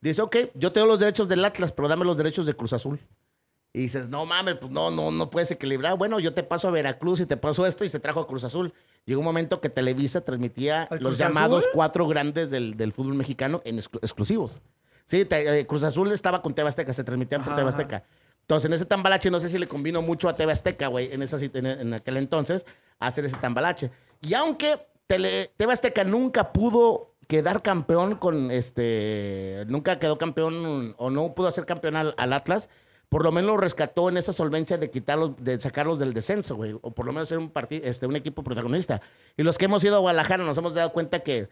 Dice, ok, yo tengo los derechos del Atlas, pero dame los derechos de Cruz Azul. Y dices, no mames, pues no, no, no puedes equilibrar. Bueno, yo te paso a Veracruz y te paso esto y se trajo a Cruz Azul. Llegó un momento que Televisa transmitía ¿Al los llamados Azul? cuatro grandes del, del fútbol mexicano en exclu- exclusivos. Sí, te- eh, Cruz Azul estaba con TV Azteca, se transmitían por. Azteca. Entonces, en ese tambalache, no sé si le convino mucho a TV Azteca, güey, en, esa en, en aquel entonces, hacer ese tambalache. Y aunque Tele- Azteca nunca pudo quedar campeón con este. Nunca quedó campeón o no pudo hacer campeón al, Atlas. Por lo menos lo rescató en esa solvencia de quitarlos, de sacarlos del descenso, güey. O por lo menos ser un este, un equipo protagonista. Y los que hemos ido a Guadalajara nos hemos dado cuenta que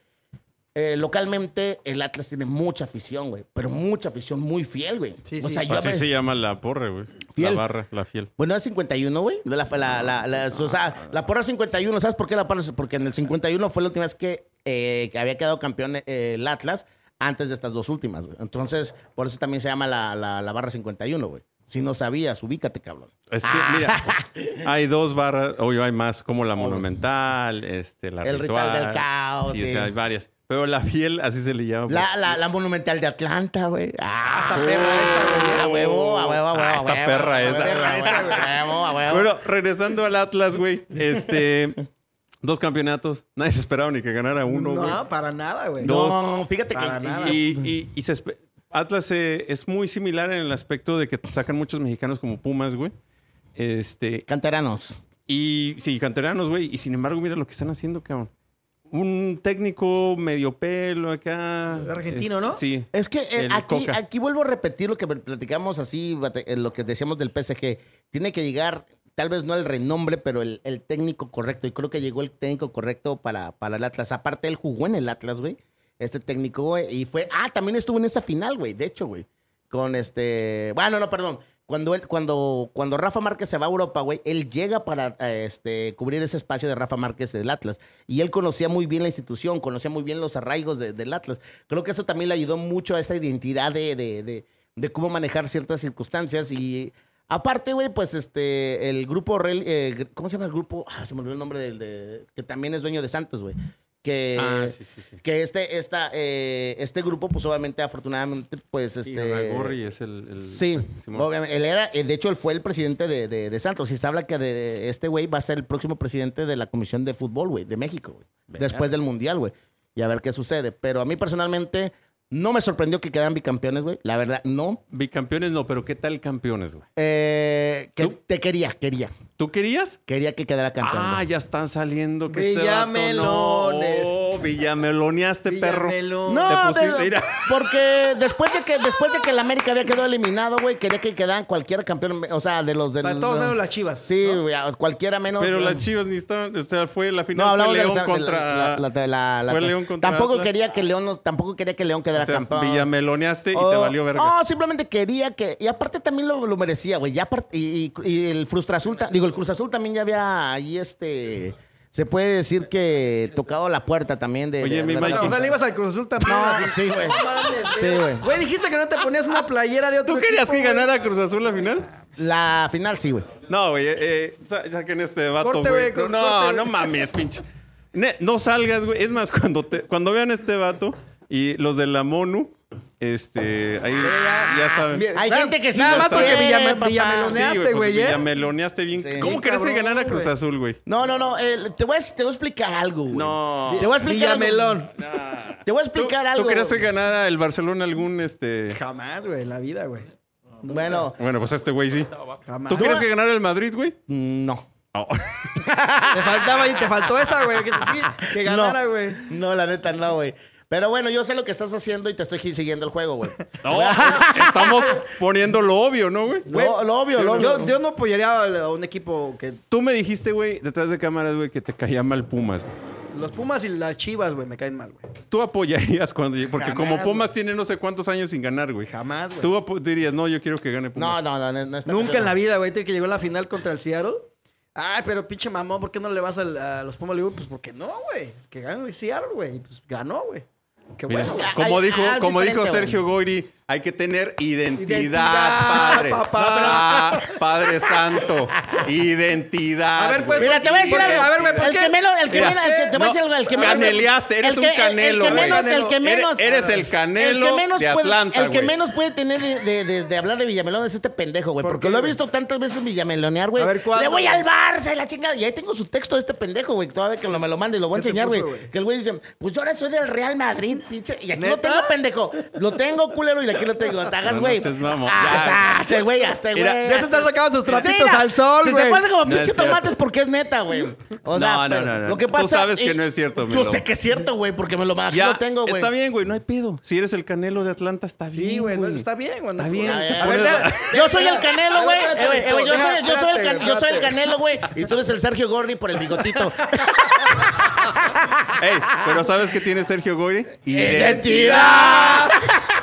eh, localmente el Atlas tiene mucha afición, güey. Pero mucha afición muy fiel, güey. Sí, o sí. sea, yo Así me- se llama la porra, güey. La Fiel. barra, la fiel. bueno, era 51, güey. La, la, la, la- o sea, la porra 51, ¿sabes por qué la porra? Porque en el 51 fue la última vez que, eh, que había quedado campeón eh, el Atlas antes de estas dos últimas, güey. Entonces, por eso también se llama la, la, la barra 51, güey. Si no sabías, ubícate, cabrón. Es que, mira, hay dos barras, obvio hay más, como la monumental, este, la El Ritual del Caos, Sí, sí. o sea, hay varias. Pero la fiel, así se le llama. La, la, la monumental de Atlanta, güey. Ah, Hasta perra esa, güey. A huevo, a huevo, a huevo. Ah, a está huevo, perra a huevo, esa. a huevo, a huevo, a huevo. Bueno, regresando al Atlas, güey. Este, dos campeonatos. Nadie se esperaba ni que ganara uno, güey. No, para nada, güey. No. No, fíjate Para que. nada. Y, y- y se Atlas eh, es muy similar en el aspecto de que sacan muchos mexicanos como Pumas, güey. Este, Canteranos. y sí, canteranos, güey. Y sin embargo, mira lo que están haciendo, cabrón. Un técnico medio pelo acá. Argentino, ¿no? Sí. Es que eh, aquí, Coca. aquí vuelvo a repetir lo que platicamos así, lo que decíamos del PSG. Tiene que llegar, tal vez no el renombre, pero el, el técnico correcto. Y creo que llegó el técnico correcto para, para el Atlas. Aparte, él jugó en el Atlas, güey. Este técnico, güey. Y fue. Ah, también estuvo en esa final, güey. De hecho, güey. Con este. Bueno, no, perdón. Cuando, él, cuando, cuando Rafa Márquez se va a Europa, güey, él llega para eh, este, cubrir ese espacio de Rafa Márquez del Atlas. Y él conocía muy bien la institución, conocía muy bien los arraigos de- del Atlas. Creo que eso también le ayudó mucho a esa identidad de, de, de- de cómo manejar ciertas circunstancias. Y aparte, güey, pues este, el grupo, eh, ¿cómo se llama el grupo? Ah, se me olvidó el nombre del, de, que también es dueño de Santos, güey. Que, Ah, sí, sí, sí. que este, esta, eh, este grupo, pues obviamente, afortunadamente, pues este... Ragorri es el... el- Sí, Simón. obviamente. Él era, eh, de hecho, él fue el presidente de, de- de Santos. Y se habla que de, este güey va a ser el próximo presidente de la Comisión de Fútbol, güey, de México, güey. Después del Mundial, güey. Y a ver qué sucede. Pero a mí personalmente no me sorprendió que quedaran bicampeones, güey. La verdad, no. Bicampeones no, pero ¿qué tal campeones, güey? Eh, que ¿Tú? te quería, quería. ¿Tú querías? Quería que quedara campeón. Ah, ya están saliendo. Que este vato Villamelones. no. Villameloneaste, perro. Villamelón. No, Te pusiste- mira. porque después de que después de que el América había quedado eliminado, güey, quería que quedaran cualquier campeón, o sea, de los de O sea, los- todos menos las chivas. Sí, ¿no? güey, cualquiera menos. Pero eh, las Chivas ni estaban, o sea, fue la No, final fue hablamos de León la- de la- contra la- la- la- la- fue León contra Tampoco Atlas. quería que León no- tampoco quería que León quedara o sea, campeón. Villameloneaste y te Oh, valió verga. No, simplemente quería que y aparte también lo, lo merecía, güey. Ya aparte- y, y- y el Frustra Azul, ta- digo, el Cruz Azul también ya había ahí este se puede decir que tocado la puerta también de Oye, de- mi de- Mikey. O sea, le ibas al Cruz Azul también. No, así. sí, güey. No Sí, güey. Güey, dijiste que no te ponías una playera de otro ¿Tú querías equipo, que ganara Cruz Azul la final? La final sí, güey. No, güey, eh, eh, sa- saquen este vato, güey. No, no güey. mames, pinche. Ne- no salgas, güey. Es más, cuando, te, cuando vean este vato y los de la MONU, este, ahí ya saben. Bien. Hay Nada- gente que sí Nada lo más porque quiere, Villame- papá. Villameloneaste, Sí, pues, güey, ¿eh? Villameloneaste bien. Sí. ¿Cómo crees que cabrón, ganara Cruz güey. Azul, güey? No, no, no, eh, te, voy a, te voy a explicar algo, güey. No. Te voy a explicar algo. Villamelón. Te voy a ¿Tú, explicar tú algo. querías que ganara el Barcelona algún, este... Jamás, güey, en la vida, güey. Bueno, Bueno, pues este güey sí. Jamás. ¿Tú querías que ganara el Madrid, güey? mm, no. Oh. Te faltaba y te faltó esa, güey. Que sí, que ganara, No. güey. No, la neta no, güey. Pero bueno, yo sé lo que estás haciendo y te estoy siguiendo el juego, güey. No, estamos poniendo lo obvio, ¿no, güey? Lo, lo obvio, lo obvio. Yo, yo no apoyaría a un equipo que. Tú me dijiste, güey, detrás de cámaras, güey, que te caía mal Pumas. güey. Los Pumas y las Chivas, güey, me caen mal, güey. Tú apoyarías cuando... Porque Jamás, como Pumas tiene no sé cuántos años sin ganar, güey. Jamás, güey. Tú dirías, no, yo quiero que gane Pumas. no, no. no, no Nunca en la vida, güey, que llegó en la final contra el Seattle. Ay, pero pinche mamón, ¿por qué no le vas al- a, los Pumas? Le digo, pues porque no, güey. Que gane el Seattle, güey. Y Pues ganó, güey. Qué Mira, bueno. güey. como dijo, ah, como dijo Sergio Goyri, hay que tener identidad, Identidad, padre. papá. Ah, padre Santo. Identidad. A ver, pues, Mira, te voy a decir algo. A ver, güey, ¿por el que menos, el que menos, el que- te voy a decir algo, el que menos. caneleaste, eres un canelo, El que güey. menos, el que menos. eres el canelo de Atlanta, El que menos puede tener de, hablar de Villamelón es este pendejo, güey. ¿Por Porque lo he visto tantas veces Villamelonear, güey. A ver, ¿cuándo, Le voy al Barça y la chingada. Y ahí tengo su texto de este pendejo, güey. Todavía que me lo mande y lo voy a ¿Qué te enseñar, güey. Que el güey dice, pues yo ahora soy del Real Madrid, pinche. Y aquí lo tengo, pendejo. Lo tengo, culero, y aquí lo tengo. Te hagas, No, güey. Ah. Hazte, güey, hazte, güey. Ya se están sacando sus trapitos mira, al sol, Si güey. se pasa como pinche tomates porque es neta, güey. O sea, No, no, no, no. lo que Tú pasa... sabes que no es cierto, Yo Milo. sé que es cierto, güey, porque me lo, Ya, lo tengo, güey. está bien, güey, no hay pedo. Si eres el canelo de Atlanta, está bien. Sí, güey, está bien, güey. Está bien. A ver, yo soy el canelo, güey. Eh, güey, eh, güey, Yo soy- yo el yo canelo, güey. Y tú eres el Sergio Gordy por el bigotito. Ey, pero ¿sabes qué tiene Sergio Goyri? ¡Identidad!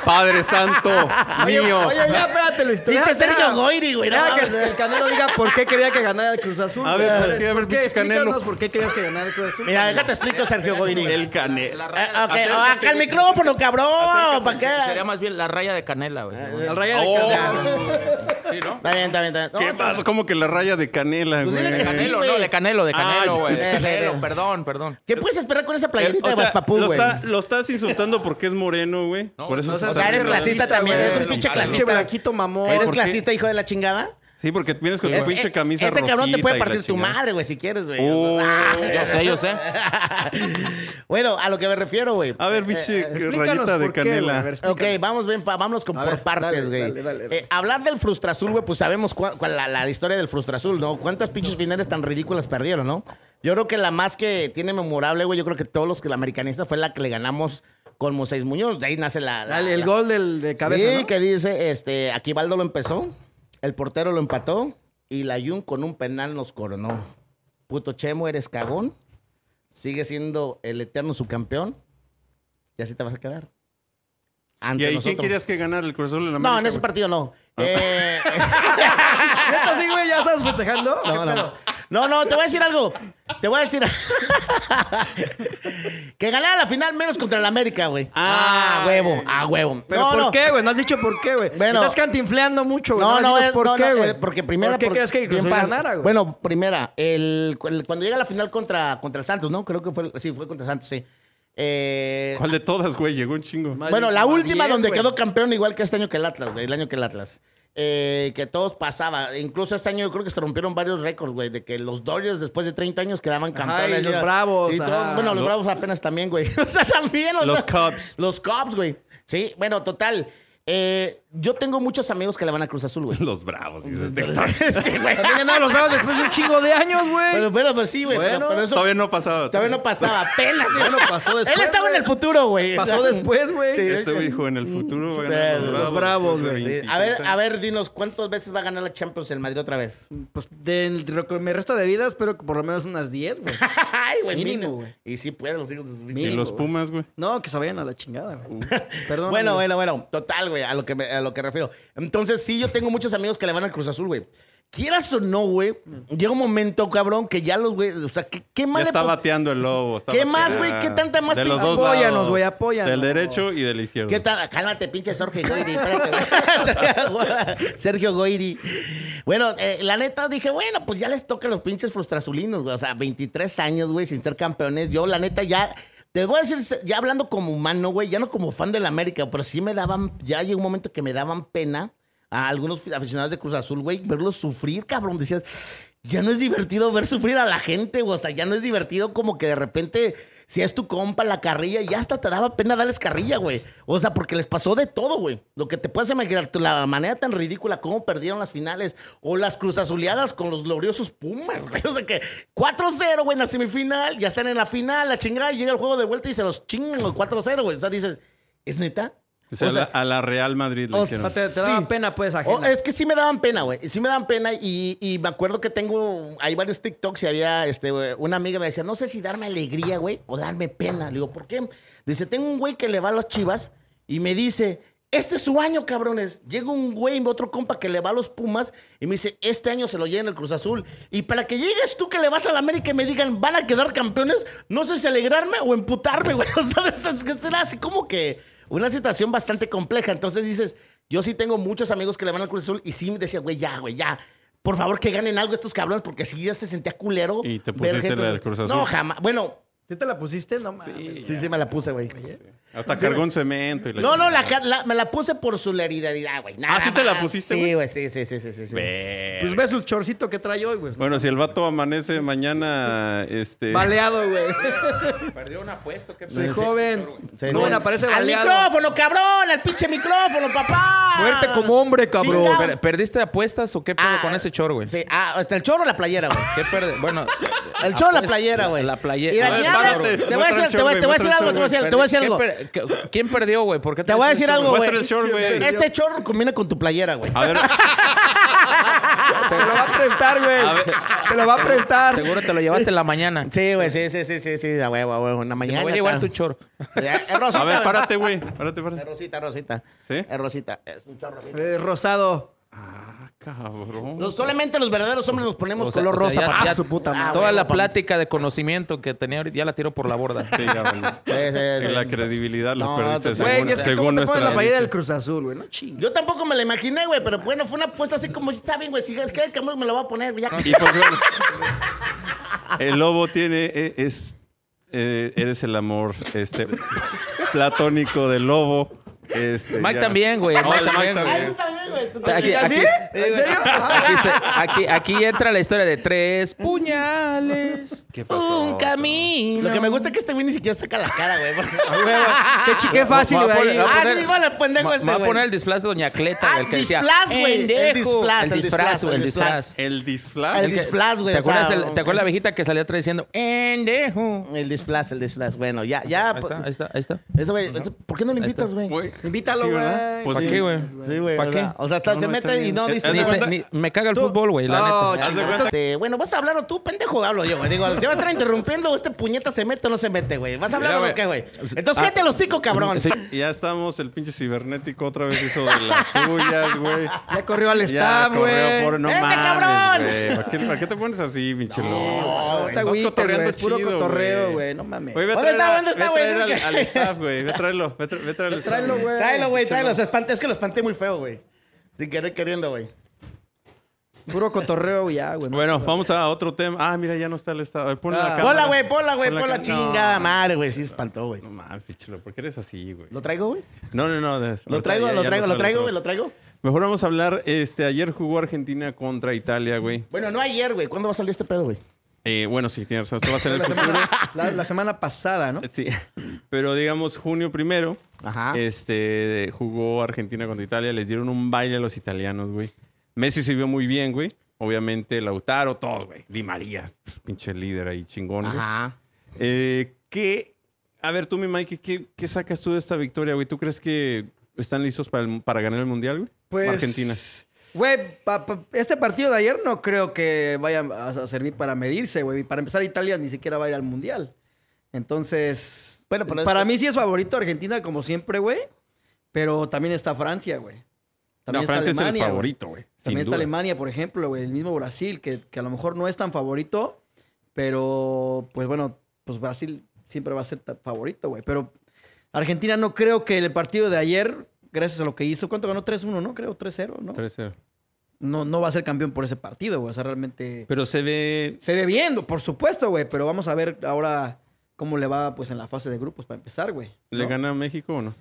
Padre Santo Oye, mío. oye, ya, espérate, Luis. Pinche Sergio Goyri, güey. Ya que el, el Canelo diga por qué quería que ganara el Cruz Azul. A güey. ver, ¿por qué? A ver, pinche Canelo. por qué querías que ganara el Cruz Azul. Mira, déjate explico, Sergio Goyri. El canelo. Eh, ok, acá el micrófono, cabrón. ¿Para qué? Sería más bien la raya de canela, güey. Al raya de Oh. Sí, ¿no? Está bien, está bien, está bien. ¿Qué pasa? Como que la raya de canela, Pues güey. que sí. Canelo, güey. no, de canelo, de Ah, canelo, güey. sí, de sí, canelo, sí. perdón, perdón. ¿Qué puedes esperar con esa El- playerita de lo, güey? está- lo estás insultando porque es moreno, güey. No, Por eso no O sea, eres Blanquita, clasista también, eres un pinche clasista. blanquito mamón. Eres clasista, hijo de la chingada. Sí, porque vienes con tu Este- pinche camisa Este cabrón te puede partir tu chingada. madre, güey, si quieres, güey. Oh. Yo sé, yo sé. bueno, a lo que me refiero, güey. A ver, pinche explícanos rayita de qué, canela. Ver, Ok, vamos bien, fa- vámonos con A por ver, partes, güey. dale, dale, dale. Eh, hablar del Frustrazul, güey, pues sabemos cuál, cuál- la, la historia del Frustrazul, ¿no? ¿Cuántas pinches finales tan ridículas perdieron, no? Yo creo que la más que tiene memorable, güey, yo creo que todos los que la americanista fue la que le ganamos con Moisés Muñoz. De ahí nace la... el la- gol del, de cabeza, Sí, ¿no? que dice, este, aquí Baldo lo empezó, el portero lo empató y la Jun con un penal nos coronó. Puto Chemo, eres cagón. Sigue siendo el eterno subcampeón. Y así te vas a quedar. Ante ¿Y ahí nosotros. quién querías que ganara el Cruz Azul en la No, en ese partido no. Eh, ¿Neta sí, güey? ¿Ya estás festejando? no, ¿Qué no. pedo? No, no, te voy a decir algo. Te voy a decir. que ganara la final menos contra el América, güey. Ah, a huevo, a huevo. ¿Pero no, por no. qué, güey? No has dicho por qué, güey. Bueno. Estás cantinfleando mucho, güey. No, no, dicho es- ¿por no, qué, no, güey? eh, porque primera. ¿Por qué crees que Cruz ganara, güey? Bueno, primera, el, el- cuando llega la final contra, contra el Santos, ¿no? Creo que fue, sí, fue contra Santos, sí. Eh, ¿Cuál de todas, güey? Llegó un chingo. Más bueno, la última 10, donde güey. quedó campeón igual que este año que el Atlas, güey, el año que el Atlas. Eh, que todos pasaba. Incluso este año yo creo que se rompieron varios récords, güey, de que los Dodgers después de 30 años quedaban campeones. y los Bravos, y todo- bueno, los Lo- Bravos apenas también, güey. O sea, también. o Los sea, Cubs. Los Cubs, güey. Sí, bueno, total. Eh, yo tengo muchos amigos que le van a Cruz Azul, güey. Los bravos. dices, te- Sí, güey. También ganaron los bravos después de un chingo de años, güey. Bueno, bueno, pues sí, güey. pero- Bueno. pero eso Todavía no pasaba. todavía no pasaba. Apenas. sí. Bueno, pasó después, Él estaba en el futuro, güey. Pasó después, güey. Sí, Este güey dijo en el futuro ganar los Bravos, güey. Sí, 26 A ver, a ver, dinos, ¿cuántas veces va a ganar la Champions el Madrid otra vez? Pues de lo que me resta de vida, espero que por lo menos unas 10, güey. Ay, güey, Mínimo, güey. Y sí pueden los hijos de su Y los. Pumas, güey. No, que se vayan a la chingada, güey. Perdón. Bueno, bueno, bueno. Total, güey, a lo que me, a lo que refiero. Entonces, sí, yo tengo muchos amigos que le van al Cruz Azul, güey. Quieras o no, güey, llega un momento, cabrón, que ya los güey, o sea, ¿qué, qué más Ya está bateando el lobo. está ¿Qué más, güey? ¿Qué tanta más De los dos Apóyanos, güey, apóyanos. Del derecho y del izquierdo. ¿Qué tal? Cálmate, pinche Sergio Goyri. Espérate, güey. Sergio Goyri. Bueno, eh, la neta dije, bueno, pues ya les toca los pinches frustrazulinos, güey. O sea, 23 años, güey, sin ser campeones. Yo, la neta, ya. Te voy a decir, ya hablando como humano, güey, ya no como fan de la América, pero sí me daban. Ya llegó un momento que me daban pena a algunos aficionados de Cruz Azul, güey, verlos sufrir, cabrón. Decías, ya no es divertido ver sufrir a la gente, güey. O sea, ya no es divertido como que de repente, si es tu compa la carrilla, ya hasta te daba pena darles carrilla, güey. O sea, porque les pasó de todo, güey. Lo que te puedes imaginar, la manera tan ridícula como perdieron las finales o las cruzazuleadas con los gloriosos Pumas, güey. O sea que 4-0, güey, en la semifinal, ya están en la final, la chingada, y llega el juego de vuelta y se los chingan, güey, 4-0, güey. O sea, dices, ¿es neta? O sea, O sea, a, la, a la Real Madrid le o sea, te, te daba Sí. pena, pues, Oh, ajena. es que sí me daban pena, güey. Sí me daban pena y, y me acuerdo que tengo, hay varios TikToks y había, este, una amiga me decía, no sé si darme alegría, güey, o darme pena. Le digo, ¿por qué? Dice, tengo un güey que le va a las chivas y me dice, este es su año, cabrones. Llega un güey, otro compa que le va a los Pumas y me dice, este año se lo lleva en el Cruz Azul. Y para que llegues tú que le vas a la América y me digan, van a quedar campeones, no sé si alegrarme o emputarme, güey. O sea, es- es- es- era así como que una situación bastante compleja. Entonces dices, yo sí tengo muchos amigos que le van al Cruz Azul y sí me decía, güey, ya, güey, ya. Por favor, que ganen algo estos cabrones, porque sí ya se sentía culero. Y te pusiste la del Cruz Azul. No, jamás. Bueno, ¿Sí te la pusiste? No mames. sí, sí me la puse, güey. Hasta cargó un cemento. Y la No, no, la, la- me la puse por su solidaridad, güey. Nada ¿Ah, sí te la pusiste, Sí, güey? sí, sí, sí, sí, sí. Pues ves su chorcito que trae hoy, güey. Bueno, si el vato amanece mañana, este... Baleado, güey. Perdió un apuesto. ¿qué Soy joven. Sí, no, bueno, aparece ¡Al baleado. micrófono, cabrón! ¡Al pinche micrófono, papá! Muerte como hombre, cabrón. ¿Perdiste apuestas o qué pedo Ah, con ese chor, güey? Sí, ah, hasta el chorro o la playera, güey. ¿Qué perde? Bueno, El chorro o la playera, güey. La playera. Te voy a decir, algo, te voy a decir algo. ¿Quién per- ¿Quién perdió, güey? ¿Por qué Te voy a decir algo, güey. Muestra el short, güey. Este chorro combina con tu playera, güey. A ver, Te lo va a prestar, güey. Te lo va a prestar. Seguro te lo llevaste en la mañana. Sí, güey, sí, sí, sí, sí, sí, a huevo, a huevo. En la mañana. voy a llevar tu chor. Es rosita. a ver, párate, güey. Párate, Es rosita, rosita. ¿Sí? Es rosita. Es un chorro. Eh, rosado. Cabrón. Solamente los verdaderos hombres nos ponemos O sea- color o sea, rosa, ya- papá. ya- Ah, su puta madre. Toda Ah, la plática de conocimiento que tenía ahorita ya la tiró por la borda. Sí, ya, vale. Sí, sí, sí. La credibilidad la No, perdiste. Güey, según, es que según ¿cómo te pones nuestra... la del Cruz Azul, güey? No chingue. Yo tampoco me la imaginé, güey, pero bueno, fue una apuesta así como, está bien, güey, si es que me lo va a poner, ya. Y pues bueno, el lobo tiene, e- es, eh, eres el amor este, platónico del lobo. Este, Mike ya. también, güey. Mike también, también, güey. Aquí- aquí- ¿En serio? Aquí, se- aquí, aquí entra la historia de tres puñales. ¿Qué pasó? Un camino. Lo que me gusta es que este güey ni siquiera saca la cara, güey. Qué chique fácil, Va- güey. poner- va a Ah, poner- sí, igual el pendejo Me este, va a güey. poner el disfraz de Doña Cleta, Ah, el que decía. disfraz, güey. El "Pendejo". disfraz, El el disfraz, el el disfraz. El disfraz. El que- disfraz, güey, ¿Te o sea, acuerdas, el- ¿Te acuerdas la viejita que salía atrás diciendo, pendejo? El disfraz, el disfraz. Bueno, ya, ya. Ahí está, ahí está, ahí está. Eso, güey. ¿Por qué no está. invitas, güey? Güey, Invítalo, sí, ¿verdad? güey. Pues ¿Para sí. qué, güey? Sí, güey. ¿Para o qué? O sea, No, se no, mete y bien. no dice Ni, se- ni- me caga el fútbol, güey, la neta. Haz de chinga. cuenta- Este, bueno, ¿vas a hablar o tú, pendejo? Hablo yo, güey. Digo, ¿Te va a estar interrumpiendo? ¿Este puñeta se mete o no se mete, güey? ¿Vas a hablar Mira, o güey. qué, güey? Entonces, Ah, cállate el hocico, cabrón. Sí, ya estamos, el pinche cibernético otra vez hizo de las suyas, güey. Ya corrió al corrió güey. no ¡Vente, mames, cabrón! güey. ¿Para qué, para qué te pones así, pinche loco? No, te Estás agüites, cotorreando güey. Es puro cotorreo, güey. No mames. Oye, ve a ¿Dónde traer, está? a- ¿Dónde está, ve a güey? traer al, ¿Dónde- al staff, güey. Ve a traerlo. Ve a tra- ve a traer al staff. Tráelo, güey. Tráelo, güey, tráelo. Espanté, es que lo espanté muy feo, güey. Sin querer queriendo, güey. Puro cotorreo ya, güey. Bueno, vamos a otro tema. Ah, mira, ya no está el ver, Ponle Ah. la cámara. Ponla, güey, ponla, güey, Pon la ponla ca- chingada No. madre, güey. Sí, espantó, güey. No mames, pinche loco. ¿Por qué eres así, güey? ¿Lo traigo, güey? No, no, no. de- Lo ahorita traigo, ya- lo ya traigo, lo traigo, lo güey, lo traigo. Mejor vamos a hablar. Este, ayer jugó Argentina contra Italia, güey. Bueno, no ayer, güey. ¿Cuándo va a salir este pedo, güey? Eh, bueno, sí, tienes razón. Esto va a ser el futuro. La, la semana pasada, ¿no? Sí. Pero digamos, junio primero, Ajá. este, jugó Argentina contra Italia. Les dieron un baile a los italianos, güey. Messi se vio muy bien, güey. Obviamente, Lautaro, todos, güey. Di María, pues, pinche líder ahí, chingón, güey. Ajá. Eh, ¿qué? A ver, tú, mi Mike, ¿qué, qué sacas tú de esta victoria, güey? ¿Tú crees que están listos para, el- para ganar el Mundial, güey? Pues, Argentina. Güey, pa- pa- este partido de ayer no creo que vaya a, a servir para medirse, güey. Para empezar, Italia ni siquiera va a ir al Mundial. Entonces, Bueno, para mí sí es favorito Argentina, como siempre, güey. Pero también está Francia, güey. No, También está Francia es el Alemania, favorito, güey. También está duda. Alemania, por ejemplo, güey. El mismo Brasil, que, que a lo mejor no es tan favorito. Pero, pues bueno, pues Brasil siempre va a ser favorito, güey. Pero Argentina no creo que el partido de ayer, gracias a lo que hizo, ¿cuánto ganó? 3-1, ¿no? Creo 3-0, ¿no? 3-0. no, no va a ser campeón por ese partido, güey. O sea, realmente Pero se ve... se ve bien, por supuesto, güey. Pero vamos a ver ahora cómo le va, pues, en la fase de grupos para empezar, güey. ¿Le ¿no? gana a México o no?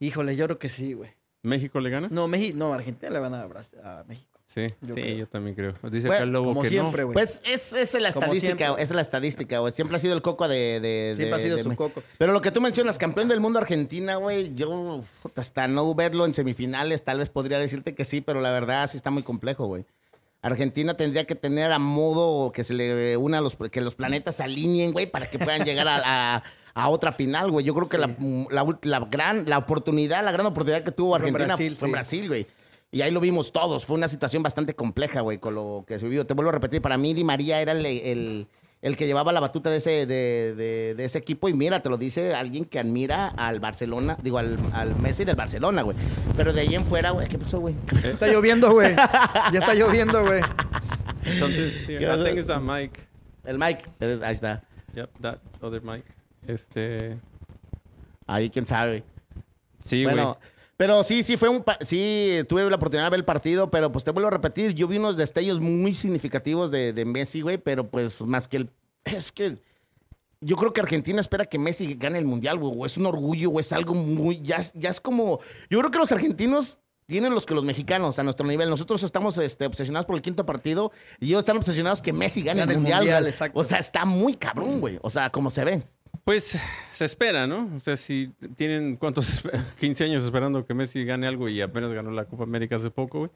Híjole, yo creo que sí, güey. ¿México le gana? No, México, no, Argentina le van a, a México. Sí, Yo sí, creo. yo también creo. Dice Bueno, acá el lobo Como que siempre, no. Pues es, es la estadística, siempre. güey, esa es la estadística, güey. Siempre ha sido el coco de... de- Siempre ha sido de- su coco. Pero lo que tú mencionas, campeón del mundo Argentina, güey, yo hasta no verlo en semifinales tal vez podría decirte que sí, pero la verdad sí está muy complejo, güey. Argentina tendría que tener a modo que se le una a los que los planetas se alineen, güey, para que puedan llegar a, a- a otra final, güey. Yo creo que la, la la gran la oportunidad, la gran oportunidad que tuvo Fue en Argentina Brasil, fue en. Brasil, güey. Y ahí lo vimos todos. Fue una situación bastante compleja, güey, con lo que se vivió. Te vuelvo a repetir, para mí Di María era el, el- el que llevaba la batuta de ese, de, de- de ese equipo. Y mira, te lo dice alguien que admira al Barcelona, digo, al, al Messi del Barcelona, güey. Pero de ahí en fuera, güey, ¿qué pasó, güey? Está lloviendo, güey. Ya está lloviendo, güey. Entonces, sí, ¿Qué I think it's that Mike. El es- ahí está. Yep, that other Mike. Este... Ahí, quién sabe. Sí, güey. bueno, pero sí, sí fue un... pa- Sí, tuve la oportunidad de ver el partido, pero pues te vuelvo a repetir, yo vi unos destellos muy significativos de, de Messi, güey, pero pues más que el... Es que... Yo creo que Argentina espera que Messi gane el Mundial, güey. o Es un orgullo, güey. Es algo muy... Ya, es- ya es como... Yo creo que los argentinos tienen los que los mexicanos a nuestro nivel. Nosotros estamos este, obsesionados por el quinto partido y ellos están obsesionados que Messi gane, Gane el Mundial, Mundial. O sea, está muy cabrón, güey. O sea, como se ve. Pues se espera, ¿no? O sea, si tienen cuántos 15 años esperando que Messi gane algo y apenas ganó la Copa América hace poco, güey.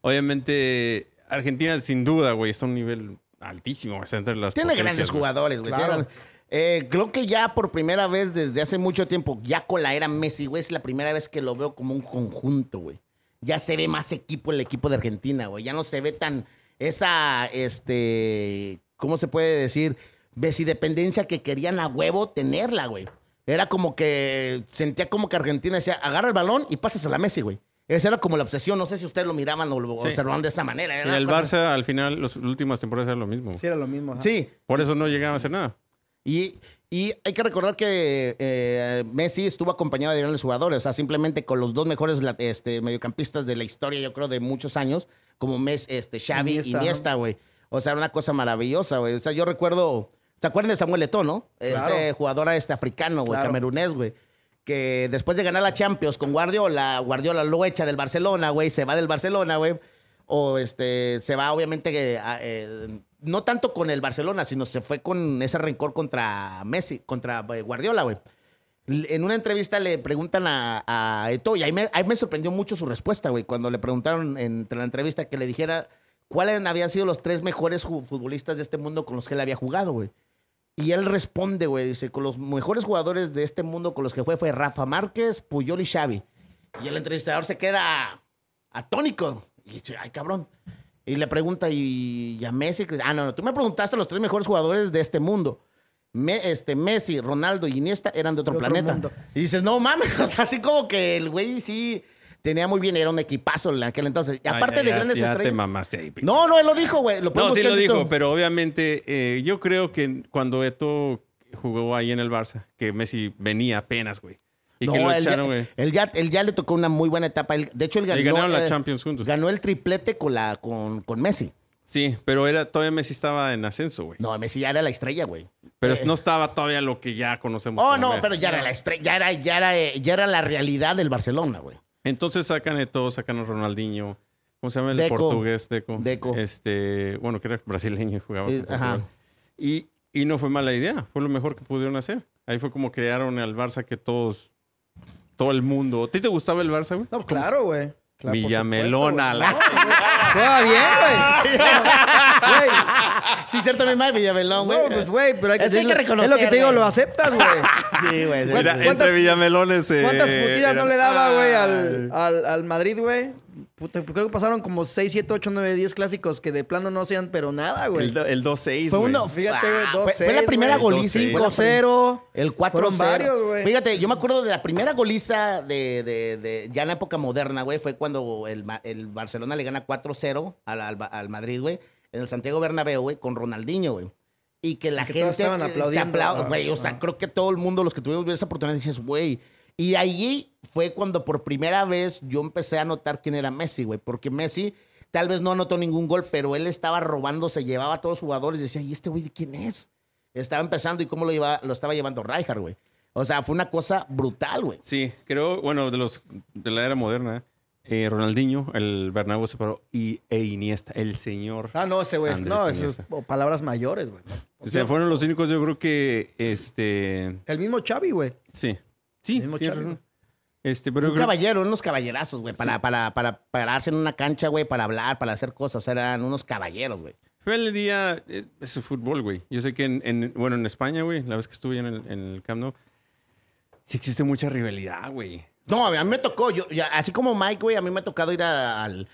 Obviamente Argentina sin duda, güey, está a un nivel altísimo, o sea, entre las Tiene grandes güey. jugadores, güey. Claro. Eh, creo que ya por primera vez desde hace mucho tiempo, ya con la era Messi, güey, es la primera vez que lo veo como un conjunto, güey. Ya se ve más equipo el equipo de Argentina, güey. Ya no se ve tan esa, este, ¿cómo se puede decir? Besidependencia que querían a huevo tenerla, güey. Era como que sentía como que Argentina decía, agarra el balón y pasas a la Messi, güey. Esa era como la obsesión. No sé si ustedes lo miraban o lo Sí. observaban de esa manera. Y Era el cosa- Barça al final, las últimas temporadas era lo mismo. Sí, era lo mismo. ajá. Sí, Por eso no llegaban a hacer nada. Y, y hay que recordar que eh, Messi estuvo acompañado de grandes jugadores, o sea, simplemente con los dos mejores este, mediocampistas de la historia, yo creo, de muchos años, como Messi, este, Xavi y Iniesta, Iniesta, güey. O sea, una cosa maravillosa, güey. O sea, yo recuerdo, ¿se acuerdan de Samuel Eto'o, no? Claro. Este jugador este africano, güey, Claro. camerunés, güey. Que después de ganar la Champions con Guardiola, Guardiola lo echa del Barcelona, güey, se va del Barcelona, güey. O este, se va obviamente, eh, eh, no tanto con el Barcelona, sino se fue con ese rencor contra Messi, contra eh, Guardiola, güey. En una entrevista le preguntan a, a Eto'o, y ahí me, ahí me sorprendió mucho su respuesta, güey, cuando le preguntaron entre la entrevista que le dijera cuáles habían sido los tres mejores futbolistas de este mundo con los que él había jugado, güey. Y él responde, güey, dice, con los mejores jugadores de este mundo con los que fue fue Rafa Márquez, Puyol y Xavi. Y el entrevistador se queda atónico. Y dice, ay, cabrón. Y le pregunta, ¿y, y a Messi? Ah, no, no, tú me preguntaste a los tres mejores jugadores de este mundo. Me- este, Messi, Ronaldo y Iniesta eran de otro, De otro planeta. mundo. Y dices, no mames, o sea, así como que el güey sí tenía muy bien, era un equipazo en aquel entonces. Y aparte Ay, de grandes ya te estrellas. mamaste ahí, pinche. No, no, él lo dijo, güey. Lo No, sí lo dijo, pero obviamente eh, yo creo que cuando Eto jugó ahí en el Barça, que Messi venía apenas, güey. Y que lo él, echaron, güey. él, ya, él ya le tocó una muy buena etapa. De hecho, él ganó, Y ganaron la eh, Champions juntos. ganó el triplete con, la, con, con Messi. Sí, pero era, todavía Messi estaba en ascenso, güey. No, Messi ya era la estrella, güey. Pero Eh. no estaba todavía lo que ya conocemos. Oh, como no, Messi. pero ya era la estrella, ya era, ya era, ya era la realidad del Barcelona, güey. Entonces sacan a todos, sacan a Ronaldinho. ¿Cómo se llama el Deco. portugués? Deco. Deco. Este, bueno, que era brasileño y jugaba. Ajá. Y, y no fue mala idea. Fue lo mejor que pudieron hacer. Ahí fue como crearon al Barça que todos, todo el mundo. ¿A ti te gustaba el Barça, güey? No, claro, güey. Claro, Villamelona, supuesto, la- güey. Juega bien, güey. Güey. Sí, cierto, mi madre Villamelón, güey. No, pues, güey, pero hay que, Es que hay que decirlo- Es lo que te reconocer, digo, lo aceptas, güey. Sí, güey. Mira, sí. ¿cuántas- entre Villamelones. eh, ¿Cuántas putidas no eran- le daba, güey, al, al, al Madrid, güey? Puta, creo que pasaron como 6, 7, 8, 9, 10 clásicos que de plano no sean, pero nada, güey. El, do- el 2-6, Fue güey. uno, Fíjate, güey, Ah, 2-6, fue, fue la primera güey. goliza. 2-6. fue la 5-0. El 4 Fueron varios, güey. Fíjate, yo me acuerdo de la primera goliza de, de- de- ya en la época moderna, güey, fue cuando el, el Barcelona le gana 4-0 al, al, al Madrid, güey, en el Santiago Bernabéu, güey, con Ronaldinho, güey. Y que la que gente todos estaban eh, se aplaudiendo. aplaude, Ah, güey. O sea, ah. creo que todo el mundo, los que tuvimos esa oportunidad, dices, güey. Y allí fue cuando por primera vez yo empecé a notar quién era Messi, güey. Porque Messi tal vez no anotó ningún gol, pero él estaba robando, se llevaba a todos los jugadores y decía, ¿y este güey de quién es? Estaba empezando y cómo lo, llevaba, lo estaba llevando Rijkaard, güey. O sea, fue una cosa brutal, güey. Sí, creo, bueno, de los de la era moderna, eh, Ronaldinho, el Bernabéu se paró y e Iniesta, el señor. Ah, no, ese güey. No, eso es o palabras mayores, güey. O sea, fueron los únicos, yo creo que, este, El mismo Xavi, güey. sí, sí, El mismo Xavi, razón. Este, pero Un creo- caballero, unos caballerazos, güey, para, para, para pararse en una cancha, güey, para hablar, para hacer cosas. Eran unos caballeros, güey. fue el día, eh, ese fútbol, güey. Yo sé que en, en- bueno, en España, güey, la vez que estuve en el, en el Camp Nou, sí existe mucha rivalidad, güey. No, a mí me tocó, yo, ya- así como Mike, güey, a mí me ha tocado ir a- al,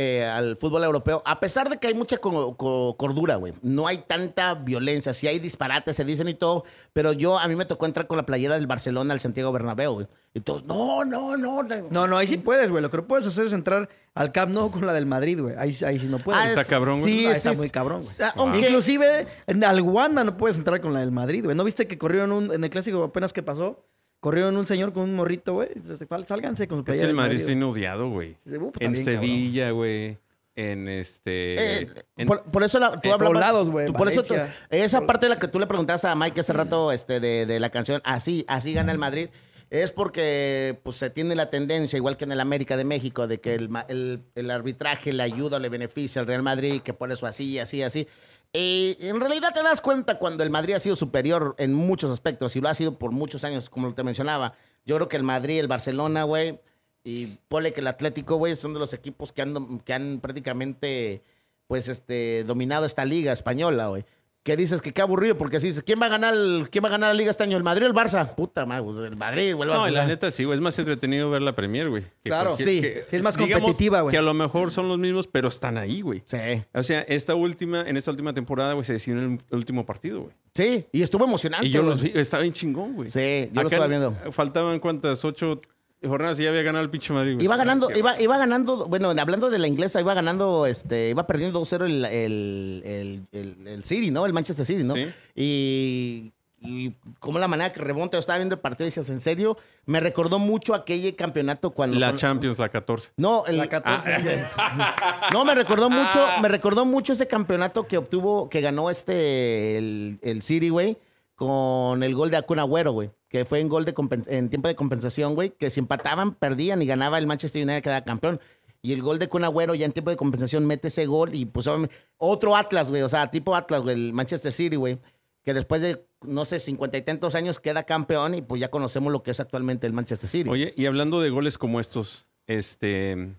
eh, al fútbol europeo, a pesar de que hay mucha co- co- cordura, güey. No hay tanta violencia, sí hay disparates, se dicen y todo, pero yo, a mí me tocó entrar con la playera del Barcelona al Santiago Bernabéu, güey. Y todos, no, no, no. no. No, no, ahí sí puedes, güey. Lo que no puedes hacer es entrar al Camp Nou con la del Madrid, güey. Ahí, ahí sí no puedes. Ah, está es- cabrón, güey. Sí, Ah, sí, está es- muy cabrón, güey. Aunque- Inclusive en al Wanda no puedes entrar con la del Madrid, güey. ¿No viste que corrieron un, en el clásico apenas que pasó? Corrieron un señor con un morrito, güey. Dice, "Sal- Sálganse con su Es playera que el Madrid es güey". bien odiado, güey. En bien. Sevilla, güey. En este. Eh, en- por, por eso la, tú hablabas- todos lados, güey, tú- Por eso tú- esa parte de la que tú le preguntabas a Mike hace rato este, de, de la canción, así, así gana el Madrid, es porque pues, se tiene la tendencia, igual que en el América de México, de que el, el- el arbitraje le ayuda o le beneficia al Real Madrid, que por eso así, así, así. Y en realidad te das cuenta cuando el Madrid ha sido superior en muchos aspectos y lo ha sido por muchos años, como te mencionaba. Yo creo que el Madrid, el Barcelona, güey, y pone que el Atlético, güey, son de los equipos que han, que han prácticamente, pues, este, dominado esta liga española, güey. ¿Qué dices? Que qué aburrido, porque si dices, ¿quién va a ganar el, quién va a ganar la liga este año? ¿El Madrid o el Barça? Puta madre, pues, el Madrid, güey. el No, la neta sí, güey. Es más entretenido ver la Premier, güey. Que Claro. cualquier- Sí. Sí, es más digamos competitiva, güey. Que a lo mejor son los mismos, pero están ahí, güey. Sí, O sea, esta última, en esta última temporada, güey, se decidió en el último partido, güey. sí, y estuvo emocionante. Y yo güey. los vi, estaba bien chingón, güey. Sí, yo lo Acá estaba viendo. Faltaban cuántas, ocho jornadas y ya había ganado el pinche Madrid, güey. Iba ganando, iba, iba ganando, bueno, hablando de la inglesa, iba ganando, este, iba perdiendo 2-0 el, el, el, el- el City, ¿no? El Manchester City, ¿no? Sí. Y, y como la manera que remonta, yo estaba viendo el partido y decías, ¿en serio? Me recordó mucho aquel campeonato cuando... La Champions, la 14. No, el, La 14. no, me recordó mucho, Ah. me recordó mucho ese campeonato que obtuvo, que ganó este, el, el City, güey, con el gol de Akun Agüero, güey, que fue en gol de en tiempo de compensación, güey, que si empataban, perdían y ganaba el Manchester United quedaba campeón. Y el gol de Kun Agüero ya en tiempo de compensación mete ese gol y pues otro Atlas, güey, o sea, tipo Atlas, güey, el Manchester City, güey, que después de, no sé, cincuenta y tantos años queda campeón y pues ya conocemos lo que es actualmente el Manchester City. Oye, y hablando de goles como estos, este,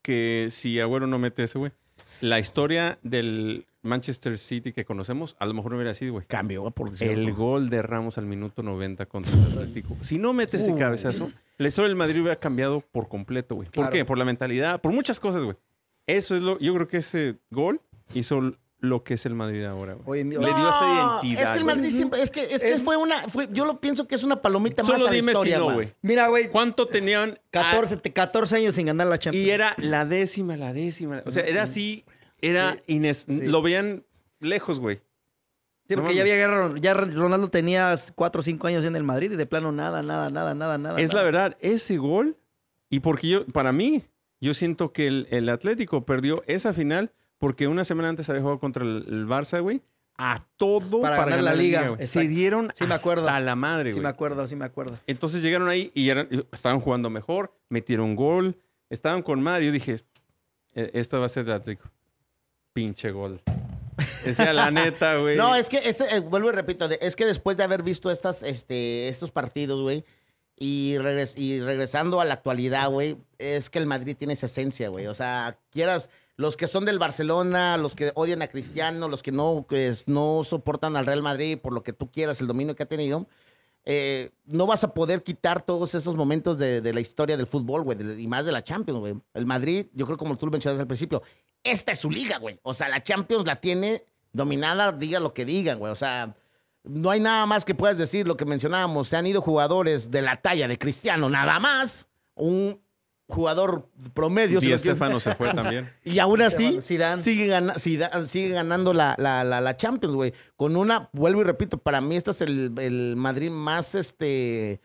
que si Agüero no mete ese, güey, la historia del Manchester City que conocemos, a lo mejor no hubiera sido, güey. Cambio, por El cierto. gol de Ramos al minuto 90 contra el Atlético. Si no mete ese cabezazo, la historia del Madrid hubiera cambiado por completo, güey. ¿Por Claro. qué? Por la mentalidad, por muchas cosas, güey. Eso es lo, yo creo que ese gol hizo lo que es el Madrid ahora, güey. Hoy en día- Le dio esa No, identidad, Es que el güey. Madrid siempre, es que, es que Es- fue una, fue, yo lo pienso que es una palomita más Solo la dime historia, si no, man. güey. Mira, güey, ¿Cuánto tenían? 14, te- 14 años sin ganar la Champions. y era la décima, la décima. O sea, era así, era ines... sí. Lo veían lejos, güey. Sí, No porque ya había guerra, ya Ronaldo tenía 4 o 5 años en el Madrid y de plano nada, nada, nada, nada, nada. Es la verdad, ese gol, y porque yo, para mí, yo siento que el, el Atlético perdió esa final porque una semana antes había jugado contra el, el Barça, güey, a todo Para ganar la liga. Se dieron Sí, me acuerdo. hasta la madre, Sí güey. me acuerdo, sí me acuerdo. Entonces llegaron ahí y eran- estaban jugando mejor, metieron gol, estaban con madre. Yo dije, "E- esto va a ser el Atlético. Pinche gol. Esa la neta, güey. No, es que, ese, eh, vuelvo y repito, de- es que después de haber visto estas, este, estos partidos, güey, y, regres- y regresando a la actualidad, güey, es que el Madrid tiene esa esencia, güey. O sea, quieras, los que son del Barcelona, los que odian a Cristiano, los que no, que es- no soportan al Real Madrid por lo que tú quieras, el dominio que ha tenido, eh, no vas a poder quitar todos esos momentos de, de la historia del fútbol, güey, de- y más de la Champions, güey. El Madrid, yo creo como tú lo mencionaste al principio, esta es su liga, güey. O sea, la Champions la tiene dominada, diga lo que digan, güey. O sea, no hay nada más que puedas decir, lo que mencionábamos, se han ido jugadores de la talla de Cristiano, nada más, un jugador promedio. quieres- Estefano se fue también. y aún así, sigue, gana- Zidane- sigue ganando la, la, la, la Champions, güey. Con una, vuelvo y repito, para mí este es el, el Madrid más, este,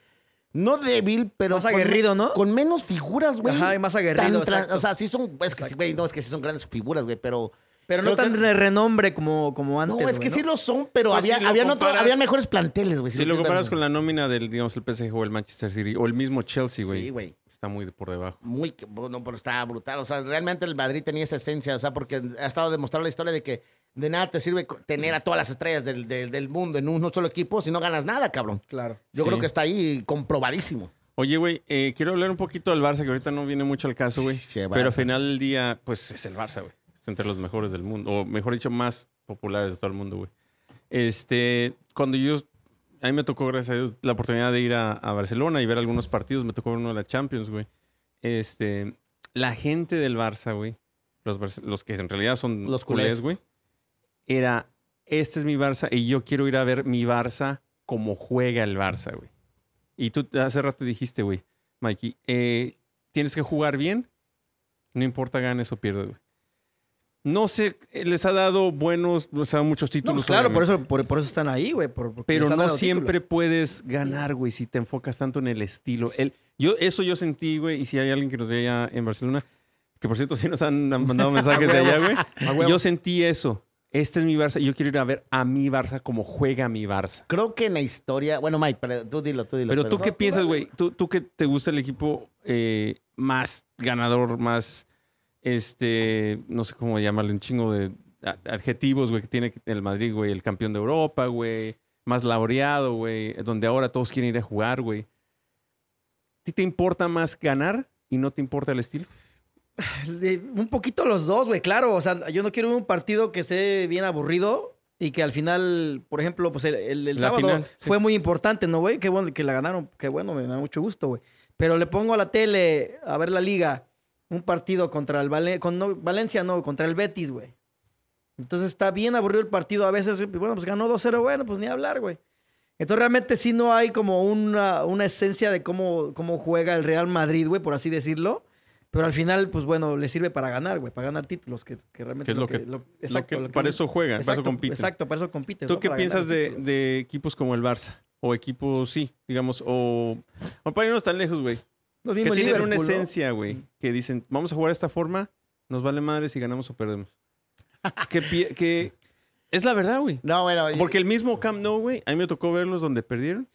no débil, pero... Más con- aguerrido, ¿no? Con menos figuras, güey. Ajá, y más aguerrido, Tan o sea, sí son, es que sí, güey, no, es que sí son grandes figuras, güey, pero... Pero no tan que- de renombre como, como antes. No, es que sí lo son, pero Pues había, si otro- había mejores planteles, güey. Si lo comparas con la nómina del, digamos, el PSG o el Manchester City o el mismo Chelsea, güey, Sí, güey. está muy por debajo. Muy, que- bueno, pero está brutal. O sea, realmente el Madrid tenía esa esencia, o sea, porque ha estado demostrando la historia de que de nada te sirve tener a todas las estrellas del, del- del mundo en un solo equipo si no ganas nada, cabrón. Claro. Yo Sí. creo que está ahí comprobadísimo. Oye, güey, eh, quiero hablar un poquito del Barça, que ahorita no viene mucho al caso, güey. Pero al final del día, pues es el Barça, güey. Está entre los mejores del mundo, o mejor dicho, más populares de todo el mundo, güey. Este, cuando yo, a mí me tocó, gracias a Dios, la oportunidad de ir a, a Barcelona y ver algunos partidos, me tocó ver uno de la Champions, güey. Este, la gente del Barça, güey, los, los que en realidad son Los culés, güey, era, este es mi Barça y yo quiero ir a ver mi Barça como juega el Barça, güey. Y tú hace rato dijiste, güey, Mikey, eh, tienes que jugar bien, no importa ganes o pierdas, güey. No sé, eh, les ha dado buenos, les ha dado muchos No, títulos. pues claro, por eso, por, por eso están ahí, güey. Pero no siempre títulos. puedes ganar, güey, si te enfocas tanto en el estilo. El, yo, eso yo sentí, güey, y si hay alguien que nos ve allá en Barcelona, que por cierto sí nos han mandado mensajes de allá, güey. Yo sentí eso. Este es mi Barça y yo quiero ir a ver a mi Barça como juega mi Barça. Creo que en la historia, bueno, Mike, pero tú dilo, tú dilo. Pero tú qué piensas, güey? ¿Tú, tú que te gusta el equipo eh, más ganador, más, este, no sé cómo llamarle, un chingo de adjetivos, güey, que tiene el Madrid, güey, el campeón de Europa, güey, más laureado, güey, donde ahora todos quieren ir a jugar, güey. ¿A ti te importa más ganar y no te importa el estilo? Un poquito los dos, güey, claro. O sea, yo no quiero un partido que esté bien aburrido y que al final, por ejemplo, pues el, el- el La sábado final, sí. fue muy importante, ¿no, güey? Qué bueno que la ganaron, qué bueno, me da mucho gusto, güey. Pero le pongo a la tele a ver la liga un partido contra el Vale- con, no, Valencia, no, contra el Betis, güey. Entonces está bien aburrido el partido a veces. Bueno, pues ganó 2-0, bueno, pues ni hablar, güey. Entonces realmente sí no hay como una, una esencia de cómo, cómo juega el Real Madrid, güey, por así decirlo. Pero al final, pues bueno, le sirve para ganar, güey, para ganar títulos, que, que realmente es lo que- Lo exacto, que- lo que- para eso juegan, para eso exacto, compiten. Exacto, para eso compites. ¿Tú ¿no? qué Para piensas de, equipos como el Barça? O equipos, sí, digamos, o, o para irnos tan lejos, güey. Los Que tienen una esencia, güey. Que dicen, vamos a jugar de esta forma, nos vale madre si ganamos o perdemos. que, que es la verdad, güey. No, bueno, Porque el mismo Camp Nou, güey, a mí me tocó verlos donde perdieron.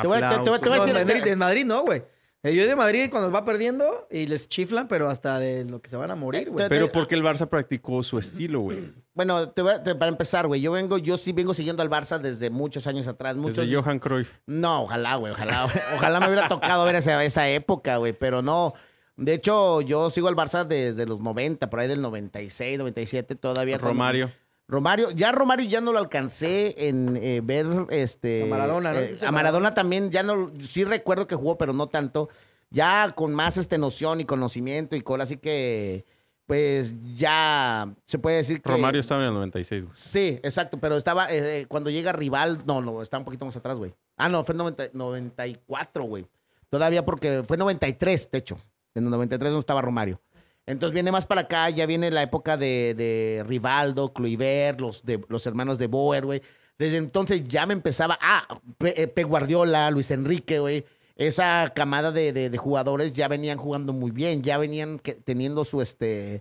Te voy a- te- te voy- te voy a No, decir- en Madrid, en Madrid no, güey. Eh, Yo de Madrid cuando va perdiendo y les chiflan, pero hasta de lo que se van a morir, güey. Te- Pero porque el Barça practicó su estilo, güey. Bueno, te voy a- te- para empezar, güey, yo vengo, yo sí vengo siguiendo al Barça desde muchos años atrás. Muchos, Desde Johan Cruyff. No, ojalá, güey, ojalá. güey. Ojalá me hubiera tocado ver esa, esa época, güey, pero no. De hecho, yo sigo al Barça desde los 90, por ahí del 96, 97, todavía. Romario. Romario, ya Romario ya no lo alcancé en eh, ver este A Maradona, ¿no? eh, a Maradona también ya no sí recuerdo que jugó, pero no tanto. ya con más este noción y conocimiento y con así que, pues ya se puede decir que... Romario estaba en el 96, güey. Sí, exacto, pero estaba eh, cuando llega Rival, no, no, está un poquito más atrás, güey. Ah, no, fue en 90 94, güey. Todavía porque fue 93, de hecho. En el 93 no estaba Romario. Entonces viene más para acá, ya viene la época de, de Rivaldo, Kluivert, los, de, los hermanos de Boer, güey. Desde entonces ya me empezaba, ah, eh, Pep Guardiola, Luis Enrique, güey. Esa camada de, de- jugadores ya venían jugando muy bien, ya venían teniendo su, este,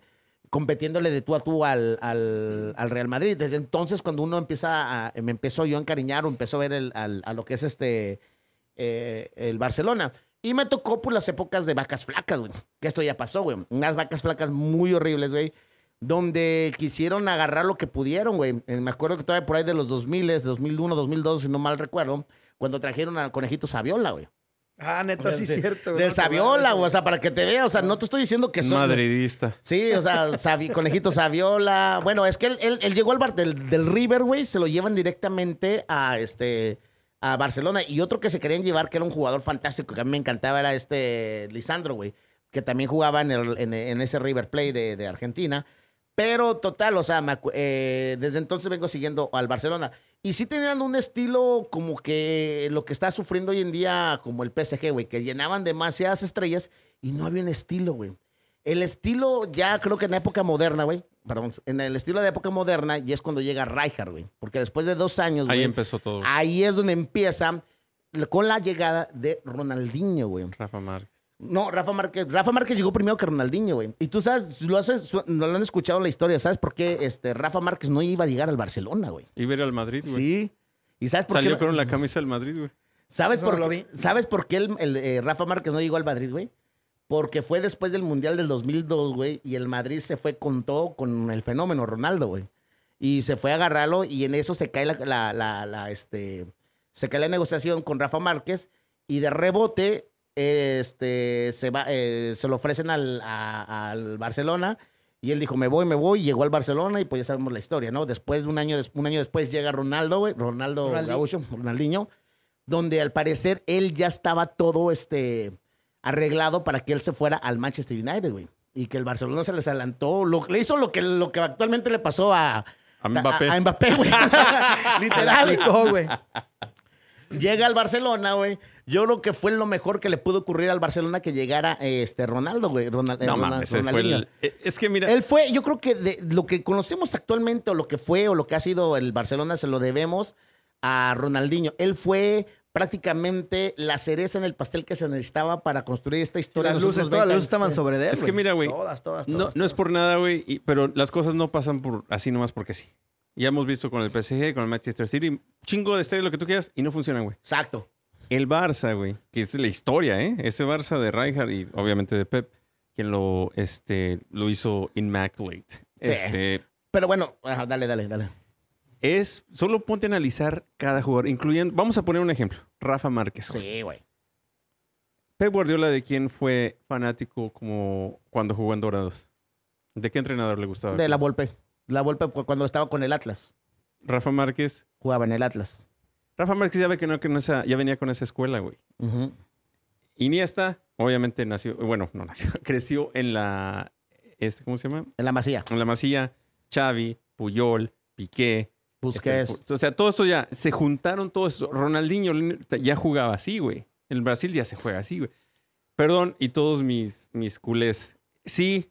competiéndole de tú a tú al, al- al Real Madrid. Desde entonces, cuando uno empieza a, me empezó yo a encariñar o empezó a ver el- al- a lo que es este, eh, el Barcelona. Y me tocó por las épocas de vacas flacas, güey. Que esto ya pasó, güey. Unas vacas flacas muy horribles, güey. Donde quisieron agarrar lo que pudieron, güey. Eh, Me acuerdo que todavía por ahí de los 2000, 2001, 2002, si no mal recuerdo, cuando trajeron al conejito Saviola, güey. Ah, neta, sí, Del- cierto. güey, Del no Saviola, güey. O sea, para que te veas. O sea, no te estoy diciendo que son... Madridista. Sí, o sea, Savi- Conejito Saviola. Bueno, es que él, él- él llegó al bar del, del River, güey, se lo llevan directamente a este a Barcelona. Y otro que se querían llevar, que era un jugador fantástico, que a mí me encantaba, era este Lisandro, güey, que también jugaba en, el- en- ese River Play de, Argentina. Pero total, o sea, eh, desde entonces vengo siguiendo al Barcelona. Y sí tenían un estilo como que lo que está sufriendo hoy en día, como el PSG, güey, que llenaban demasiadas estrellas y no había un estilo, güey. El estilo, ya creo que en la época moderna, güey, perdón, en el estilo de época moderna, ya es cuando llega Rijkaard, güey. Porque después de dos años, Ahí güey, empezó todo. ahí es donde empieza con la llegada de Ronaldinho, güey. Rafa Márquez. No, Rafa Márquez. Rafa Márquez llegó primero que Ronaldinho, güey. Y tú sabes, lo, lo han escuchado en la historia, ¿sabes por qué este, Rafa Márquez no iba a llegar al Barcelona, güey? Iba a ir al Madrid, güey. Sí. ¿Y sabes por Salió qué? con la camisa del Madrid, güey. ¿Sabes por, lo vi. ¿Sabes por qué el, el, eh, Rafa Márquez no llegó al Madrid, güey? Porque fue después del Mundial del 2002, güey, y el Madrid se fue con todo, con el fenómeno Ronaldo, güey. Y se fue a agarrarlo y en eso se cae la, la- la- la, este, se cae la negociación con Rafa Márquez y de rebote este, se, va, eh, se lo ofrecen al, a- al Barcelona y él dijo, me voy, me voy, y llegó al Barcelona y pues ya sabemos la historia, ¿no? Después, un año, un año después llega Ronaldo, güey, Ronaldo Ronaldinho. Gaucho, Ronaldinho, donde al parecer él ya estaba todo este arreglado para que él se fuera al Manchester United, güey. Y que el Barcelona se les adelantó, lo, le hizo lo que, lo que actualmente le pasó a, A Mbappé. a, a Mbappé, güey. Literal. güey. Llega al Barcelona, güey. Yo creo que fue lo mejor que le pudo ocurrir al Barcelona que llegara este Ronaldo, güey. Ronal- eh, No Ronal- mames, Ronaldinho. el... eh, Es que mira, Él fue, yo creo que de lo que conocemos actualmente, o lo que fue, o lo que ha sido el Barcelona, se lo debemos a Ronaldinho. Él fue prácticamente la cereza en el pastel que se necesitaba para construir esta historia. Las luces, todas las 20 luces estaban sobre él. Es que mira, güey, Todas, todas, no, todas, no es todas. por nada, güey, pero las cosas no pasan por así nomás porque sí. Ya hemos visto con el PSG, con el Manchester City, chingo de estrellas, lo que tú quieras, y no funcionan, güey. Exacto. El Barça, güey, que es la historia, ¿eh? Ese Barça de Rijkaard y obviamente de Pep, quien lo, este, lo hizo immaculate. Sí. Este, Pero bueno, dale, dale, dale. Es, solo ponte a analizar cada jugador, incluyendo, vamos a poner un ejemplo, Rafa Márquez. Sí, güey. Pep Guardiola, ¿de quién fue fanático como cuando jugó en Dorados? ¿De qué entrenador le gustaba? De la Volpe. La Volpe cu- cuando estaba con el Atlas. Rafa Márquez. Jugaba en el Atlas. Rafa Márquez ya ve que no, que no esa, ya venía con esa escuela, güey. Iniesta, obviamente nació, bueno, no nació, creció en la, este, ¿cómo se llama? En la Masía. En la Masía, Xavi, Puyol, Piqué. Busquets. este, o sea, todo esto ya, se juntaron todo esto. Ronaldinho ya jugaba así, güey. En Brasil ya se juega así, güey. Perdón, y todos mis, mis culés. Sí,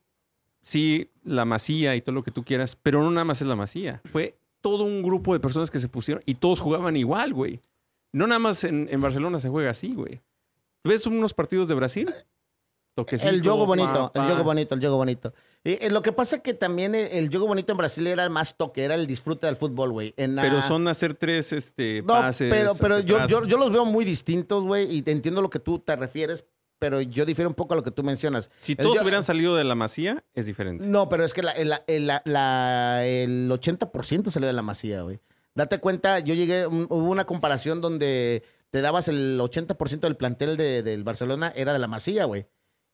sí, la Masía y todo lo que tú quieras, pero no nada más es la Masía. Fue todo un grupo de personas que se pusieron y todos jugaban igual, güey. No nada más en, en Barcelona se juega así, güey. ¿Ves unos partidos de Brasil? El juego bonito, pa, el juego bonito, el juego bonito. Y, eh, lo que pasa es que también el, el juego bonito en Brasil era el más toque, era el disfrute del fútbol, güey. Pero son hacer tres este, No, pases. pero, pero yo, yo, yo los veo muy distintos, güey, y te entiendo lo que tú te refieres, pero yo difiero un poco a lo que tú mencionas. Si El todos yo- hubieran salido de la masía, es diferente. No, pero es que la- el, el- la- la- el 80% salió de la masía, güey. Date cuenta, yo llegué, un- hubo una comparación donde te dabas el 80% del plantel de- del Barcelona era de la masía, güey.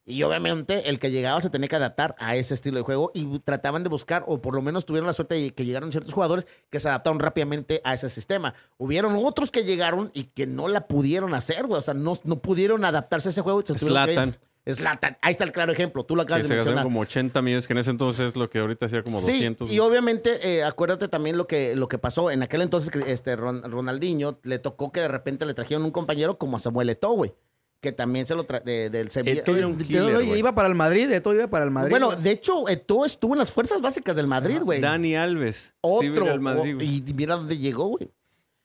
Y obviamente el que llegaba se tenía que adaptar a ese estilo de juego y trataban de buscar, o por lo menos tuvieron la suerte de que llegaron ciertos jugadores que se adaptaron rápidamente a ese sistema. Hubieron otros que llegaron y que no la pudieron hacer, güey. O sea, no, no pudieron adaptarse a ese juego. y se. Zlatan. Zlatan. Ahí está el claro ejemplo. Tú lo acabas se de mencionar. como 80 millones, que en ese entonces es lo que ahorita hacía como Sí, 200. y obviamente, eh, acuérdate también lo que, lo que pasó. En aquel entonces, este, Ron- Ronaldinho le tocó que de repente le trajeron un compañero como a Samuel Eto'o, güey. Que también se lo tra- de- del Sevilla. Eto'o era un De- killer, oye, güey. iba para el Madrid, de todo iba para el Madrid. bueno, güey. de hecho, Eto'o estuvo en las fuerzas básicas del Madrid, güey. Dani Alves. Sí, Otro. al Madrid, o- y mira dónde llegó, güey.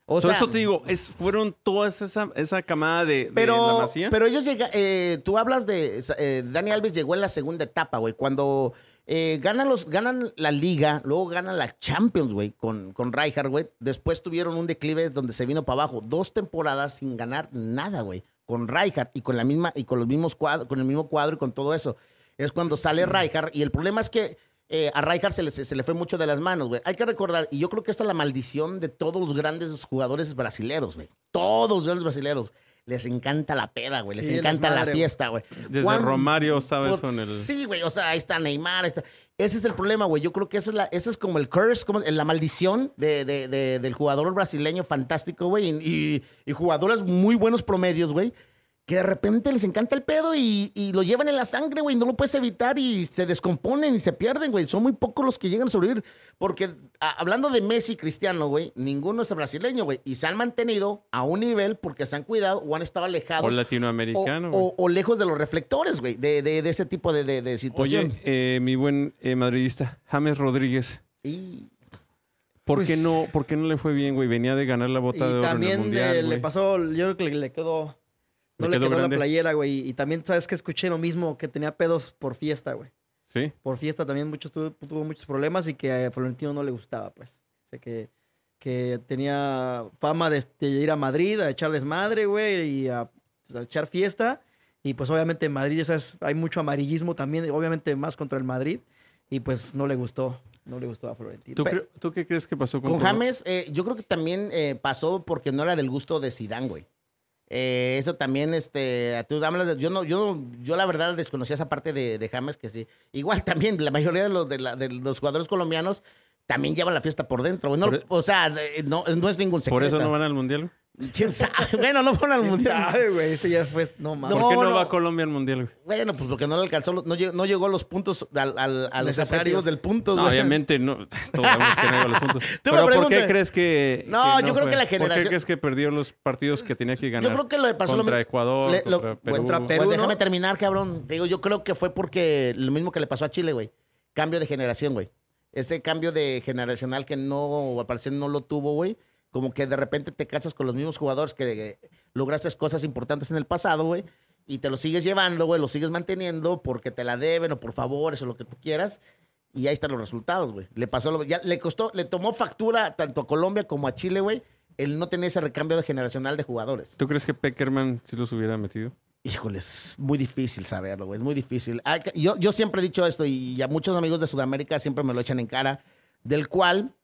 O sea, eso te digo, es, fueron todas esa, esa camada de, de la pero, Masía. pero ellos llegan, eh, tú hablas de, eh, Dani Alves llegó en la segunda etapa, güey, cuando eh, ganan, los, ganan la liga, luego ganan la Champions, güey, con, con Rijkaard, güey. Después tuvieron un declive donde se vino para abajo, dos temporadas sin ganar nada, güey, con Rijkaard y con la misma, y con los mismos cuadros, con el mismo cuadro y con todo eso. Es cuando sale Rijkaard y el problema es que eh, a Rijkaard se le, se le fue mucho de las manos, güey. Hay que recordar, y yo creo que esta es la maldición de todos los grandes jugadores brasileros, güey. Todos los grandes brasileros. Les encanta la peda, güey. Les Sí, encanta la fiesta, güey. Desde Romario, ¿sabes? Pues, el... Sí, güey. O sea, ahí está Neymar. ahí está- Ese es el problema, güey. Yo creo que esa es, la, esa es como el curse, como la maldición de, de- de- del jugador brasileño fantástico, güey. Y, y- y jugadores muy buenos promedios, güey. Que de repente les encanta el pedo y, y lo llevan en la sangre, güey. No lo puedes evitar y se descomponen y se pierden, güey. Son muy pocos los que llegan a sobrevivir. Porque a- hablando de Messi y Cristiano, güey, ninguno es brasileño, güey. Y se han mantenido a un nivel porque se han cuidado o han estado alejados. O latinoamericano, o- güey. o- o lejos de los reflectores, güey, de, de- de ese tipo de, de- de situación. Oye, eh, mi buen eh, madridista, James Rodríguez. Y- ¿Por, Pues- qué no, ¿Por qué no le fue bien, güey? Venía de ganar la bota de oro en el también Mundial, le pasó, yo creo que le, le quedó. No Le quedó grande. la playera, güey. Y también, ¿sabes que Escuché lo mismo, que tenía pedos por fiesta, güey. Sí. Por fiesta también muchos tuvo, tuvo muchos problemas y que a Florentino no le gustaba, pues. O sea, que, que tenía fama de, de ir a Madrid a echar desmadre, güey, y a, a echar fiesta. Y pues obviamente en Madrid esas, hay mucho amarillismo también, obviamente más contra el Madrid. Y pues no le gustó, no le gustó a Florentino. ¿Tú, qué crees que pasó con, Con James, eh, yo creo que también eh, pasó porque no era del gusto de Zidane, güey. Eh, eso también, este, tú hablas yo no, yo, yo la verdad desconocía esa parte de, de James, que sí. Igual también, la mayoría de los, de, la- de los jugadores colombianos también llevan la fiesta por dentro. No, Por e- o sea, no, no es ningún secreto. ¿Por eso no van al Mundial? ¿Quién sabe? Bueno, no fueron al ¿Quién mundial. sabe, güey? Ese ya fue, no mames. ¿Por qué no, no. va Colombia al Mundial, güey? Bueno, pues porque no le alcanzó, no llegó, no llegó a los puntos, al, al- a los del punto, No, güey. obviamente no. Todos sabemos que no llegó a los puntos. Pero ¿por qué crees que, No, yo creo fue? que la ¿Por qué generación- crees que perdió los partidos que tenía que ganar? Yo creo que lo pasó contra lo Ecuador, le- lo- contra Perú. contra Perú. Pues déjame terminar, cabrón. Te digo, yo creo que fue porque lo mismo que le pasó a Chile, güey. Cambio de generación, güey. Ese cambio de generacional que no, al parecer no lo tuvo, güey. Como que de repente te casas con los mismos jugadores que eh, lograste cosas importantes en el pasado, güey. Y te lo sigues llevando, güey, lo sigues manteniendo porque te la deben o por favores o lo que tú quieras. Y ahí están los resultados, güey. Le pasó, lo- ya le costó, le tomó factura tanto a Colombia como a Chile, güey, el no tener ese recambio de generacional de jugadores. ¿Tú crees que Peckerman sí los hubiera metido? Híjoles, muy difícil saberlo, güey, es muy difícil. Hay yo, yo siempre he dicho esto y a muchos amigos de Sudamérica siempre me lo echan en cara, del cual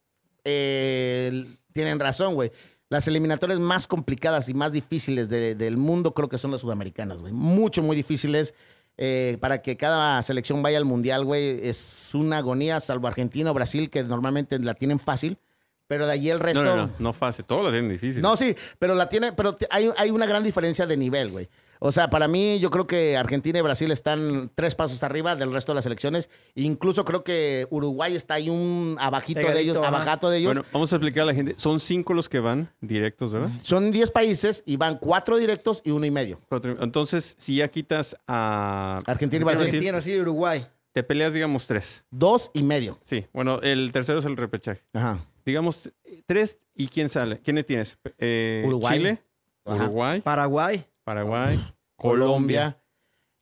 eh, tienen razón, güey. Las eliminatorias más complicadas y más difíciles de- del mundo creo que son las sudamericanas, güey. Mucho, muy difíciles. eh, para que cada selección vaya al mundial, güey, es una agonía, salvo Argentina o Brasil, que normalmente la tienen fácil. Pero de allí el resto. No, no, no, no fácil. Todos la tienen difícil. No, sí, pero la tiene, pero hay, hay una gran diferencia de nivel, güey. O sea, para mí, yo creo que Argentina y Brasil están tres pasos arriba del resto de las selecciones. Incluso creo que Uruguay está ahí un abajito de ellos, ajá. abajato de ellos. Bueno, vamos a explicar a la gente. Son cinco los que van directos, ¿verdad? Son 10 países y van cuatro directos y uno y medio. Cuatro. Entonces, si ya quitas a Argentina y Brasil. Argentina, sí, Uruguay. te peleas, digamos, tres. Dos y medio. Sí, bueno, el tercero es el repechaje. Ajá. Digamos, tres y quién sale. ¿Quiénes tienes? Eh, Uruguay. Chile, Ajá. Uruguay, Paraguay. Paraguay, Colombia.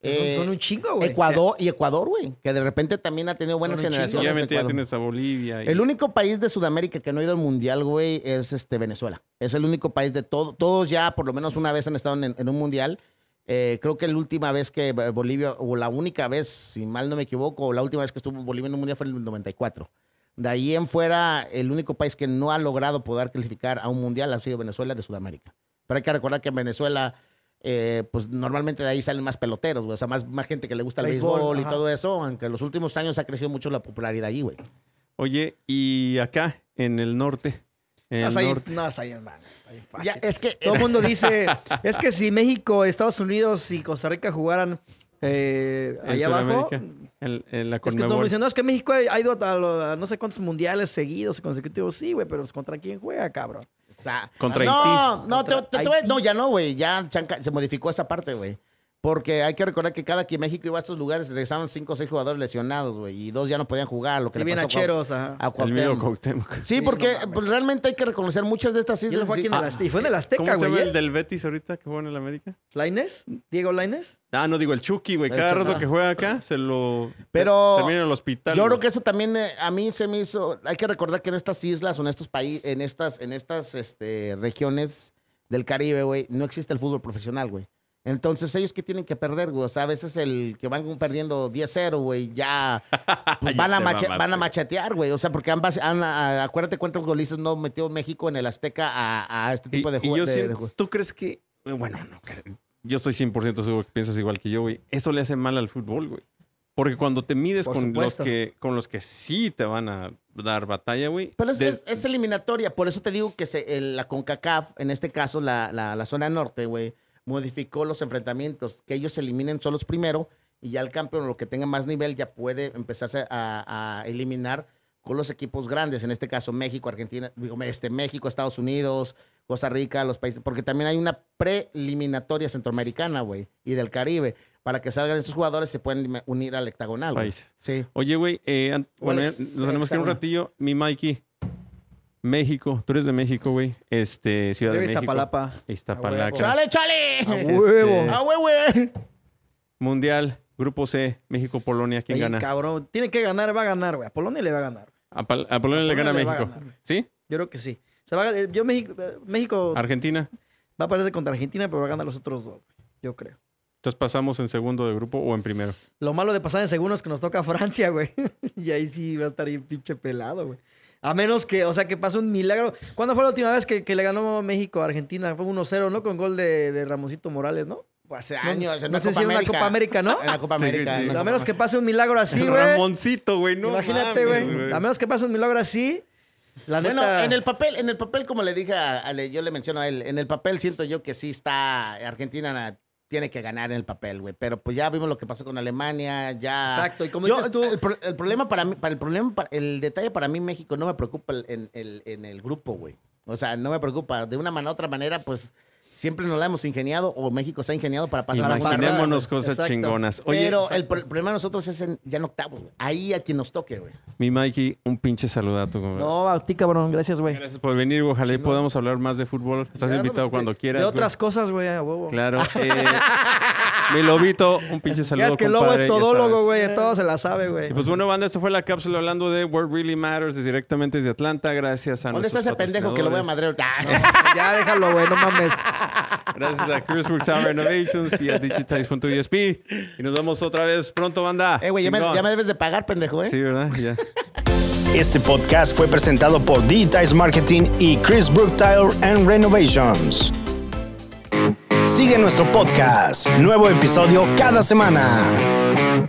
eh, son, son un chingo, güey. Ecuador y Ecuador, güey. Que de repente también ha tenido buenas generaciones. obviamente ya tienes a Bolivia. y- El único país de Sudamérica que no ha ido al mundial, güey, es este Venezuela. Es el único país de todo. Todos ya, por lo menos una vez han estado en, en un mundial. Eh, creo que la última vez que eh, Bolivia, o la única vez, si mal no me equivoco, o la última vez que estuvo Bolivia en un mundial fue en el 94. De ahí en fuera, el único país que no ha logrado poder clasificar a un mundial ha sido Venezuela de Sudamérica. Pero hay que recordar que en Venezuela eh, pues normalmente de ahí salen más peloteros, güey. O sea, más, más gente que le gusta el Béisbol, béisbol, y ajá. todo eso. Aunque en los últimos años ha crecido mucho la popularidad allí, güey. Oye, y acá, en el norte. En No, el ahí, norte. no, está ahí, hermano. Ya, es que. Todo el mundo dice, es que si México, Estados Unidos y Costa Rica jugaran eh, allá abajo, en, en la es que todo el mundo Conmebol. dice, no, es que México ha ido a, lo- a no sé cuántos mundiales seguidos y consecutivos. Sí, güey, pero ¿contra quién juega, cabrón? Sea, Contra no, no, te- te- te no, ya no, güey. Ya chanca- se modificó esa parte, güey. Porque hay que recordar que cada que México iba a estos lugares regresaban cinco o seis jugadores lesionados, güey. Y dos ya no podían jugar. Lo que Y le bien pasó a ajá. a El mío Cuauhtémoc. Sí, Sí, porque no pues, realmente hay que reconocer muchas de estas Y islas. fue aquí en sí- el Azteca, y fue en el Azteca, ¿Cómo se güey. llama ¿eh? el del Betis ahorita que juega en el América? ¿Lainez? ¿Diego Lainez? Ah, no, digo el Chucky, güey. El Cada rato que juega acá se lo. Pero Termina en el hospital. Yo güey. creo que eso también eh, a mí se me hizo. Hay que recordar que en estas islas o en estos países, en estas, en estas este, regiones del Caribe, güey, no existe el fútbol profesional, güey. Entonces, ellos que tienen que perder, güey. O sea, a veces el que van perdiendo 10-0, güey, ya pues, Ya van, a van a machetear, güey. O sea, porque ambas, han- a- acuérdate cuántos golizos no metió México en el Azteca a, a este Y, tipo de y juegos. yo siento- ¿Tú crees que.? Bueno, no. Yo estoy 100% seguro que piensas igual que yo, güey. Eso le hace mal al fútbol, güey. Porque cuando te mides con los, que, con los que sí te van a dar batalla, güey. Pero es, de- es- es eliminatoria, por eso te digo que se- el- la CONCACAF, en este caso la, la- la zona norte, güey, modificó los enfrentamientos, que ellos se eliminen solos primero y ya el campeón, lo que tenga más nivel, ya puede empezarse a, a eliminar con los equipos grandes, en este caso México, Argentina, digo, este, México, Estados Unidos, Costa Rica, los países, porque también hay una preliminatoria centroamericana, güey, y del Caribe, para que salgan esos jugadores se pueden unir al hectagonal. País. Sí. Oye, güey, eh, ¿Cuál bueno, nos tenemos que ir un ratillo. Mi Mikey, México, tú eres de México, güey. Este, Ciudad de México. Iztapalapa. Iztapalapa. ¡Chale, chale! A Este, huevo. ¡Ah, güey, güey! Mundial, Grupo C, México, Polonia, ¿quién gana? cabrón. Tiene que ganar, va a ganar, güey. A Polonia le va a ganar. A, a Polonia le gana le a México. ganar. ¿Sí? Yo creo que sí. Se va a- eh, yo México, eh, México Argentina. va a perder contra Argentina, pero va a ganar los otros dos, güey. Yo creo. Entonces pasamos en segundo de grupo o en primero. Lo malo de pasar en segundo es que nos toca Francia, güey. y ahí sí va a estar bien pinche pelado, güey. A menos que, o sea, que pase un milagro. ¿Cuándo fue la última vez que, que le ganó México a Argentina? Fue 1-0, ¿no? Con gol de, de Ramosito Morales, ¿no? Hace No- años, en no sé Copa si en América. Copa América, ¿no? En la Copa América. sí. la A Copa menos que pase un milagro así, güey. Ramoncito, güey. No Imagínate, güey. A menos que pase un milagro así. La neta. Bueno, en el papel, en el papel, como le dije a, a le- yo le menciono a él, en el papel siento yo que sí está Argentina tiene que ganar en el papel, güey. Pero pues ya vimos lo que pasó con Alemania, ya. Exacto, y como Yo, dices tú- el, pro- el problema para mí, para el problema, para- el detalle para mí México no me preocupa en, el, en el grupo, güey. O sea, no me preocupa. De una manera u otra manera, pues siempre nos la hemos ingeniado o México se ha ingeniado para pasar a la segunda Imaginémonos cosas Exacto. chingonas. Oye, Pero el, pro- el problema de nosotros es en, ya en octavos, güey. Ahí a quien nos toque, güey. mi Mikey, un pinche saludato. güey. No, a ti, cabrón. Gracias, güey. Gracias por venir. Ojalá y podamos hablar más de fútbol. Estás Claro, invitado cuando quieras. De güey. otras cosas, güey, a huevo. Claro. eh, mi lobito, un pinche saludo. Ya es que el lobo es todólogo, güey. Todo se la sabe, güey. Y pues bueno, banda, esto fue la cápsula hablando de What Really Matters desde- directamente desde Atlanta. Gracias a ¿Dónde está ese pendejo que lo voy a madrear? No, ya déjalo, güey. No mames. Gracias a Cruisebrook Tower Renovations y a Digitize.esp. Y nos vemos otra vez pronto, banda. Eh, güey, ya me, Chingón. ya me debes de pagar, pendejo, ¿eh? Sí, ¿verdad? Ya. Este podcast fue presentado por Digitize Marketing y Chris Brook Tile and Renovations. Sigue nuestro podcast. Nuevo episodio cada semana.